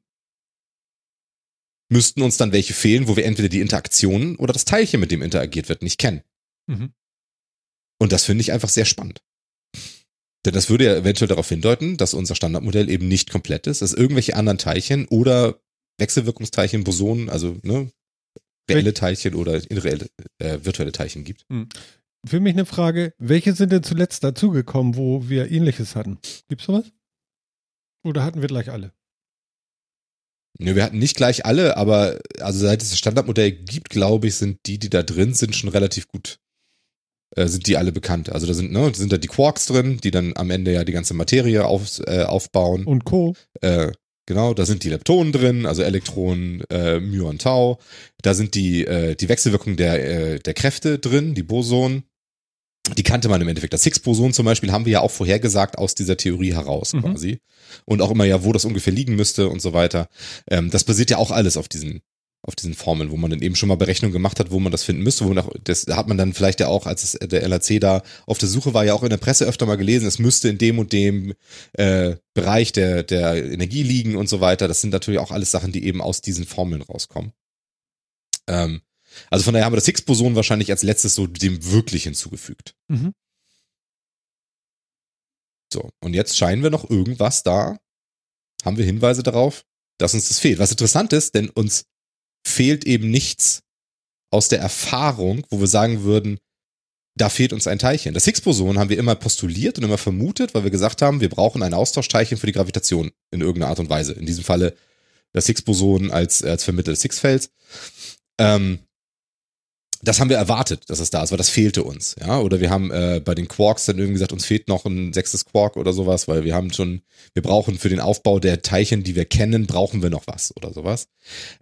müssten uns dann welche fehlen, wo wir entweder die Interaktionen oder das Teilchen, mit dem interagiert wird, nicht kennen. Mhm. Und das finde ich einfach sehr spannend. Denn das würde ja eventuell darauf hindeuten, dass unser Standardmodell eben nicht komplett ist, dass irgendwelche anderen Teilchen oder Wechselwirkungsteilchen, Bosonen, also ne, reelle Teilchen oder irreelle, äh, virtuelle Teilchen gibt. Für mich eine Frage, welche sind denn zuletzt dazugekommen, wo wir ähnliches hatten? Gibt's sowas? Oder hatten wir gleich alle? Nö, wir hatten nicht gleich alle, aber also seit es das Standardmodell gibt, glaube ich, sind die, die da drin sind, schon relativ gut, äh, sind die alle bekannt. Also da sind, ne, sind da die Quarks drin, die dann am Ende ja die ganze Materie auf, äh, aufbauen. Und Co. Äh, genau, da sind die Leptonen drin, also Elektronen, äh, Myon, Tau. Da sind die, äh, die Wechselwirkung der, äh, der Kräfte drin, die Bosonen. Die kannte man im Endeffekt. Das Higgs-Boson zum Beispiel haben wir ja auch vorhergesagt aus dieser Theorie heraus Mhm. quasi. Und auch immer ja, wo das ungefähr liegen müsste und so weiter. Ähm, das basiert ja auch alles auf diesen, auf diesen Formeln, wo man dann eben schon mal Berechnungen gemacht hat, wo man das finden müsste. Wo man auch, das hat man dann vielleicht ja auch, als es, der LAC da auf der Suche war, ja auch in der Presse öfter mal gelesen, es müsste in dem und dem äh, Bereich der, der Energie liegen und so weiter. Das sind natürlich auch alles Sachen, die eben aus diesen Formeln rauskommen. Ähm, also von daher haben wir das Higgs-Boson wahrscheinlich als letztes so dem wirklich hinzugefügt. Mhm. So, und jetzt scheinen wir noch irgendwas da. Haben wir Hinweise darauf, dass uns das fehlt. Was interessant ist, denn uns fehlt eben nichts aus der Erfahrung, wo wir sagen würden, da fehlt uns ein Teilchen. Das Higgs-Boson haben wir immer postuliert und immer vermutet, weil wir gesagt haben, wir brauchen ein Austauschteilchen für die Gravitation in irgendeiner Art und Weise. In diesem Falle das Higgs-Boson als, als Vermittler des Higgs-Felds. Ähm, das haben wir erwartet, dass es da ist, weil das fehlte uns, ja. Oder wir haben äh, bei den Quarks dann irgendwie gesagt, uns fehlt noch ein sechstes Quark oder sowas, weil wir haben schon, wir brauchen für den Aufbau der Teilchen, die wir kennen, brauchen wir noch was oder sowas.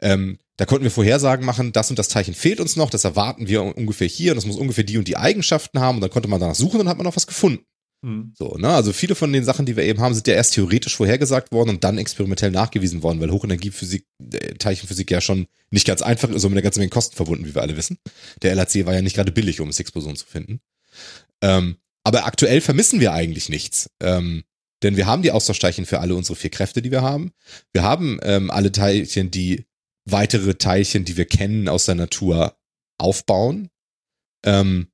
Ähm, da konnten wir Vorhersagen machen, das und das Teilchen fehlt uns noch, das erwarten wir ungefähr hier und das muss ungefähr die und die Eigenschaften haben und dann konnte man danach suchen und dann hat man noch was gefunden. Mhm. So, ne? Also viele von den Sachen, die wir eben haben, sind ja erst theoretisch vorhergesagt worden und dann experimentell nachgewiesen worden, weil Hochenergiephysik, äh, Teilchenphysik ja schon nicht ganz einfach ist und mit einer ganzen Menge Kosten verbunden, wie wir alle wissen. Der LHC war ja nicht gerade billig, um das Higgs-Boson zu finden. Ähm, aber aktuell vermissen wir eigentlich nichts. Ähm, denn wir haben die Austauschteilchen für alle unsere vier Kräfte, die wir haben. Wir haben ähm, alle Teilchen, die weitere Teilchen, die wir kennen aus der Natur, aufbauen. Ähm,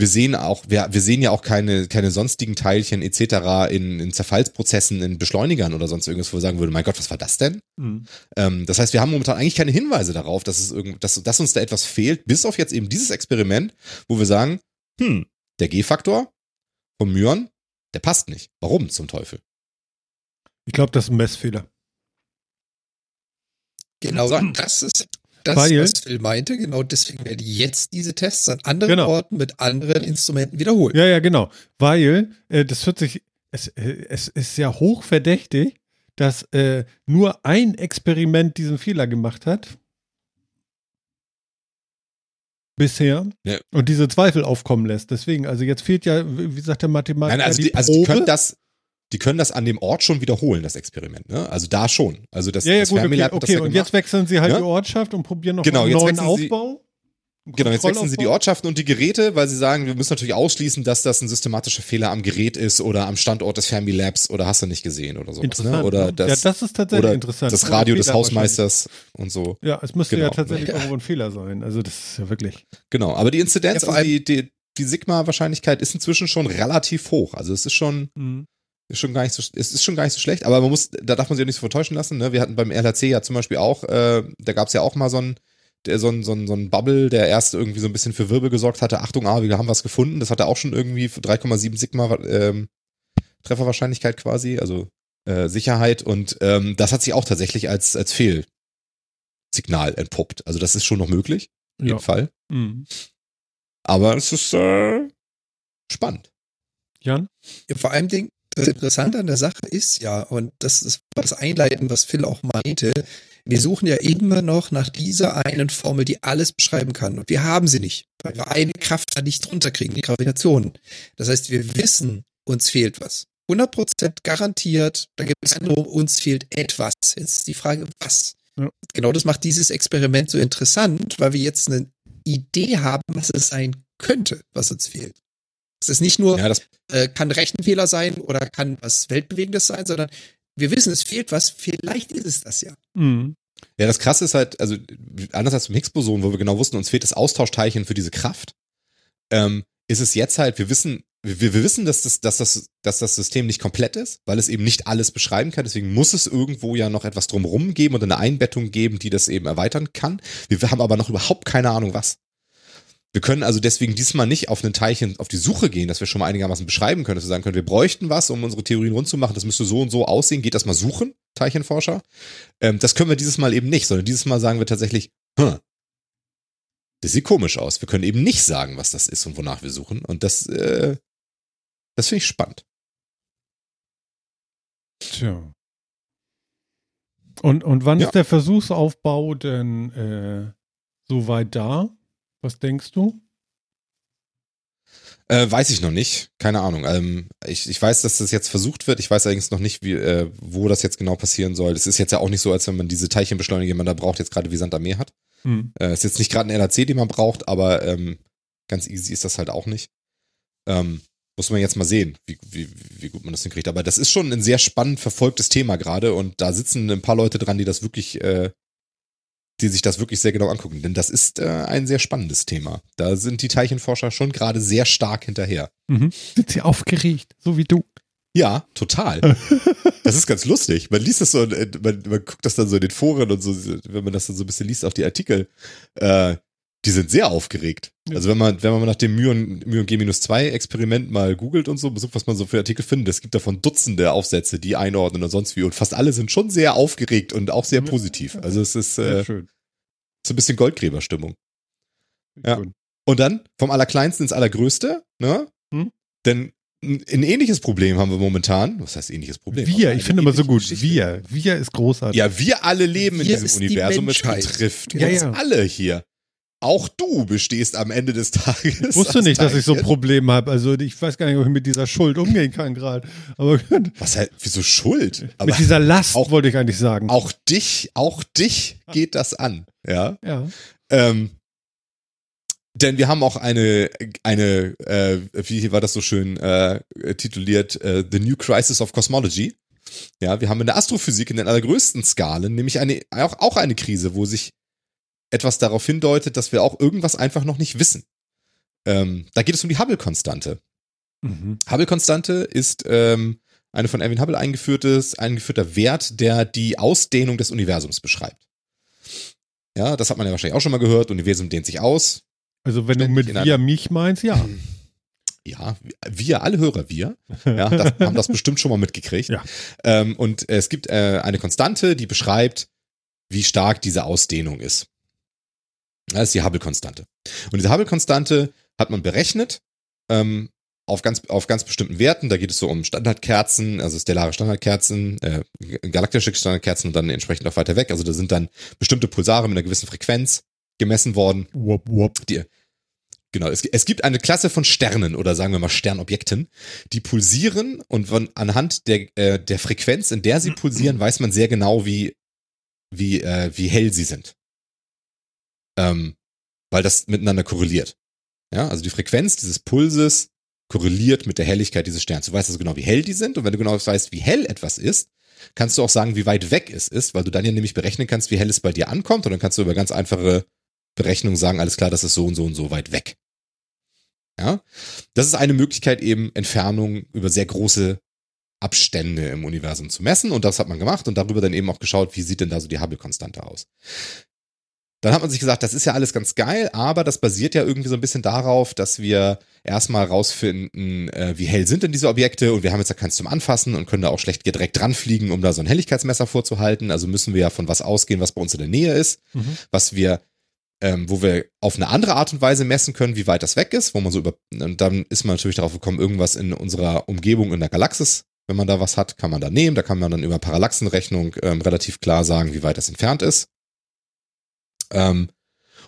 wir sehen auch, wir, wir sehen ja auch keine, keine sonstigen Teilchen etc. In, in Zerfallsprozessen, in Beschleunigern oder sonst irgendwas, wo wir sagen würden, mein Gott, was war das denn? Mhm. Ähm, das heißt, wir haben momentan eigentlich keine Hinweise darauf, dass es irgend, dass, dass uns da etwas fehlt, bis auf jetzt eben dieses Experiment, wo wir sagen, hm, der G-Faktor vom Myon, der passt nicht. Warum zum Teufel? Ich glaube, das ist ein Messfehler. Genau, das ist das, Weil- was Phil meinte. Genau deswegen werde ich jetzt diese Tests an anderen Genau. Orten mit anderen Instrumenten wiederholen. Ja, ja, genau. Weil äh, das hört sich, es, äh, es ist ja hochverdächtig, dass äh, nur ein Experiment diesen Fehler gemacht hat. Bisher. Ja. Und diese Zweifel aufkommen lässt. Deswegen, also jetzt fehlt ja, wie sagt der Mathematiker, Nein, also die, also die können das, die können das an dem Ort schon wiederholen, das Experiment, ne? Also da schon. Also das, ja, ja, das gut, okay, Fermilab das okay. ja und jetzt wechseln sie halt Ja? die Ortschaft und probieren noch Genau, einen jetzt neuen wechseln sie- Aufbau. Genau, jetzt wechseln sie die Ortschaften und die Geräte, weil sie sagen, wir müssen natürlich ausschließen, dass das ein systematischer Fehler am Gerät ist oder am Standort des Fermi Labs oder hast du nicht gesehen oder so. Ne? Oder ne? das, ja, das ist tatsächlich interessant. das Radio des Hausmeisters und so. Ja, es müsste ja Genau. tatsächlich Ja. irgendwo ein Fehler sein. Also das ist ja wirklich. Genau, aber die Inzidenz, also die, die, die Sigma-Wahrscheinlichkeit ist inzwischen schon relativ hoch. Also es ist schon, Mhm. Ist schon gar nicht so, es ist schon gar nicht so schlecht, aber man muss, da darf man sich auch nicht so vertäuschen lassen. Ne? Wir hatten beim LHC ja zum Beispiel auch, äh, da gab es ja auch mal so ein, der, so ein, so ein, so ein Bubble, der erst irgendwie so ein bisschen für Wirbel gesorgt hatte. Achtung, ah, wir haben was gefunden. Das hatte auch schon irgendwie für 3,7 Sigma ähm, Trefferwahrscheinlichkeit quasi, also äh, Sicherheit. Und ähm, das hat sich auch tatsächlich als, als Fehlsignal entpuppt. Also das ist schon noch möglich, auf jeden Ja. Fall. Mhm. Aber es ist äh, spannend. Jan? Ja, vor allem Ding, das Interessante an der Sache ist ja, und das ist das Einleiten, was Phil auch meinte, wir suchen ja immer noch nach dieser einen Formel, die alles beschreiben kann. Und wir haben sie nicht, weil wir eine Kraft da nicht drunter kriegen, die Gravitation. Das heißt, wir wissen, uns fehlt was. 100% garantiert, da gibt es andere, uns fehlt etwas. Jetzt ist die Frage, was? Ja. Genau das macht dieses Experiment so interessant, weil wir jetzt eine Idee haben, was es sein könnte, was uns fehlt. Es ist nicht nur, Ja, das, äh, kann Rechenfehler sein oder kann was Weltbewegendes sein, sondern wir wissen, es fehlt was, vielleicht ist es das ja. Mhm. ja, das krasse ist halt, also anders als beim Higgs-Boson, wo wir genau wussten, uns fehlt das Austauschteilchen für diese Kraft, ähm, ist es jetzt halt, wir wissen, wir, wir wissen, dass das, dass, das, dass das System nicht komplett ist, weil es eben nicht alles beschreiben kann. Deswegen muss es irgendwo ja noch etwas drumherum geben und eine Einbettung geben, die das eben erweitern kann. Wir haben aber noch überhaupt keine Ahnung, was. Wir können also deswegen diesmal nicht auf ein Teilchen auf die Suche gehen, dass wir schon mal einigermaßen beschreiben können, dass wir sagen können, wir bräuchten was, um unsere Theorien rund zu machen. Das müsste so und so aussehen. Geht das mal suchen, Teilchenforscher? Ähm, das können wir dieses Mal eben nicht, sondern dieses Mal sagen wir tatsächlich, hm, das sieht komisch aus. Wir können eben nicht sagen, was das ist und wonach wir suchen. Und das, äh, das finde ich spannend. Tja. Und, und wann Ja. ist der Versuchsaufbau denn äh, soweit da? Was denkst du? Äh, weiß ich noch nicht. Keine Ahnung. Ähm, ich, ich weiß, dass das jetzt versucht wird. Ich weiß allerdings noch nicht, wie, äh, wo das jetzt genau passieren soll. Es ist jetzt ja auch nicht so, als wenn man diese Teilchenbeschleuniger, die man da braucht, jetzt gerade wie Sand am Meer hat. Hm. Äh, ist jetzt nicht gerade ein LHC, den man braucht, aber ähm, ganz easy ist das halt auch nicht. Ähm, muss man jetzt mal sehen, wie, wie, wie gut man das hinkriegt. Aber das ist schon ein sehr spannend verfolgtes Thema gerade und da sitzen ein paar Leute dran, die das wirklich, äh, die sich das wirklich sehr genau angucken. Denn das ist äh, ein sehr spannendes Thema. Da sind die Teilchenforscher schon gerade sehr stark hinterher. Mhm. Sind sie aufgeregt, so wie du? Ja, total. Das ist ganz lustig. Man liest das so, äh, man, man guckt das dann so in den Foren und so, wenn man das dann so ein bisschen liest, auch die Artikel, äh, die sind sehr aufgeregt. Ja. Also wenn man, wenn man nach dem Myon, Myon G-2-Experiment mal googelt und so, besucht, was man so für Artikel findet, es gibt davon Dutzende Aufsätze, die einordnen und sonst wie. Und fast alle sind schon sehr aufgeregt und auch sehr Ja. positiv. Also es ist äh, schön. so ein bisschen Goldgräberstimmung. Ja. Und dann vom Allerkleinsten ins Allergrößte, ne? Hm? Denn ein ähnliches Problem haben wir momentan. Was heißt ähnliches Problem? Wir, ich finde immer so gut. ähnliche Wir. Wir ist großartig. Ja, wir alle leben in Wir diesem ist die Universum. Es betrifft Ja, uns ja. alle hier. Auch du bestehst am Ende des Tages. Ich wusste nicht, dass ich so Teilchen. Probleme habe. Also ich weiß gar nicht, ob ich mit dieser Schuld umgehen kann gerade. Aber. Was halt, wieso Schuld? Aber mit dieser Last auch- wollte ich eigentlich sagen. auch dich, auch dich geht das an. Ja. Ja. Ähm, denn wir haben auch eine, eine, äh, wie war das so schön äh, tituliert, äh, The New Crisis of Cosmology. Ja, wir haben in der Astrophysik in den allergrößten Skalen nämlich eine, auch, auch eine Krise, wo sich etwas darauf hindeutet, dass wir auch irgendwas einfach noch nicht wissen. Ähm, da geht es um die Hubble-Konstante. Mhm. Hubble-Konstante ist ähm, eine von Erwin Hubble eingeführtes, eingeführter Wert, der die Ausdehnung des Universums beschreibt. Ja, das hat man ja wahrscheinlich auch schon mal gehört. Universum dehnt sich aus. Also wenn du mit wir mich meinst, ja. Ja, wir, alle Hörer, wir, ja, das, haben das bestimmt schon mal mitgekriegt. Ja. Ähm, und es gibt äh, eine Konstante, die beschreibt, wie stark diese Ausdehnung ist. Das ist die Hubble-Konstante. Und diese Hubble-Konstante hat man berechnet ähm, auf, ganz, auf ganz bestimmten Werten. Da geht es so um Standardkerzen, also stellare Standardkerzen, äh, galaktische Standardkerzen und dann entsprechend auch weiter weg. Also da sind dann bestimmte Pulsare mit einer gewissen Frequenz gemessen worden. Wop, wop. Die, genau, es, es gibt eine Klasse von Sternen oder sagen wir mal Sternobjekten, die pulsieren und von, anhand der, äh, der Frequenz, in der sie pulsieren, weiß man sehr genau, wie, wie, äh, wie hell sie sind. Ähm, weil das miteinander korreliert. Ja, also die Frequenz dieses Pulses korreliert mit der Helligkeit dieses Sterns. Du weißt also genau, wie hell die sind und wenn du genau weißt, wie hell etwas ist, kannst du auch sagen, wie weit weg es ist, weil du dann ja nämlich berechnen kannst, wie hell es bei dir ankommt und dann kannst du über ganz einfache Berechnungen sagen, alles klar, das ist so und so und so weit weg. Ja, das ist eine Möglichkeit eben Entfernung über sehr große Abstände im Universum zu messen und das hat man gemacht und darüber dann eben auch geschaut, wie sieht denn da so die Hubble-Konstante aus. Dann hat man sich gesagt, das ist ja alles ganz geil, aber das basiert ja irgendwie so ein bisschen darauf, dass wir erstmal rausfinden, äh, wie hell sind denn diese Objekte und wir haben jetzt ja keins zum Anfassen und können da auch schlecht direkt dranfliegen, um da so ein Helligkeitsmesser vorzuhalten. Also müssen wir ja von was ausgehen, was bei uns in der Nähe ist, Mhm. was wir, ähm, wo wir auf eine andere Art und Weise messen können, wie weit das weg ist, wo man so über, und dann ist man natürlich darauf gekommen, irgendwas in unserer Umgebung in der Galaxis, wenn man da was hat, kann man da nehmen. Da kann man dann über Parallaxenrechnung ähm, relativ klar sagen, wie weit das entfernt ist. Ähm,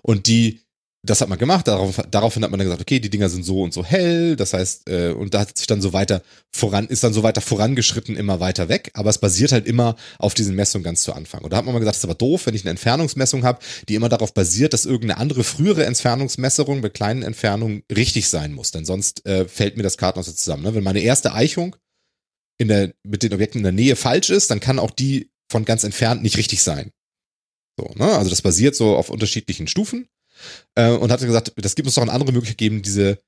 und die, das hat man gemacht, darauf, daraufhin hat man dann gesagt, okay, die Dinger sind so und so hell, das heißt, äh, und da hat sich dann so weiter voran, ist dann so weiter vorangeschritten, immer weiter weg, aber es basiert halt immer auf diesen Messungen ganz zu Anfang. Und da hat man mal gesagt, das ist aber doof, wenn ich eine Entfernungsmessung habe, die immer darauf basiert, dass irgendeine andere frühere Entfernungsmessung bei kleinen Entfernungen richtig sein muss, denn sonst äh, fällt mir das Kartenhaus jetzt zusammen. Ne? Wenn meine erste Eichung in der, mit den Objekten in der Nähe falsch ist, dann kann auch die von ganz entfernt nicht richtig sein. So, ne? Also das basiert so auf unterschiedlichen Stufen. Äh, und hat gesagt, das gibt uns doch eine andere Möglichkeit geben, diese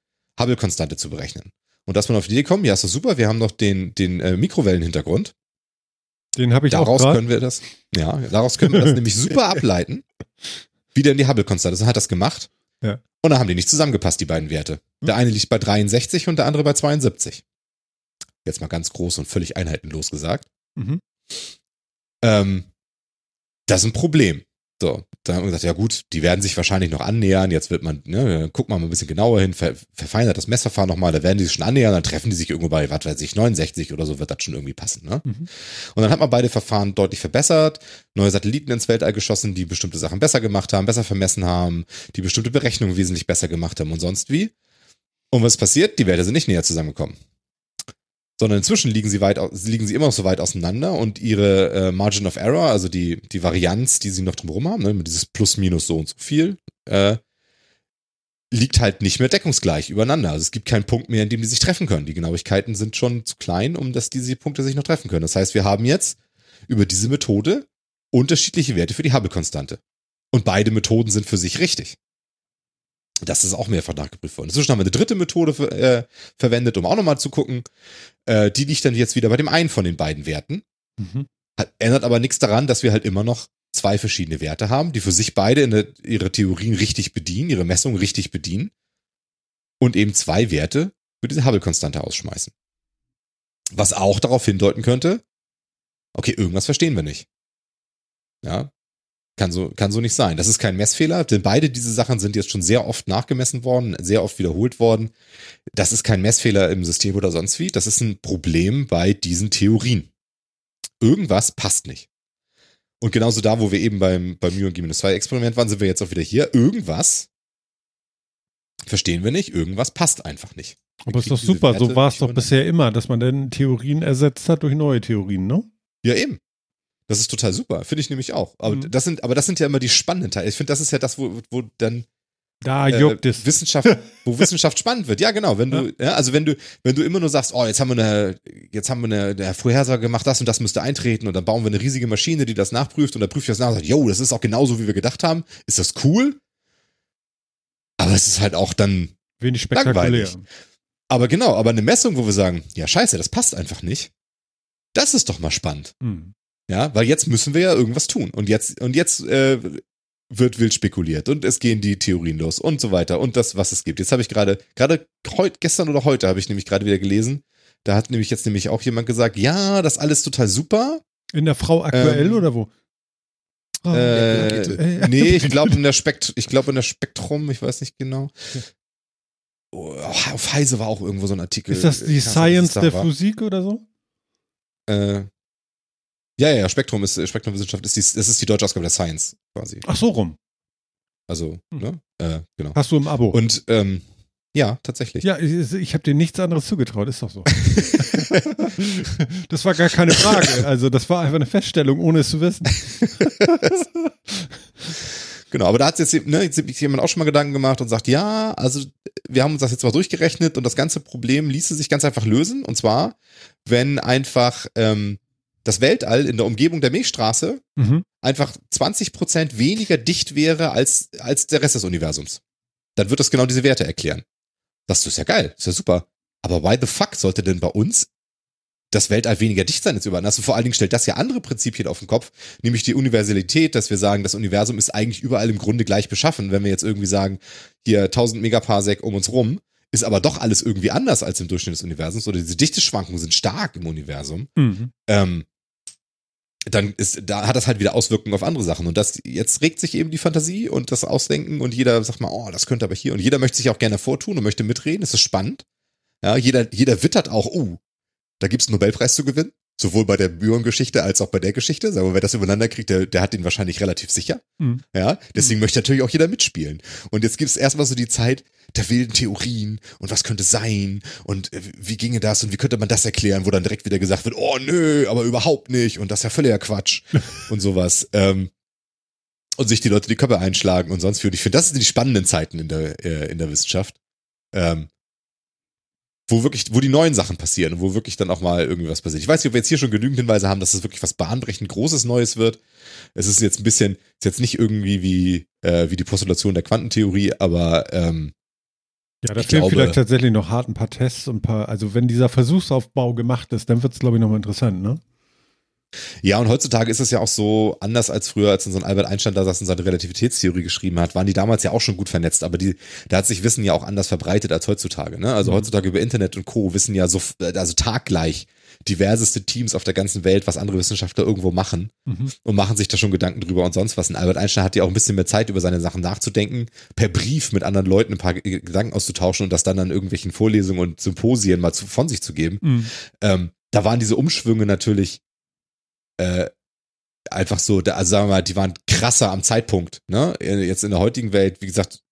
Hubble-Konstante zu berechnen. Und dass man auf die Idee kommt, ja, ist doch super, wir haben noch den, den äh, Mikrowellenhintergrund. Den habe ich auch Daraus grad. können wir das, ja, daraus können wir das nämlich super ableiten, wie denn die Hubble-Konstante ist. Und hat das gemacht. Ja. Und dann haben die nicht zusammengepasst, die beiden Werte. Der eine liegt bei 63 und der andere bei 72. Jetzt mal ganz groß und völlig einheitenlos gesagt. Mhm. Ähm, das ist ein Problem. So, da haben wir gesagt, ja gut, die werden sich wahrscheinlich noch annähern. Jetzt wird man, ne, guckt man mal ein bisschen genauer hin, ver, verfeinert das Messverfahren nochmal, da werden die sich schon annähern, dann treffen die sich irgendwo bei, was weiß ich, 69 oder so wird das schon irgendwie passen. Ne? Mhm. Und dann hat man beide Verfahren deutlich verbessert, neue Satelliten ins Weltall geschossen, die bestimmte Sachen besser gemacht haben, besser vermessen haben, die bestimmte Berechnungen wesentlich besser gemacht haben und sonst wie. Und was passiert? Die Werte sind nicht näher zusammengekommen. Sondern inzwischen liegen sie weit, liegen sie immer noch so weit auseinander und ihre äh, Margin of Error, also die, die Varianz, die sie noch drumherum haben, ne, dieses Plus, Minus so und so viel, äh, liegt halt nicht mehr deckungsgleich übereinander. Also es gibt keinen Punkt mehr, in dem die sich treffen können. Die Genauigkeiten sind schon zu klein, um dass diese Punkte sich noch treffen können. Das heißt, wir haben jetzt über diese Methode unterschiedliche Werte für die Hubble-Konstante. Und beide Methoden sind für sich richtig. Das ist auch mehrfach nachgeprüft worden. Inzwischen haben wir eine dritte Methode ver äh, verwendet, um auch nochmal zu gucken. Äh, die liegt dann jetzt wieder bei dem einen von den beiden Werten. Mhm. Hat, ändert aber nichts daran, dass wir halt immer noch zwei verschiedene Werte haben, die für sich beide in der, ihre Theorien richtig bedienen, ihre Messungen richtig bedienen und eben zwei Werte für diese Hubble-Konstante ausschmeißen. Was auch darauf hindeuten könnte, okay, irgendwas verstehen wir nicht. Ja, kann so, kann so nicht sein. Das ist kein Messfehler, denn beide diese Sachen sind jetzt schon sehr oft nachgemessen worden, sehr oft wiederholt worden. Das ist kein Messfehler im System oder sonst wie. Das ist ein Problem bei diesen Theorien. Irgendwas passt nicht. Und genauso da, wo wir eben beim, beim Mu und G-2-Experiment waren, sind wir jetzt auch wieder hier. Irgendwas verstehen wir nicht, irgendwas passt einfach nicht. Wir Aber ist doch super, Werte so war es doch bisher immer, dass man dann Theorien ersetzt hat durch neue Theorien, ne? Ja, eben. Das ist total super. Finde ich nämlich auch. Aber, Mhm. das sind, aber das sind ja immer die spannenden Teile. Ich finde, das ist ja das, wo, wo dann Da äh, juckt es. Wissenschaft, wo Wissenschaft spannend wird. Ja, genau. Wenn du, ja. also wenn du, wenn du immer nur sagst, oh, jetzt haben wir eine, jetzt haben wir eine, eine Vorhersage gemacht, das und das müsste eintreten und dann bauen wir eine riesige Maschine, die das nachprüft und dann prüft das nach und sagt, yo, das ist auch genauso, wie wir gedacht haben. Ist das cool? Aber es ist halt auch dann, Wenig spektakulär. langweilig. aber genau, aber eine Messung, wo wir sagen, ja, scheiße, das passt einfach nicht. Das ist doch mal spannend. Hm. Ja, weil jetzt müssen wir ja irgendwas tun. Und jetzt, und jetzt äh, wird wild spekuliert und es gehen die Theorien los und so weiter und das, was es gibt. Jetzt habe ich gerade, gerade heute, gestern oder heute habe ich nämlich gerade wieder gelesen, da hat nämlich jetzt nämlich auch jemand gesagt, ja, das alles total super. In der Frau aktuell Ähm, oder wo? Oh, Äh, Brigitte. nee, ich glaube in der Spekt, ich glaube in der Spektrum, ich weiß nicht genau. Oh, auf Heise war auch irgendwo so ein Artikel. ist das die Science der war. Physik oder so? Äh, ja, ja, Spektrum ist Spektrumwissenschaft ist die, das ist die deutsche Ausgabe der Science quasi. Ach so rum. Also, Hm. ne? Äh, genau. Hast du im Abo. Und ähm, ja, tatsächlich. ja, ich, ich habe dir nichts anderes zugetraut, ist doch so. das war gar keine Frage. Also, das war einfach eine Feststellung, ohne es zu wissen. Genau, aber da hat jetzt, ne, jetzt jemand auch schon mal Gedanken gemacht und sagt, ja, also wir haben uns das jetzt mal durchgerechnet und das ganze Problem ließe sich ganz einfach lösen. Und zwar, wenn einfach ähm, das Weltall in der Umgebung der Milchstraße Mhm. einfach 20% weniger dicht wäre als, als der Rest des Universums. Dann wird das genau diese Werte erklären. Das ist ja geil, ist ja super. Aber why the fuck sollte denn bei uns das Weltall weniger dicht sein als überall? anders? Und vor allen Dingen stellt das ja andere Prinzipien auf den Kopf, nämlich die Universalität, dass wir sagen, das Universum ist eigentlich überall im Grunde gleich beschaffen. Wenn wir jetzt irgendwie sagen, hier 1000 Megaparsec um uns rum, ist aber doch alles irgendwie anders als im Durchschnitt des Universums oder diese Dichteschwankungen sind stark im Universum Mhm. ähm, dann ist, da hat das halt wieder Auswirkungen auf andere Sachen. Und das, jetzt regt sich eben die Fantasie und das Ausdenken und jeder sagt mal, oh, das könnte aber hier. Und jeder möchte sich auch gerne vortun und möchte mitreden. Das ist spannend. Ja, jeder, jeder wittert auch, oh, da gibt's einen Nobelpreis zu gewinnen. Sowohl bei der Byron-Geschichte als auch bei der Geschichte. Sagen wir, wer das übereinander kriegt, der, der hat den wahrscheinlich relativ sicher. Mhm. Ja, deswegen möchte natürlich auch jeder mitspielen. Und jetzt gibt's erstmal so die Zeit der wilden Theorien und was könnte sein und äh, wie ginge das und wie könnte man das erklären, wo dann direkt wieder gesagt wird, oh nö, aber überhaupt nicht und das ist ja völliger Quatsch und sowas. Ähm, und sich die Leute die Köpfe einschlagen und sonst wie. Und ich finde, das sind die spannenden Zeiten in der, äh, in der Wissenschaft. Ähm, wo wirklich, wo die neuen Sachen passieren und wo wirklich dann auch mal irgendwie was passiert. Ich weiß nicht, ob wir jetzt hier schon genügend Hinweise haben, dass es wirklich was bahnbrechend Großes Neues wird. Es ist jetzt ein bisschen, ist jetzt nicht irgendwie wie, äh, wie die Postulation der Quantentheorie, aber ähm, Ja, da fehlen glaube- vielleicht tatsächlich noch hart ein paar Tests und ein paar, also wenn dieser Versuchsaufbau gemacht ist, dann wird es, glaube ich, nochmal interessant, ne? Ja, und heutzutage ist es ja auch so anders als früher, als so ein Albert Einstein da saß und seine Relativitätstheorie geschrieben hat, waren die damals ja auch schon gut vernetzt, aber die, da hat sich Wissen ja auch anders verbreitet als heutzutage, ne? Also Mhm. heutzutage über Internet und Co. wissen ja so, also taggleich diverseste Teams auf der ganzen Welt, was andere Wissenschaftler irgendwo machen Mhm. und machen sich da schon Gedanken drüber und sonst was. Und Albert Einstein hat ja auch ein bisschen mehr Zeit, über seine Sachen nachzudenken, per Brief mit anderen Leuten ein paar Gedanken auszutauschen und das dann an irgendwelchen Vorlesungen und Symposien mal zu, von sich zu geben Mhm. ähm, da waren diese Umschwünge natürlich äh, einfach so, da, also sagen wir mal, die waren krasser am Zeitpunkt. Ne? Jetzt in der heutigen Welt, wie gesagt,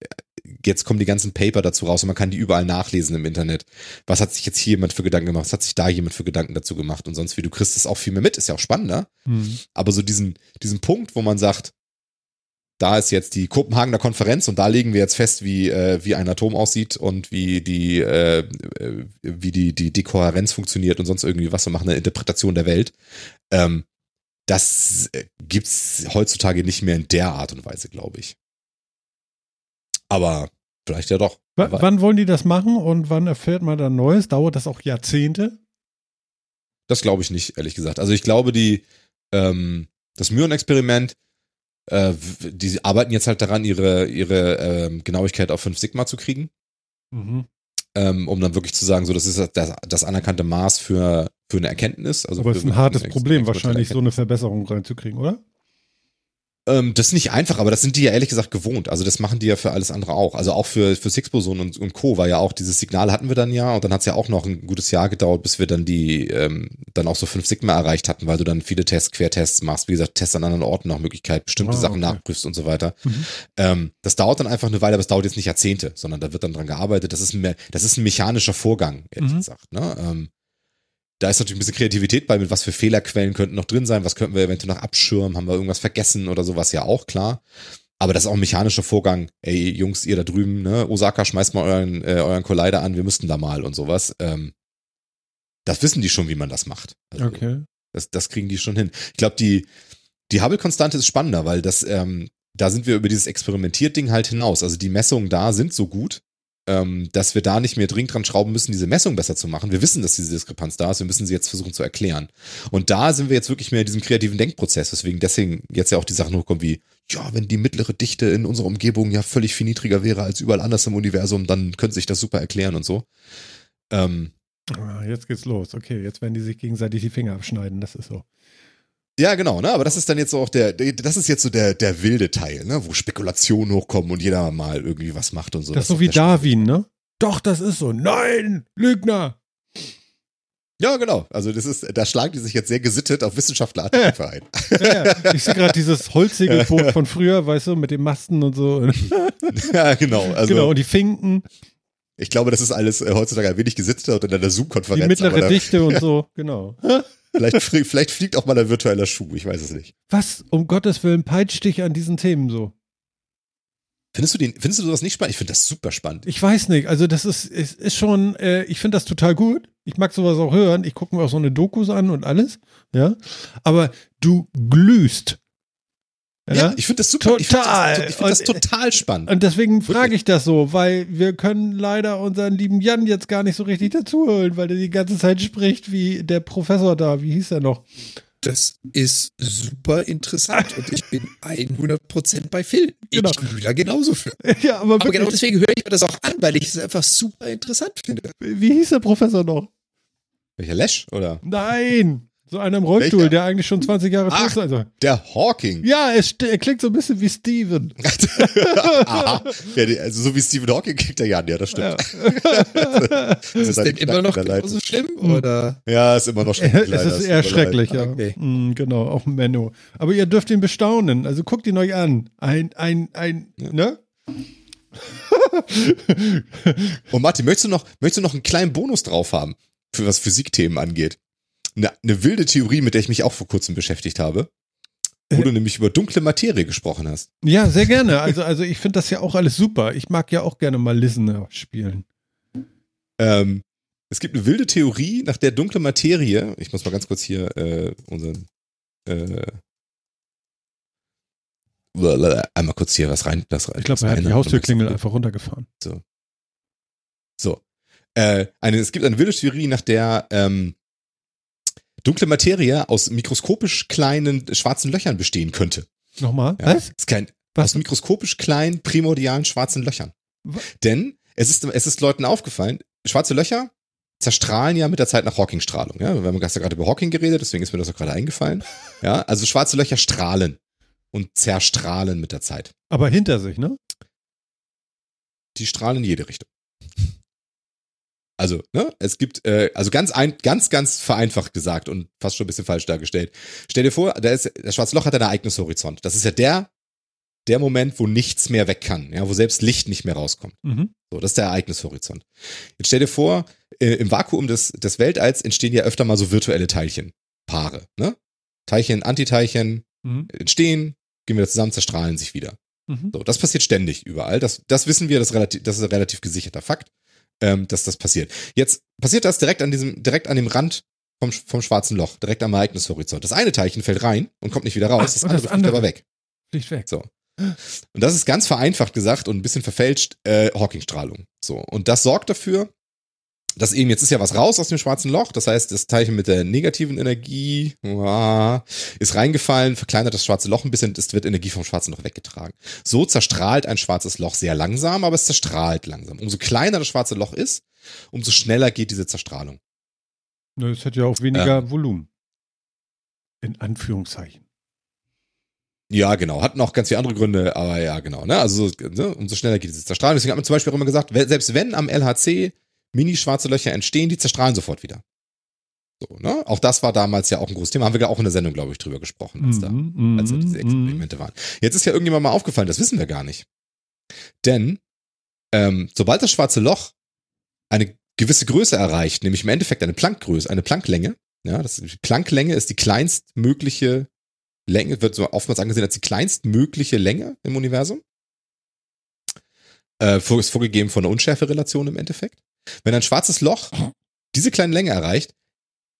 jetzt kommen die ganzen Paper dazu raus und man kann die überall nachlesen im Internet. Was hat sich jetzt hier jemand für Gedanken gemacht? Was hat sich da jemand für Gedanken dazu gemacht? Und sonst wie, du kriegst das auch viel mehr mit, ist ja auch spannender. Mhm. Aber so diesen, diesen Punkt, wo man sagt, da ist jetzt die Kopenhagener Konferenz und da legen wir jetzt fest, wie, äh, wie ein Atom aussieht und wie die, äh, äh, wie die, die Dekohärenz funktioniert und sonst irgendwie was und machen eine Interpretation der Welt. Ähm, das äh, gibt's heutzutage nicht mehr in der Art und Weise, glaube ich. Aber vielleicht ja doch. W wann wollen die das machen und wann erfährt man dann Neues? Dauert das auch Jahrzehnte? Das glaube ich nicht, ehrlich gesagt. Also ich glaube, die, ähm, das Myron-Experiment, äh, die arbeiten jetzt halt daran, ihre, ihre ähm, Genauigkeit auf 5 Sigma zu kriegen, Mhm. Ähm, um dann wirklich zu sagen, so das ist das, das anerkannte Maß für, für eine Erkenntnis. Also Aber es ist ein hartes Problem, wahrscheinlich so eine. Verbesserung reinzukriegen, oder? Ähm, das ist nicht einfach, aber das sind die ja ehrlich gesagt gewohnt. Also das machen die ja für alles andere auch. Also auch für, für Six-Boson und, und Co. war ja auch, dieses Signal hatten wir dann ja und dann hat es ja auch noch ein gutes Jahr gedauert, bis wir dann die, ähm, dann auch so 5 Sigma erreicht hatten, weil du dann viele Tests, Quertests machst, wie gesagt, Tests an anderen Orten nach Möglichkeit, bestimmte Ah, Sachen okay. nachprüfst und so weiter. Mhm. Ähm, das dauert dann einfach eine Weile, aber es dauert jetzt nicht Jahrzehnte, sondern da wird dann dran gearbeitet. Das ist ein, me- das ist ein mechanischer Vorgang, ehrlich Mhm. gesagt. Ne? Da ist natürlich ein bisschen Kreativität bei, mit was für Fehlerquellen könnten noch drin sein, was könnten wir eventuell noch abschirmen, haben wir irgendwas vergessen oder sowas, ja auch klar. Aber das ist auch ein mechanischer Vorgang. Ey, Jungs, ihr da drüben, ne, Osaka, schmeißt mal euren, äh, euren Collider an, wir müssten da mal und sowas. Ähm, das wissen die schon, wie man das macht. Also, Okay. das, das kriegen die schon hin. Ich glaube, die, die Hubble-Konstante ist spannender, weil das, ähm, da sind wir über dieses Experimentiert-Ding halt hinaus. Also die Messungen da sind so gut, ähm, dass wir da nicht mehr dringend dran schrauben müssen, diese Messung besser zu machen. Wir wissen, dass diese Diskrepanz da ist, wir müssen sie jetzt versuchen zu erklären. Und da sind wir jetzt wirklich mehr in diesem kreativen Denkprozess, weswegen deswegen jetzt ja auch die Sachen hochkommen wie, ja, wenn die mittlere Dichte in unserer Umgebung ja völlig viel niedriger wäre als überall anders im Universum, dann könnte sich das super erklären und so. Ähm, Ah, jetzt geht's los. Okay, jetzt werden die sich gegenseitig die Finger abschneiden. Das ist so. Ja, genau, ne? Aber das ist dann jetzt so auch der, das ist jetzt so der, der wilde Teil, ne? Wo Spekulationen hochkommen und jeder mal irgendwie was macht und so. das ist so wie Darwin, ne? Doch, das ist so. Nein, Lügner. Ja, genau. Also das ist, da schlagen die sich jetzt sehr gesittet auf Wissenschaftlerartikel ein. Ja, ja. Ich sehe gerade dieses Holzsegelboot von früher, weißt du, mit den Masten und so. ja, genau. Also genau, und die Finken, ich glaube, das ist alles äh, heutzutage ein wenig gesitteter und in einer die Zoom-Konferenz. mittlere aber da, Dichte und so. Genau. Vielleicht, vielleicht fliegt auch mal ein virtueller Schuh, ich weiß es nicht. Was um Gottes Willen peitscht dich an diesen Themen so? Findest du den, findest du sowas nicht spannend? Ich finde das super spannend. Ich weiß nicht, also das ist, ist, ist schon, äh, ich finde das total gut. Ich mag sowas auch hören. Ich gucke mir auch so eine Dokus an und alles, ja. Aber du glühst. Ja, ich finde das super. Total. Ich finde das, find das total spannend. Und deswegen frage ich das so, weil wir können leider unseren lieben Jan jetzt gar nicht so richtig dazuholen, weil der die ganze Zeit spricht wie der Professor da. Wie hieß er noch? Das ist super interessant und ich bin 100% bei Phil. Genau. Ich fühle da genauso für. Ja, aber, Aber genau deswegen höre ich mir das auch an, weil ich es einfach super interessant finde. wie hieß der Professor noch? Welcher Lash, oder? Nein, so einer im Rollstuhl, Welcher? der eigentlich schon 20 Jahre Ach. tot sein soll. Der Hawking. Ja, er, er klingt so ein bisschen wie Steven. Aha. Ja, also so wie Stephen Hawking kriegt er ja, ja, das stimmt. Ist ist es denn immer noch genauso schlimm? Oder? Ja, ist immer noch schlimm. Es leider, ist eher leid. schrecklich, ja. Okay. Mm, genau, auch ein Menno. Aber ihr dürft ihn bestaunen. Also guckt ihn euch an. Ein, ein, ein, ne? Und Martin, möchtest du noch, möchtest du noch einen kleinen Bonus drauf haben, für was Physikthemen angeht? Eine, eine wilde Theorie, mit der ich mich auch vor kurzem beschäftigt habe, wo Äh. du nämlich über dunkle Materie gesprochen hast. Ja, sehr gerne. Also, also ich finde das ja auch alles super. Ich mag ja auch gerne mal Listener spielen. Ähm, es gibt eine wilde Theorie, nach der dunkle Materie, ich muss mal ganz kurz hier äh, unseren äh, einmal kurz hier was rein. Das, Ich glaube, er hat die Haustürklingel einfach runtergefahren. So. Äh, eine, es gibt eine wilde Theorie, nach der ähm, dunkle Materie aus mikroskopisch kleinen schwarzen Löchern bestehen könnte. Nochmal? Ja? Was? Ist kein, Was? aus mikroskopisch kleinen primordialen schwarzen Löchern. Wa- Denn es ist, es ist Leuten aufgefallen, schwarze Löcher zerstrahlen ja mit der Zeit nach Hawking-Strahlung. Ja? Wir haben gestern gerade über Hawking geredet, deswegen ist mir das auch gerade eingefallen. Ja, also schwarze Löcher strahlen und zerstrahlen mit der Zeit. Aber hinter sich, ne? Die strahlen in jede Richtung. Also, ne, es gibt, äh, also ganz ein, ganz, ganz vereinfacht gesagt und fast schon ein bisschen falsch dargestellt. Stell dir vor, da ist, das schwarze Loch hat einen Ereignishorizont. Das ist ja der, der Moment, wo nichts mehr weg kann, ja, wo selbst Licht nicht mehr rauskommt. Mhm. So, das ist der Ereignishorizont. Jetzt stell dir vor, äh, im Vakuum des, des Weltalls entstehen ja öfter mal so virtuelle Teilchen, Paare, ne? Teilchen, Antiteilchen Mhm. entstehen, gehen wieder zusammen, zerstrahlen sich wieder. Mhm. So, das passiert ständig überall. Das, das wissen wir, das relativ, das ist ein relativ gesicherter Fakt, ähm, dass das passiert. Jetzt passiert das direkt an diesem, direkt an dem Rand vom, vom schwarzen Loch, direkt am Ereignishorizont. Das eine Teilchen fällt rein und kommt nicht wieder raus, Ach, das andere das fliegt andere. aber weg. Fliegt weg. So. Und das ist ganz vereinfacht gesagt und ein bisschen verfälscht äh, Hawking-Strahlung. So. Und das sorgt dafür, dass eben, jetzt ist ja was raus aus dem schwarzen Loch, das heißt, das Teilchen mit der negativen Energie ist reingefallen, verkleinert das schwarze Loch ein bisschen, es wird Energie vom schwarzen Loch weggetragen. So zerstrahlt ein schwarzes Loch sehr langsam, aber es zerstrahlt langsam. Umso kleiner das schwarze Loch ist, umso schneller geht diese Zerstrahlung. Ne, es hat ja auch weniger Volumen. In Anführungszeichen. Ja, genau. Hat noch ganz viele andere Gründe, aber ja, genau. Ne? Also so, ne? umso schneller geht diese Zerstrahlung. Deswegen hat man zum Beispiel auch immer gesagt, selbst wenn am LHC mini-schwarze Löcher entstehen, die zerstrahlen sofort wieder. So, ne? Auch das war damals ja auch ein großes Thema. Haben wir ja auch in der Sendung, glaube ich, drüber gesprochen, als, da, Mhm, als da diese mhm, Experimente waren. Jetzt ist ja irgendjemand mal aufgefallen, das wissen wir gar nicht. Denn ähm, sobald das schwarze Loch eine gewisse Größe erreicht, nämlich im Endeffekt eine Planckgröße, eine Plancklänge, ja, das, die Plancklänge ist die kleinstmögliche Länge, wird so oftmals angesehen als die kleinstmögliche Länge im Universum. Äh, ist vorgegeben von einer Unschärferelation im Endeffekt. Wenn ein schwarzes Loch diese kleine Länge erreicht,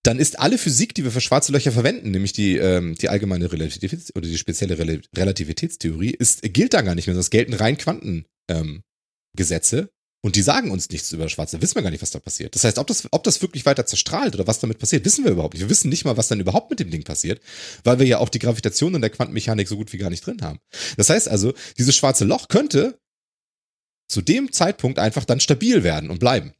dann ist alle Physik, die wir für schwarze Löcher verwenden, nämlich die, ähm, die allgemeine Relativitäts- oder die spezielle Rel Relativitätstheorie, ist, gilt da gar nicht mehr. Das gelten rein Quantengesetze ähm, und die sagen uns nichts über das Schwarze. Wissen wir gar nicht, was da passiert. Das heißt, ob das, ob das wirklich weiter zerstrahlt oder was damit passiert, wissen wir überhaupt nicht. Wir wissen nicht mal, was dann überhaupt mit dem Ding passiert, weil wir ja auch die Gravitation in der Quantenmechanik so gut wie gar nicht drin haben. Das heißt also, dieses schwarze Loch könnte zu dem Zeitpunkt einfach dann stabil werden und bleiben.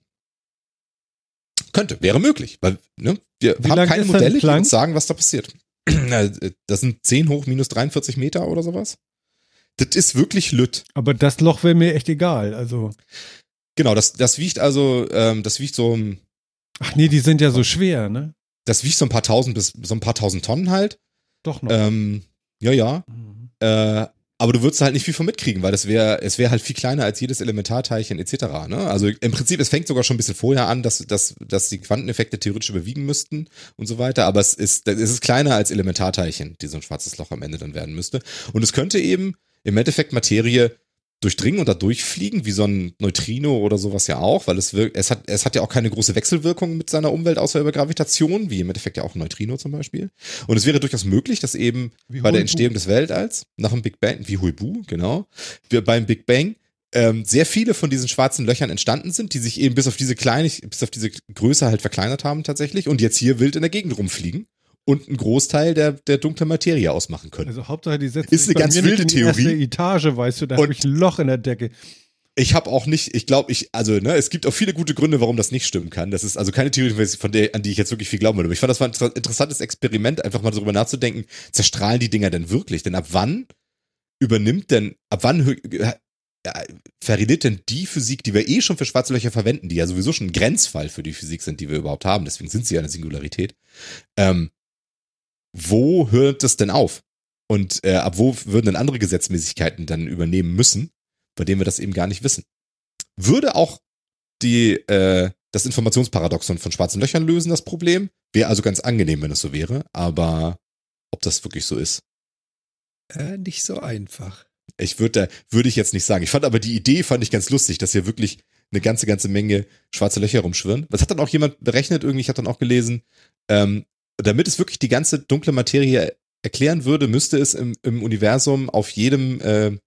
Könnte, wäre möglich, weil ne, wir Wie haben keine Modelle, die uns sagen, was da passiert. Na, Das sind 10 hoch minus 43 Meter oder sowas. Das ist wirklich lütt. Aber das Loch wäre mir echt egal. Also, Genau, das, das wiegt also, ähm, das wiegt so, ein- ach nee, die sind ja so schwer, ne? das wiegt so ein paar tausend bis so ein paar tausend Tonnen halt. Doch noch. Ähm, ja, ja. Mhm. Äh, aber du würdest halt nicht viel von mitkriegen, weil das wäre, es wäre halt viel kleiner als jedes Elementarteilchen etc. Ne? Also im Prinzip, es fängt sogar schon ein bisschen vorher an, dass, dass, dass die Quanteneffekte theoretisch überwiegen müssten und so weiter, aber es ist, es ist kleiner als Elementarteilchen, die so ein schwarzes Loch am Ende dann werden müsste. Und es könnte eben im Endeffekt Materie durchdringen und da durchfliegen, wie so ein Neutrino oder sowas ja auch, weil es wirkt, es hat, es hat ja auch keine große Wechselwirkung mit seiner Umwelt außer über Gravitation, wie im Endeffekt ja auch ein Neutrino zum Beispiel. Und es wäre durchaus möglich, dass eben Wie bei der. Entstehung des Weltalls, nach dem Big Bang, wie Huibu, genau, wir beim Big Bang ähm, sehr viele von diesen schwarzen Löchern entstanden sind, die sich eben bis auf diese kleine, bis auf diese Größe halt verkleinert haben tatsächlich und jetzt hier wild in der Gegend rumfliegen und einen Großteil der, der dunklen Materie ausmachen können. Also Hauptsache, die setzen Ist eine ganz nicht wilde in die Theorie. erste Etage, weißt du, da habe ich ein Loch in der Decke. Ich habe auch nicht, ich glaube, ich, also, ne, es gibt auch viele gute Gründe, warum das nicht stimmen kann. Das ist also keine Theorie, von der, an die ich jetzt wirklich viel glauben würde. Aber ich fand, das war ein inter- interessantes Experiment, einfach mal darüber nachzudenken, zerstrahlen die Dinger denn wirklich? Denn ab wann übernimmt denn, ab wann verrät denn die Physik, die wir eh schon für schwarze Löcher verwenden, die ja sowieso schon ein Grenzfall für die Physik sind, die wir überhaupt haben, deswegen sind sie ja eine Singularität, ähm, wo hört es denn auf? Und äh, ab wo würden denn andere Gesetzmäßigkeiten dann übernehmen müssen, bei denen wir das eben gar nicht wissen? Würde auch die, äh, das Informationsparadoxon von schwarzen Löchern lösen, das Problem? Wäre also ganz angenehm, wenn es so wäre, aber ob das wirklich so ist, Äh, nicht so einfach. ich würde würde ich jetzt nicht sagen. Ich fand aber die Idee, fand ich ganz lustig, dass hier wirklich eine ganze, ganze Menge schwarze Löcher rumschwirren. Das hat dann auch jemand berechnet, irgendwie, ich habe dann auch gelesen, ähm, damit es wirklich die ganze dunkle Materie erklären würde, müsste es im, im Universum auf jedem, äh,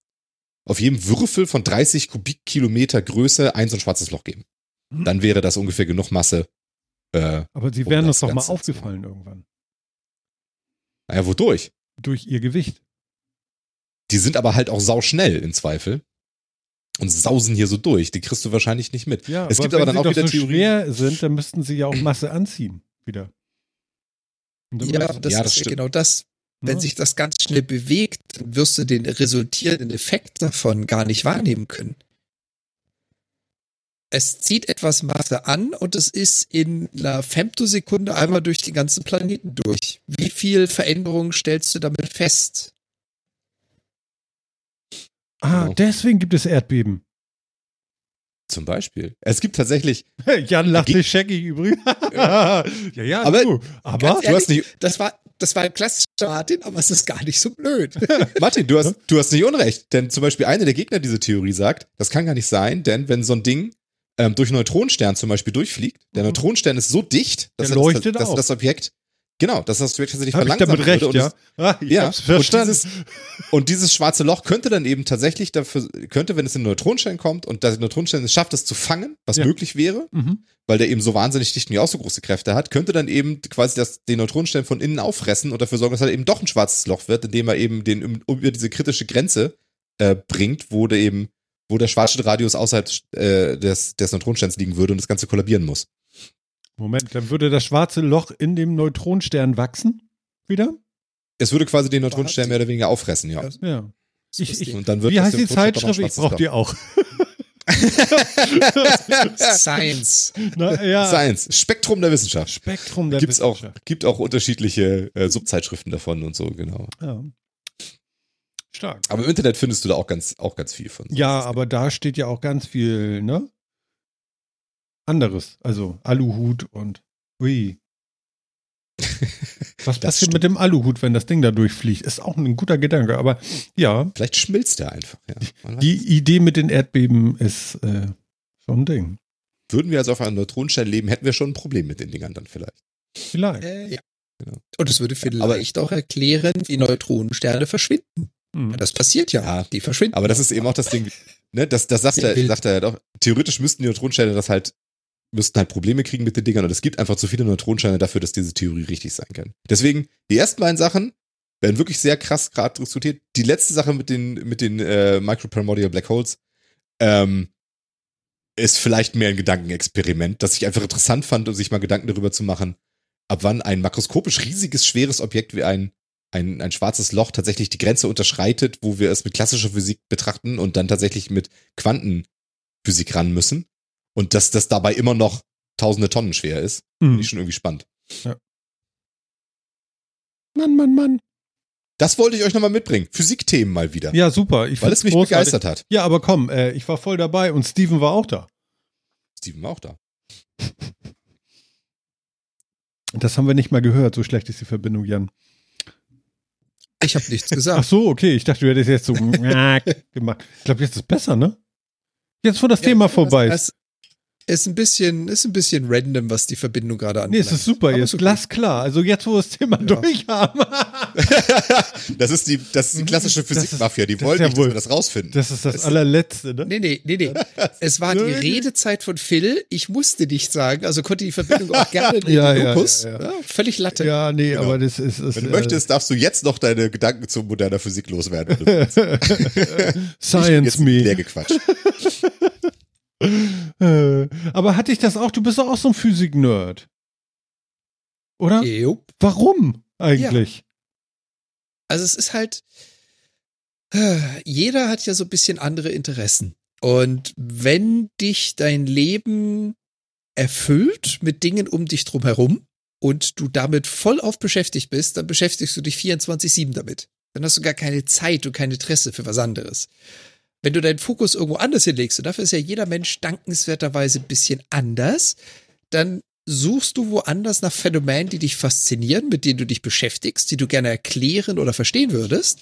auf jedem Würfel von 30 Kubikkilometer Größe ein so ein schwarzes Loch geben. Hm. Dann wäre das ungefähr genug Masse. Äh, Aber sie Um wären das uns doch mal aufgefallen irgendwann. naja, wodurch? Durch ihr Gewicht. Die sind aber halt auch sauschnell im Zweifel. Und sausen hier so durch. Die kriegst du wahrscheinlich nicht mit. Ja, Es gibt aber wenn dann sie auch wieder so Theorien- schwer sind, dann müssten sie ja auch Masse anziehen. Wieder. Ja, das Ja, ist das ja stimmt. genau das. Wenn Ja. sich das ganz schnell bewegt, dann wirst du den resultierenden Effekt davon gar nicht wahrnehmen können. Es zieht etwas Masse an und es ist in einer Femtosekunde einmal durch den ganzen Planeten durch. Wie viel Veränderungen stellst du damit fest? Ah, Genau. deswegen gibt es Erdbeben. Zum Beispiel. Es gibt tatsächlich, Jan lacht sich scheckig übrigens. ja, ja, Aber- du. Aber Ganz du hast nicht, Das war, das war ein klassischer Martin, aber es ist gar nicht so blöd. Martin, du hast, du hast nicht unrecht. Denn zum Beispiel einer der Gegner dieser Theorie sagt, das kann gar nicht sein, denn wenn so ein Ding ähm, durch einen Neutronenstern zum Beispiel durchfliegt, der Mhm. Neutronenstern ist so dicht, dass, er leuchtet das, dass das Objekt, genau, dass das Objekt tatsächlich ich verlangsamt damit recht, ja? Ah, ich Ja, hab's verstanden. Und dieses, und dieses schwarze Loch könnte dann eben tatsächlich dafür, könnte, wenn es in den Neutronenstern kommt und der Neutronenstern es schafft, es zu fangen, was Ja. möglich wäre, mhm. weil der eben so wahnsinnig dicht und ja auch so große Kräfte hat, könnte dann eben quasi das, den Neutronenstern von innen auffressen und dafür sorgen, dass er eben doch ein schwarzes Loch wird, indem er eben den über diese kritische Grenze äh, bringt, wo der eben, wo der Schwarzschildradius außerhalb äh, des, des Neutronensterns liegen würde und das Ganze kollabieren muss. Moment, dann würde das schwarze Loch in dem Neutronenstern wachsen? Wieder? Es würde quasi den Neutronenstern mehr oder weniger auffressen, ja. Ja. Ich- ich- Und dann wird Wie heißt die Zeitschrift? Ich schwarzes brauch Loch. die auch. Science. Na, ja. Science, Spektrum der Wissenschaft. Spektrum der Gibt's auch, Wissenschaft. gibt auch unterschiedliche äh, Subzeitschriften davon und so, genau. Ja. Stark. Aber im Internet findest du da auch ganz, auch ganz viel von. Ja, aber da steht ja auch ganz viel, ne? Anderes. Also Aluhut und ui. Was Das passiert stimmt. mit dem Aluhut, wenn das Ding da durchfliegt? Ist auch ein guter Gedanke, aber ja, Vielleicht schmilzt der einfach, ja. Die Idee mit den Erdbeben ist äh, schon ein Ding. Würden wir also auf einem Neutronenstern leben, hätten wir schon ein Problem mit den Dingern dann vielleicht. Vielleicht. Äh, ja. Genau. Und es würde vielleicht auch erklären, wie Neutronensterne verschwinden. Hm. Das passiert ja. Ja. Die verschwinden. Aber das ist eben auch das Ding, ne, das, das sagt er, sagt er ja doch. Theoretisch müssten die Neutronensterne das halt, müssten halt Probleme kriegen mit den Dingern und es gibt einfach zu viele Neutronensterne dafür, dass diese Theorie richtig sein kann. Deswegen, die ersten beiden Sachen werden wirklich sehr krass gerade diskutiert. Die letzte Sache mit den, mit den äh, Microprimordial Black Holes, ähm, ist vielleicht mehr ein Gedankenexperiment, das ich einfach interessant fand, um sich mal Gedanken darüber zu machen, ab wann ein makroskopisch riesiges, schweres Objekt wie ein, ein, ein schwarzes Loch tatsächlich die Grenze unterschreitet, wo wir es mit klassischer Physik betrachten und dann tatsächlich mit Quantenphysik ran müssen. Und dass das dabei immer noch tausende Tonnen schwer ist. Finde Hm. ich schon irgendwie spannend. Mann, Mann, Mann. Das wollte ich euch nochmal mitbringen. Physikthemen mal wieder. Ja, super. Ich weil es mich großartig. begeistert hat. Ja, aber komm, äh, ich war voll dabei und Steven war auch da. Steven war auch da. Das haben wir nicht mal gehört, so schlecht ist die Verbindung, Jan. Ich habe nichts Ach gesagt. so, okay. Ich dachte, du hättest jetzt so gemacht. Ich glaube, jetzt ist besser, ne? Jetzt, wo das Thema vorbei ist. Das ist ein bisschen, ist ein bisschen random, was die Verbindung gerade angeht. Nee, es ist super, jetzt so glasklar. Also jetzt, wo wir das Thema Ja. durch haben. das ist die, das ist die klassische Das Physikmafia. Die das wollen ja nicht, dass wohl- wir das rausfinden. Das ist das Es- allerletzte, ne? Nee, nee, nee, nee. Es war die. Redezeit von Phil. Ich musste nicht sagen, also konnte die Verbindung auch gerne in Ja, den ja, Lupus. ja, Ja, ja. völlig Latte. Ja, nee, Genau. aber das ist. ist Wenn du äh, möchtest, darfst du jetzt noch deine Gedanken zu moderner Physik loswerden. Science jetzt me. leer gequatscht. Äh, aber hatte ich das auch? Du bist doch auch so ein Physik-Nerd. Oder? Jo. Warum eigentlich? Also es ist halt, äh, jeder hat ja so ein bisschen andere Interessen. Und wenn dich dein Leben erfüllt mit Dingen um dich drum herum und du damit voll auf beschäftigt bist, dann beschäftigst du dich 24-7 damit. Dann hast du gar keine Zeit und kein Interesse für was anderes. Wenn du deinen Fokus irgendwo anders hinlegst, und dafür ist ja jeder Mensch dankenswerterweise ein bisschen anders, dann suchst du woanders nach Phänomenen, die dich faszinieren, mit denen du dich beschäftigst, die du gerne erklären oder verstehen würdest.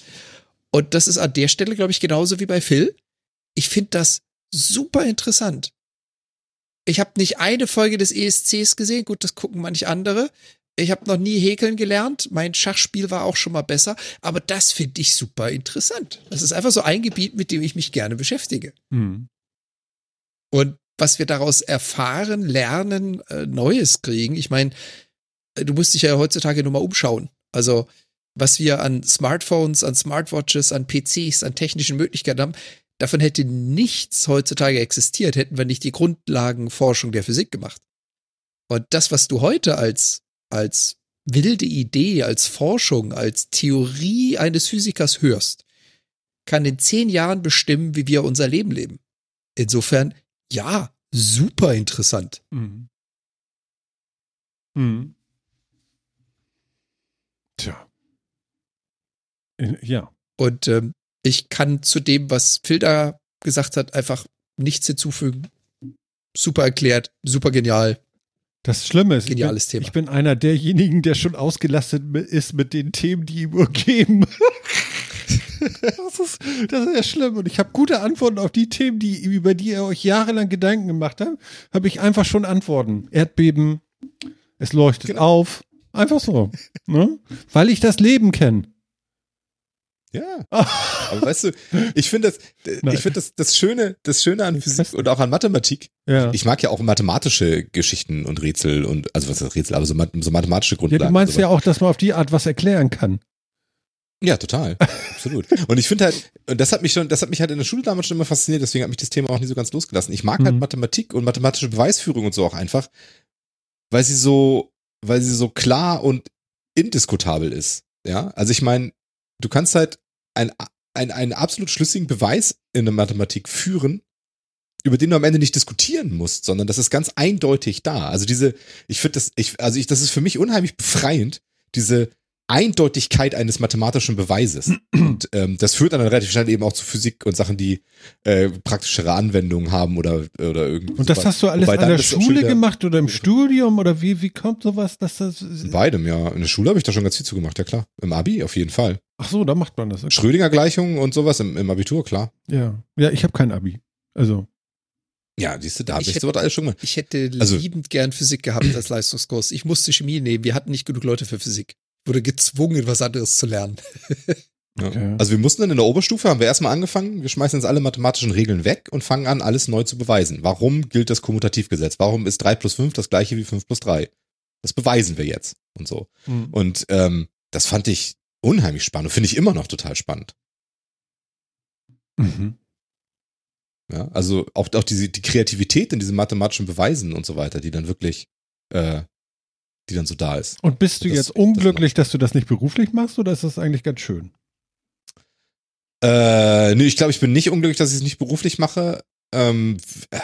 Und das ist an der Stelle, glaube ich, genauso wie bei Phil. Ich finde das super interessant. Ich habe nicht eine Folge des ESCs gesehen, gut, das gucken manche andere. Ich habe noch nie häkeln gelernt. Mein Schachspiel war auch schon mal besser, aber das finde ich super interessant. Das ist einfach so ein Gebiet, mit dem ich mich gerne beschäftige. Hm. Und was wir daraus erfahren, lernen, äh, Neues kriegen. Ich meine, äh, du musst dich ja heutzutage nur mal umschauen. Also, was wir an Smartphones, an Smartwatches, an PCs, an technischen Möglichkeiten haben, davon hätte nichts heutzutage existiert, hätten wir nicht die Grundlagenforschung der Physik gemacht. Und das, was du heute als, als wilde Idee, als Forschung, als Theorie eines Physikers hörst, kann in zehn Jahren bestimmen, wie wir unser Leben leben. Insofern, ja, super interessant. Hm. Hm. Tja. Ja. Und ähm, ich kann zu dem, was Phil da gesagt hat, einfach nichts hinzufügen. Super erklärt, super genial. Das Schlimme ist, ich bin, Thema. ich bin einer derjenigen, der schon ausgelastet ist mit den Themen, die ihm umgeben. das, ist, das ist ja schlimm. Und ich habe gute Antworten auf die Themen, die, über die ihr euch jahrelang Gedanken gemacht habt. Habe ich einfach schon Antworten. Erdbeben, es leuchtet Genau. auf. Einfach so. Ne? Weil ich das Leben kenne. Ja. Aber weißt du, ich finde das, Nein. ich finde das, das Schöne, das Schöne an Physik und auch an Mathematik. Ja. Ich mag ja auch mathematische Geschichten und Rätsel und, also was ist Rätsel, aber so, so mathematische ja, Grundlagen. du meinst ja auch, dass man auf die Art was erklären kann. Ja, total. Absolut. Und ich finde halt, und das hat mich schon, das hat mich halt in der Schule damals schon immer fasziniert, deswegen hat mich das Thema auch nie so ganz losgelassen. Ich mag halt Mhm. Mathematik und mathematische Beweisführung und so auch einfach, weil sie so, weil sie so klar und indiskutabel ist. Ja, also ich meine, du kannst halt ein, ein, einen absolut schlüssigen Beweis in der Mathematik führen, über den du am Ende nicht diskutieren musst, sondern das ist ganz eindeutig da. Also diese, ich finde das, ich, also ich, das ist für mich unheimlich befreiend, diese Eindeutigkeit eines mathematischen Beweises. Und ähm, das führt dann relativ schnell eben auch zu Physik und Sachen, die äh, praktischere Anwendungen haben oder, oder irgendwie. Und das sowas. hast du alles Wobei an der Schule wieder- gemacht oder im Studium oder wie, wie kommt sowas, dass das. In beidem, ja. In der Schule habe ich da schon ganz viel zu gemacht, ja klar. Im Abi auf jeden Fall. Ach so, da macht man das. Okay. Schrödinger-Gleichungen und sowas im, im Abitur, klar. Ja, ja, ich habe kein Abi. Also, Ja, siehst du, da habe Ich ich, hätte- sowas alles schon gemacht. Ich hätte Also- liebend gern Physik gehabt als Leistungskurs. Ich musste Chemie nehmen. Wir hatten nicht genug Leute für Physik. Wurde gezwungen, was anderes zu lernen. Ja. Okay. Also wir mussten dann in der Oberstufe, haben wir erstmal angefangen, wir schmeißen jetzt alle mathematischen Regeln weg und fangen an, alles neu zu beweisen. Warum gilt das Kommutativgesetz? Warum ist 3 plus 5 das gleiche wie 5 plus 3? Das beweisen wir jetzt und so. hm. Und ähm, das fand ich unheimlich spannend und finde ich immer noch total spannend. Mhm. Ja, also auch, auch diese, die Kreativität in diesen mathematischen Beweisen und so weiter, die dann wirklich, äh, die dann so da ist. Und bist du Das- jetzt das unglücklich, dass du das nicht beruflich machst oder ist das eigentlich ganz schön? Äh, nee, ich glaube, ich bin nicht unglücklich, dass ich es nicht beruflich mache. Ähm, äh,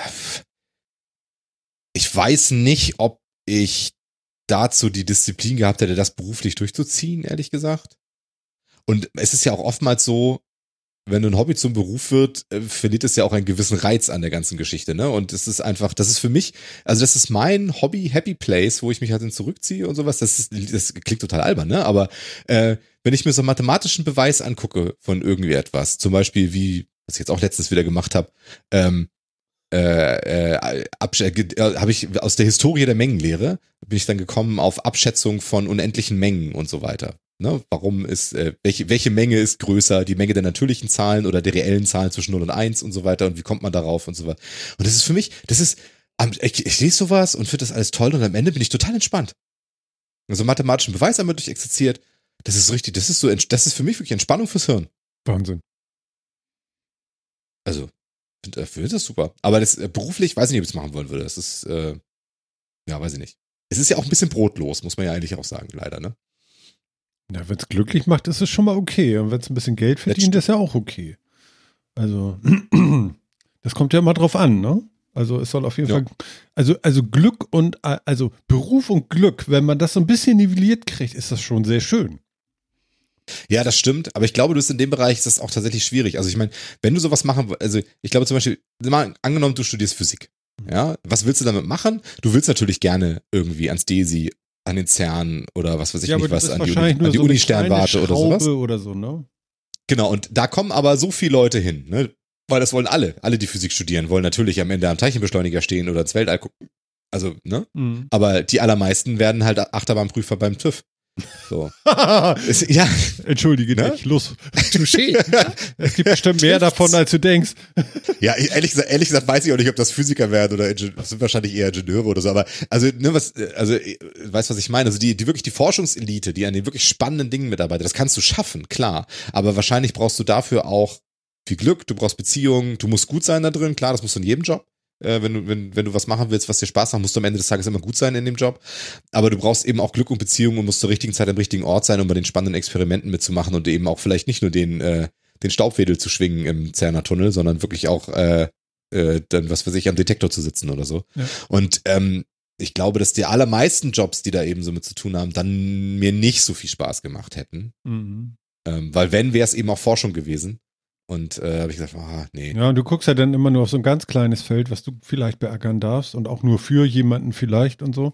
ich weiß nicht, ob ich dazu die Disziplin gehabt hätte, das beruflich durchzuziehen, ehrlich gesagt. Und es ist ja auch oftmals so, wenn ein Hobby zum Beruf wird, äh, verliert es ja auch einen gewissen Reiz an der ganzen Geschichte, ne? Und es ist einfach, das ist für mich, also das ist mein Hobby, Happy Place, wo ich mich halt dann zurückziehe und sowas. Das ist, das klingt total albern, ne? Aber äh, wenn ich mir so einen mathematischen Beweis angucke von irgendwie etwas, zum Beispiel wie, was ich jetzt auch letztens wieder gemacht habe, ähm, äh, äh, äh, habe ich aus der Historie der Mengenlehre bin ich dann gekommen auf Abschätzung von unendlichen Mengen und so weiter. Ne? Warum ist, äh, welche, welche Menge ist größer, die Menge der natürlichen Zahlen oder der reellen Zahlen zwischen 0 und 1 und so weiter und wie kommt man darauf und so weiter. Und das ist für mich, das ist, ich, ich lese sowas und finde das alles toll und am Ende bin ich total entspannt. Also mathematischen Beweis einmal durch exerziert, das ist richtig, das ist so, das ist für mich wirklich Entspannung fürs Hirn. Wahnsinn. Also, finde find das super. Aber das äh, beruflich, weiß ich nicht, ob ich es machen wollen würde. Das ist, äh, ja, weiß ich nicht. Es ist ja auch ein bisschen brotlos, muss man ja eigentlich auch sagen, leider, ne? Ja, wenn es glücklich macht, ist es schon mal okay. Und wenn es ein bisschen Geld verdient, ist ja auch okay. Also, das kommt ja immer drauf an, ne? Also es soll auf jeden ja. Fall, also, also Glück und, also Beruf und Glück, wenn man das so ein bisschen nivelliert kriegt, ist das schon sehr schön. Ja, das stimmt, aber ich glaube, du bist in dem Bereich, ist das auch tatsächlich schwierig. Also ich meine, wenn du sowas machen, also ich glaube zum Beispiel, mal angenommen, du studierst Physik. Ja, was willst du damit machen? Du willst natürlich gerne irgendwie ans DESI, an den CERN oder was weiß ich ja, nicht, was an die, Uni, an die so Uni-Sternwarte oder sowas. Oder so, ne? Genau, und da kommen aber so viele Leute hin, ne? Weil das wollen alle. Alle, die Physik studieren, wollen natürlich am Ende am Teilchenbeschleuniger stehen oder ins Weltall gucken. Also, ne? Mhm. Aber die allermeisten werden halt Achterbahnprüfer beim TÜV. So. ja. Entschuldige ne? dich, los. Touché. es gibt bestimmt mehr davon, als du denkst. ja, ehrlich gesagt, ehrlich gesagt weiß ich auch nicht, ob das Physiker werden oder das sind wahrscheinlich eher Ingenieure oder so, aber also, ne, was, also, weißt was ich meine? Also die, die wirklich die Forschungselite, die an den wirklich spannenden Dingen mitarbeitet, das kannst du schaffen, klar. Aber wahrscheinlich brauchst du dafür auch viel Glück, du brauchst Beziehungen, du musst gut sein da drin, klar, das musst du in jedem Job äh, wenn, du, wenn, wenn du was machen willst, was dir Spaß macht, musst du am Ende des Tages immer gut sein in dem Job. Aber du brauchst eben auch Glück und Beziehungen und musst zur richtigen Zeit am richtigen Ort sein, um bei den spannenden Experimenten mitzumachen und eben auch vielleicht nicht nur den, äh, den Staubwedel zu schwingen im Zerner Tunnel, sondern wirklich auch äh, äh, dann, was für sich am Detektor zu sitzen oder so. Ja. Und ähm, ich glaube, dass die allermeisten Jobs, die da eben so mit zu tun haben, dann mir nicht so viel Spaß gemacht hätten. Mhm. Ähm, weil wenn, wäre es eben auch Forschung gewesen. Und äh, habe ich gesagt, ah, nee. Ja, und du guckst ja dann immer nur auf so ein ganz kleines Feld, was du vielleicht beackern darfst und auch nur für jemanden vielleicht und so.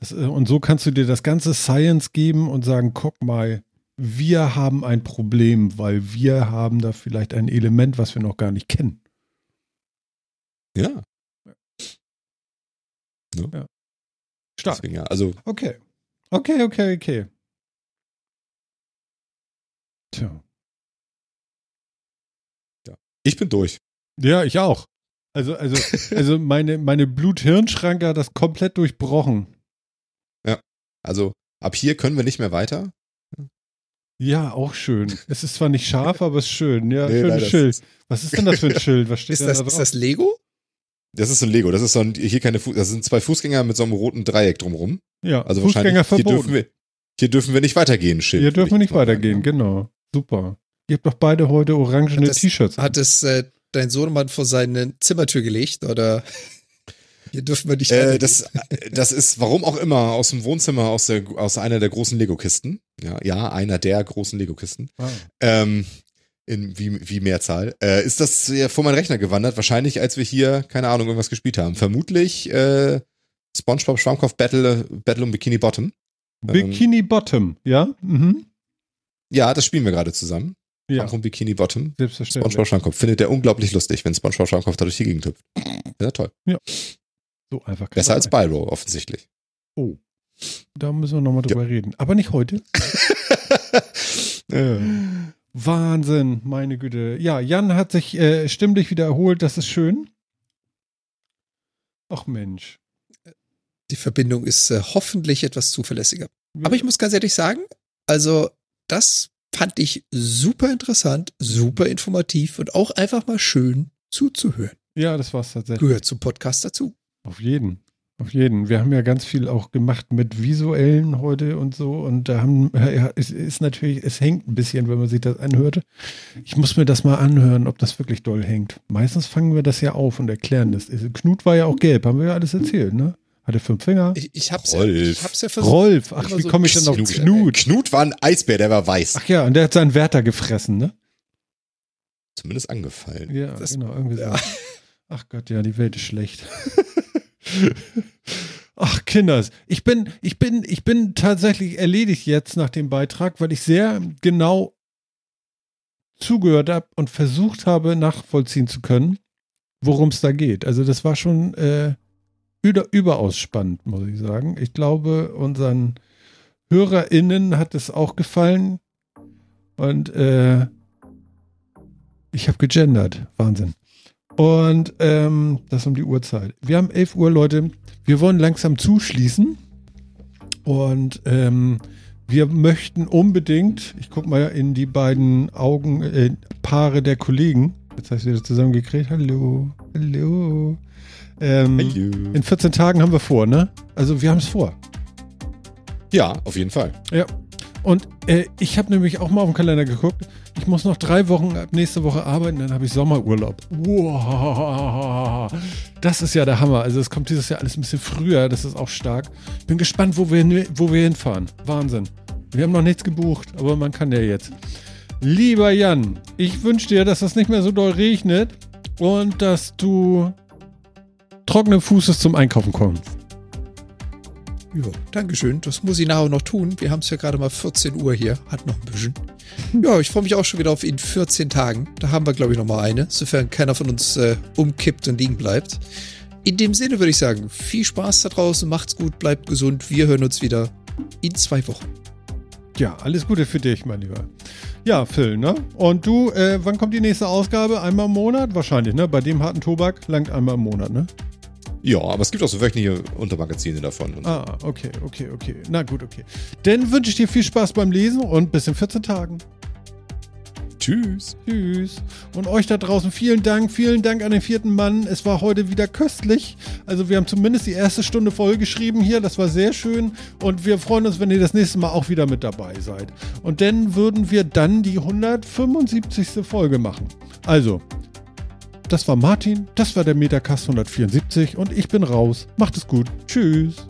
Das, äh, und so kannst du dir das ganze Science geben und sagen, guck mal, wir haben ein Problem, weil wir haben da vielleicht ein Element, was wir noch gar nicht kennen. Ja. ja. ja. Stark. Deswegen, ja, also. Okay. Okay, okay, okay. Tja. Ich bin durch. Ja, ich auch. Also, also, also meine, meine Blut-Hirn-Schranke hat das komplett durchbrochen. Ja, also ab hier können wir nicht mehr weiter. Ja, auch schön. Es ist zwar nicht scharf, aber es ist schön. Ja, nee, schönes Schild. Was ist denn das für ein Schild? Was steht ist das, da drauf? Ist das Lego? Das ist ein Lego. Das ist so ein, hier keine Fuß, das sind zwei Fußgänger mit so einem roten Dreieck drumrum. Ja, also Fußgänger verboten. Hier dürfen, wir, hier dürfen wir nicht weitergehen, Schild. Hier dürfen wir nicht weitergehen, sagen. genau. Super. Ihr habt doch beide heute orangene T-Shirts. Hat es äh, dein Sohnemann vor seine Zimmertür gelegt oder? Hier dürfen wir nicht. Äh, das, das ist, warum auch immer, aus dem Wohnzimmer, aus, der, aus einer der großen Lego-Kisten. Ja, ja, einer der großen Lego-Kisten. Ah. Ähm, in wie, wie Mehrzahl. Äh, ist das ja vor meinen Rechner gewandert? Wahrscheinlich, als wir hier, keine Ahnung, irgendwas gespielt haben. Vermutlich äh, SpongeBob Schwammkopf Battle, Battle um Bikini Bottom. Bikini ähm, Bottom, ja? Mhm. Ja, das spielen wir gerade zusammen. Ja. Vom Bikini Bottom. Selbstverständlich. SpongeBob Schwammkopf. Findet er unglaublich lustig, wenn SpongeBob Schwammkopf da durch die Gegend hüpft. Ja, toll. Ja. So einfach. Besser als Spyro, offensichtlich. Oh. Da müssen wir nochmal drüber ja. reden. Aber nicht heute. ja. Wahnsinn, meine Güte. Ja, Jan hat sich äh, stimmlich wieder erholt, das ist schön. Ach Mensch. Die Verbindung ist äh, hoffentlich etwas zuverlässiger. Ja. Aber ich muss ganz ehrlich sagen, also das fand ich super interessant, super informativ und auch einfach mal schön zuzuhören. Ja, das war es tatsächlich. Gehört zum Podcast dazu. Auf jeden. Auf jeden. Wir haben ja ganz viel auch gemacht mit visuellen heute und so. Und da haben, ja, es ist natürlich, es hängt ein bisschen, wenn man sich das anhörte. Ich muss mir das mal anhören, ob das wirklich doll hängt. Meistens fangen wir das ja auf und erklären das. Knut war ja auch gelb, haben wir ja alles erzählt, ne? Hat er fünf Finger? Ich, ich, hab's, Rolf. Ja, ich hab's ja versucht. Rolf, ach, wie so komme ich denn auf Knut? Knut? Knut war ein Eisbär, der war weiß. Ach ja, und der hat seinen Wärter gefressen, ne? zumindest angefallen. Ja, Das- genau, irgendwie so. ja. Ach Gott, ja, die Welt ist schlecht. Ach, Kinders, ich bin, ich bin, ich bin tatsächlich erledigt jetzt nach dem Beitrag, weil ich sehr genau zugehört habe und versucht habe, nachvollziehen zu können, worum es da geht. Also das war schon äh, über, überaus spannend, muss ich sagen. Ich glaube, unseren HörerInnen hat es auch gefallen. Und äh, ich habe gegendert. Wahnsinn. Und ähm, das um die Uhrzeit. Wir haben 11 Uhr, Leute. Wir wollen langsam zuschließen. Und ähm, wir möchten unbedingt, ich gucke mal in die beiden Augen, äh, Paare der Kollegen. Jetzt hast du wieder zusammengekriegt. Hallo, hallo. Ähm, in 14 Tagen haben wir vor, ne? Also wir haben es vor. Ja, auf jeden Fall. Ja. Und äh, ich habe nämlich auch mal auf den Kalender geguckt. Ich muss noch drei Wochen ab nächste Woche arbeiten, dann habe ich Sommerurlaub. Wow. Das ist ja der Hammer. Also es kommt dieses Jahr alles ein bisschen früher. Das ist auch stark. Bin gespannt, wo wir, hin- wo wir hinfahren. Wahnsinn. Wir haben noch nichts gebucht, aber man kann ja jetzt. Lieber Jan, ich wünsche dir, dass es nicht mehr so doll regnet und dass du trockenen Fußes zum Einkaufen kommst. Ja, Dankeschön. Das muss ich nachher noch tun. Wir haben es ja gerade mal 14 Uhr hier. Hat noch ein bisschen. Ja, ich freue mich auch schon wieder auf in 14 Tagen. Da haben wir, glaube ich, noch mal eine, sofern keiner von uns äh, umkippt und liegen bleibt. In dem Sinne würde ich sagen, viel Spaß da draußen, macht's gut, bleibt gesund. Wir hören uns wieder in zwei Wochen. Ja, alles Gute für dich, mein Lieber. Ja, Phil, ne? Und du, äh, wann kommt die nächste Ausgabe? Einmal im Monat? Wahrscheinlich, ne? Bei dem harten Tobak langt einmal im Monat, ne? Ja, aber es gibt auch so wöchentliche Untermagazine davon. Ah, okay, okay, okay. Na gut, okay. Dann wünsche ich dir viel Spaß beim Lesen und bis in 14 Tagen. Tschüss. Tschüss. Und euch da draußen vielen Dank, vielen Dank an den vierten Mann. Es war heute wieder köstlich. Also wir haben zumindest die erste Stunde voll geschrieben hier. Das war sehr schön. Und wir freuen uns, wenn ihr das nächste Mal auch wieder mit dabei seid. Und dann würden wir dann die 175. Folge machen. Also, das war Martin, das war der Metacast 174 und ich bin raus. Macht es gut. Tschüss.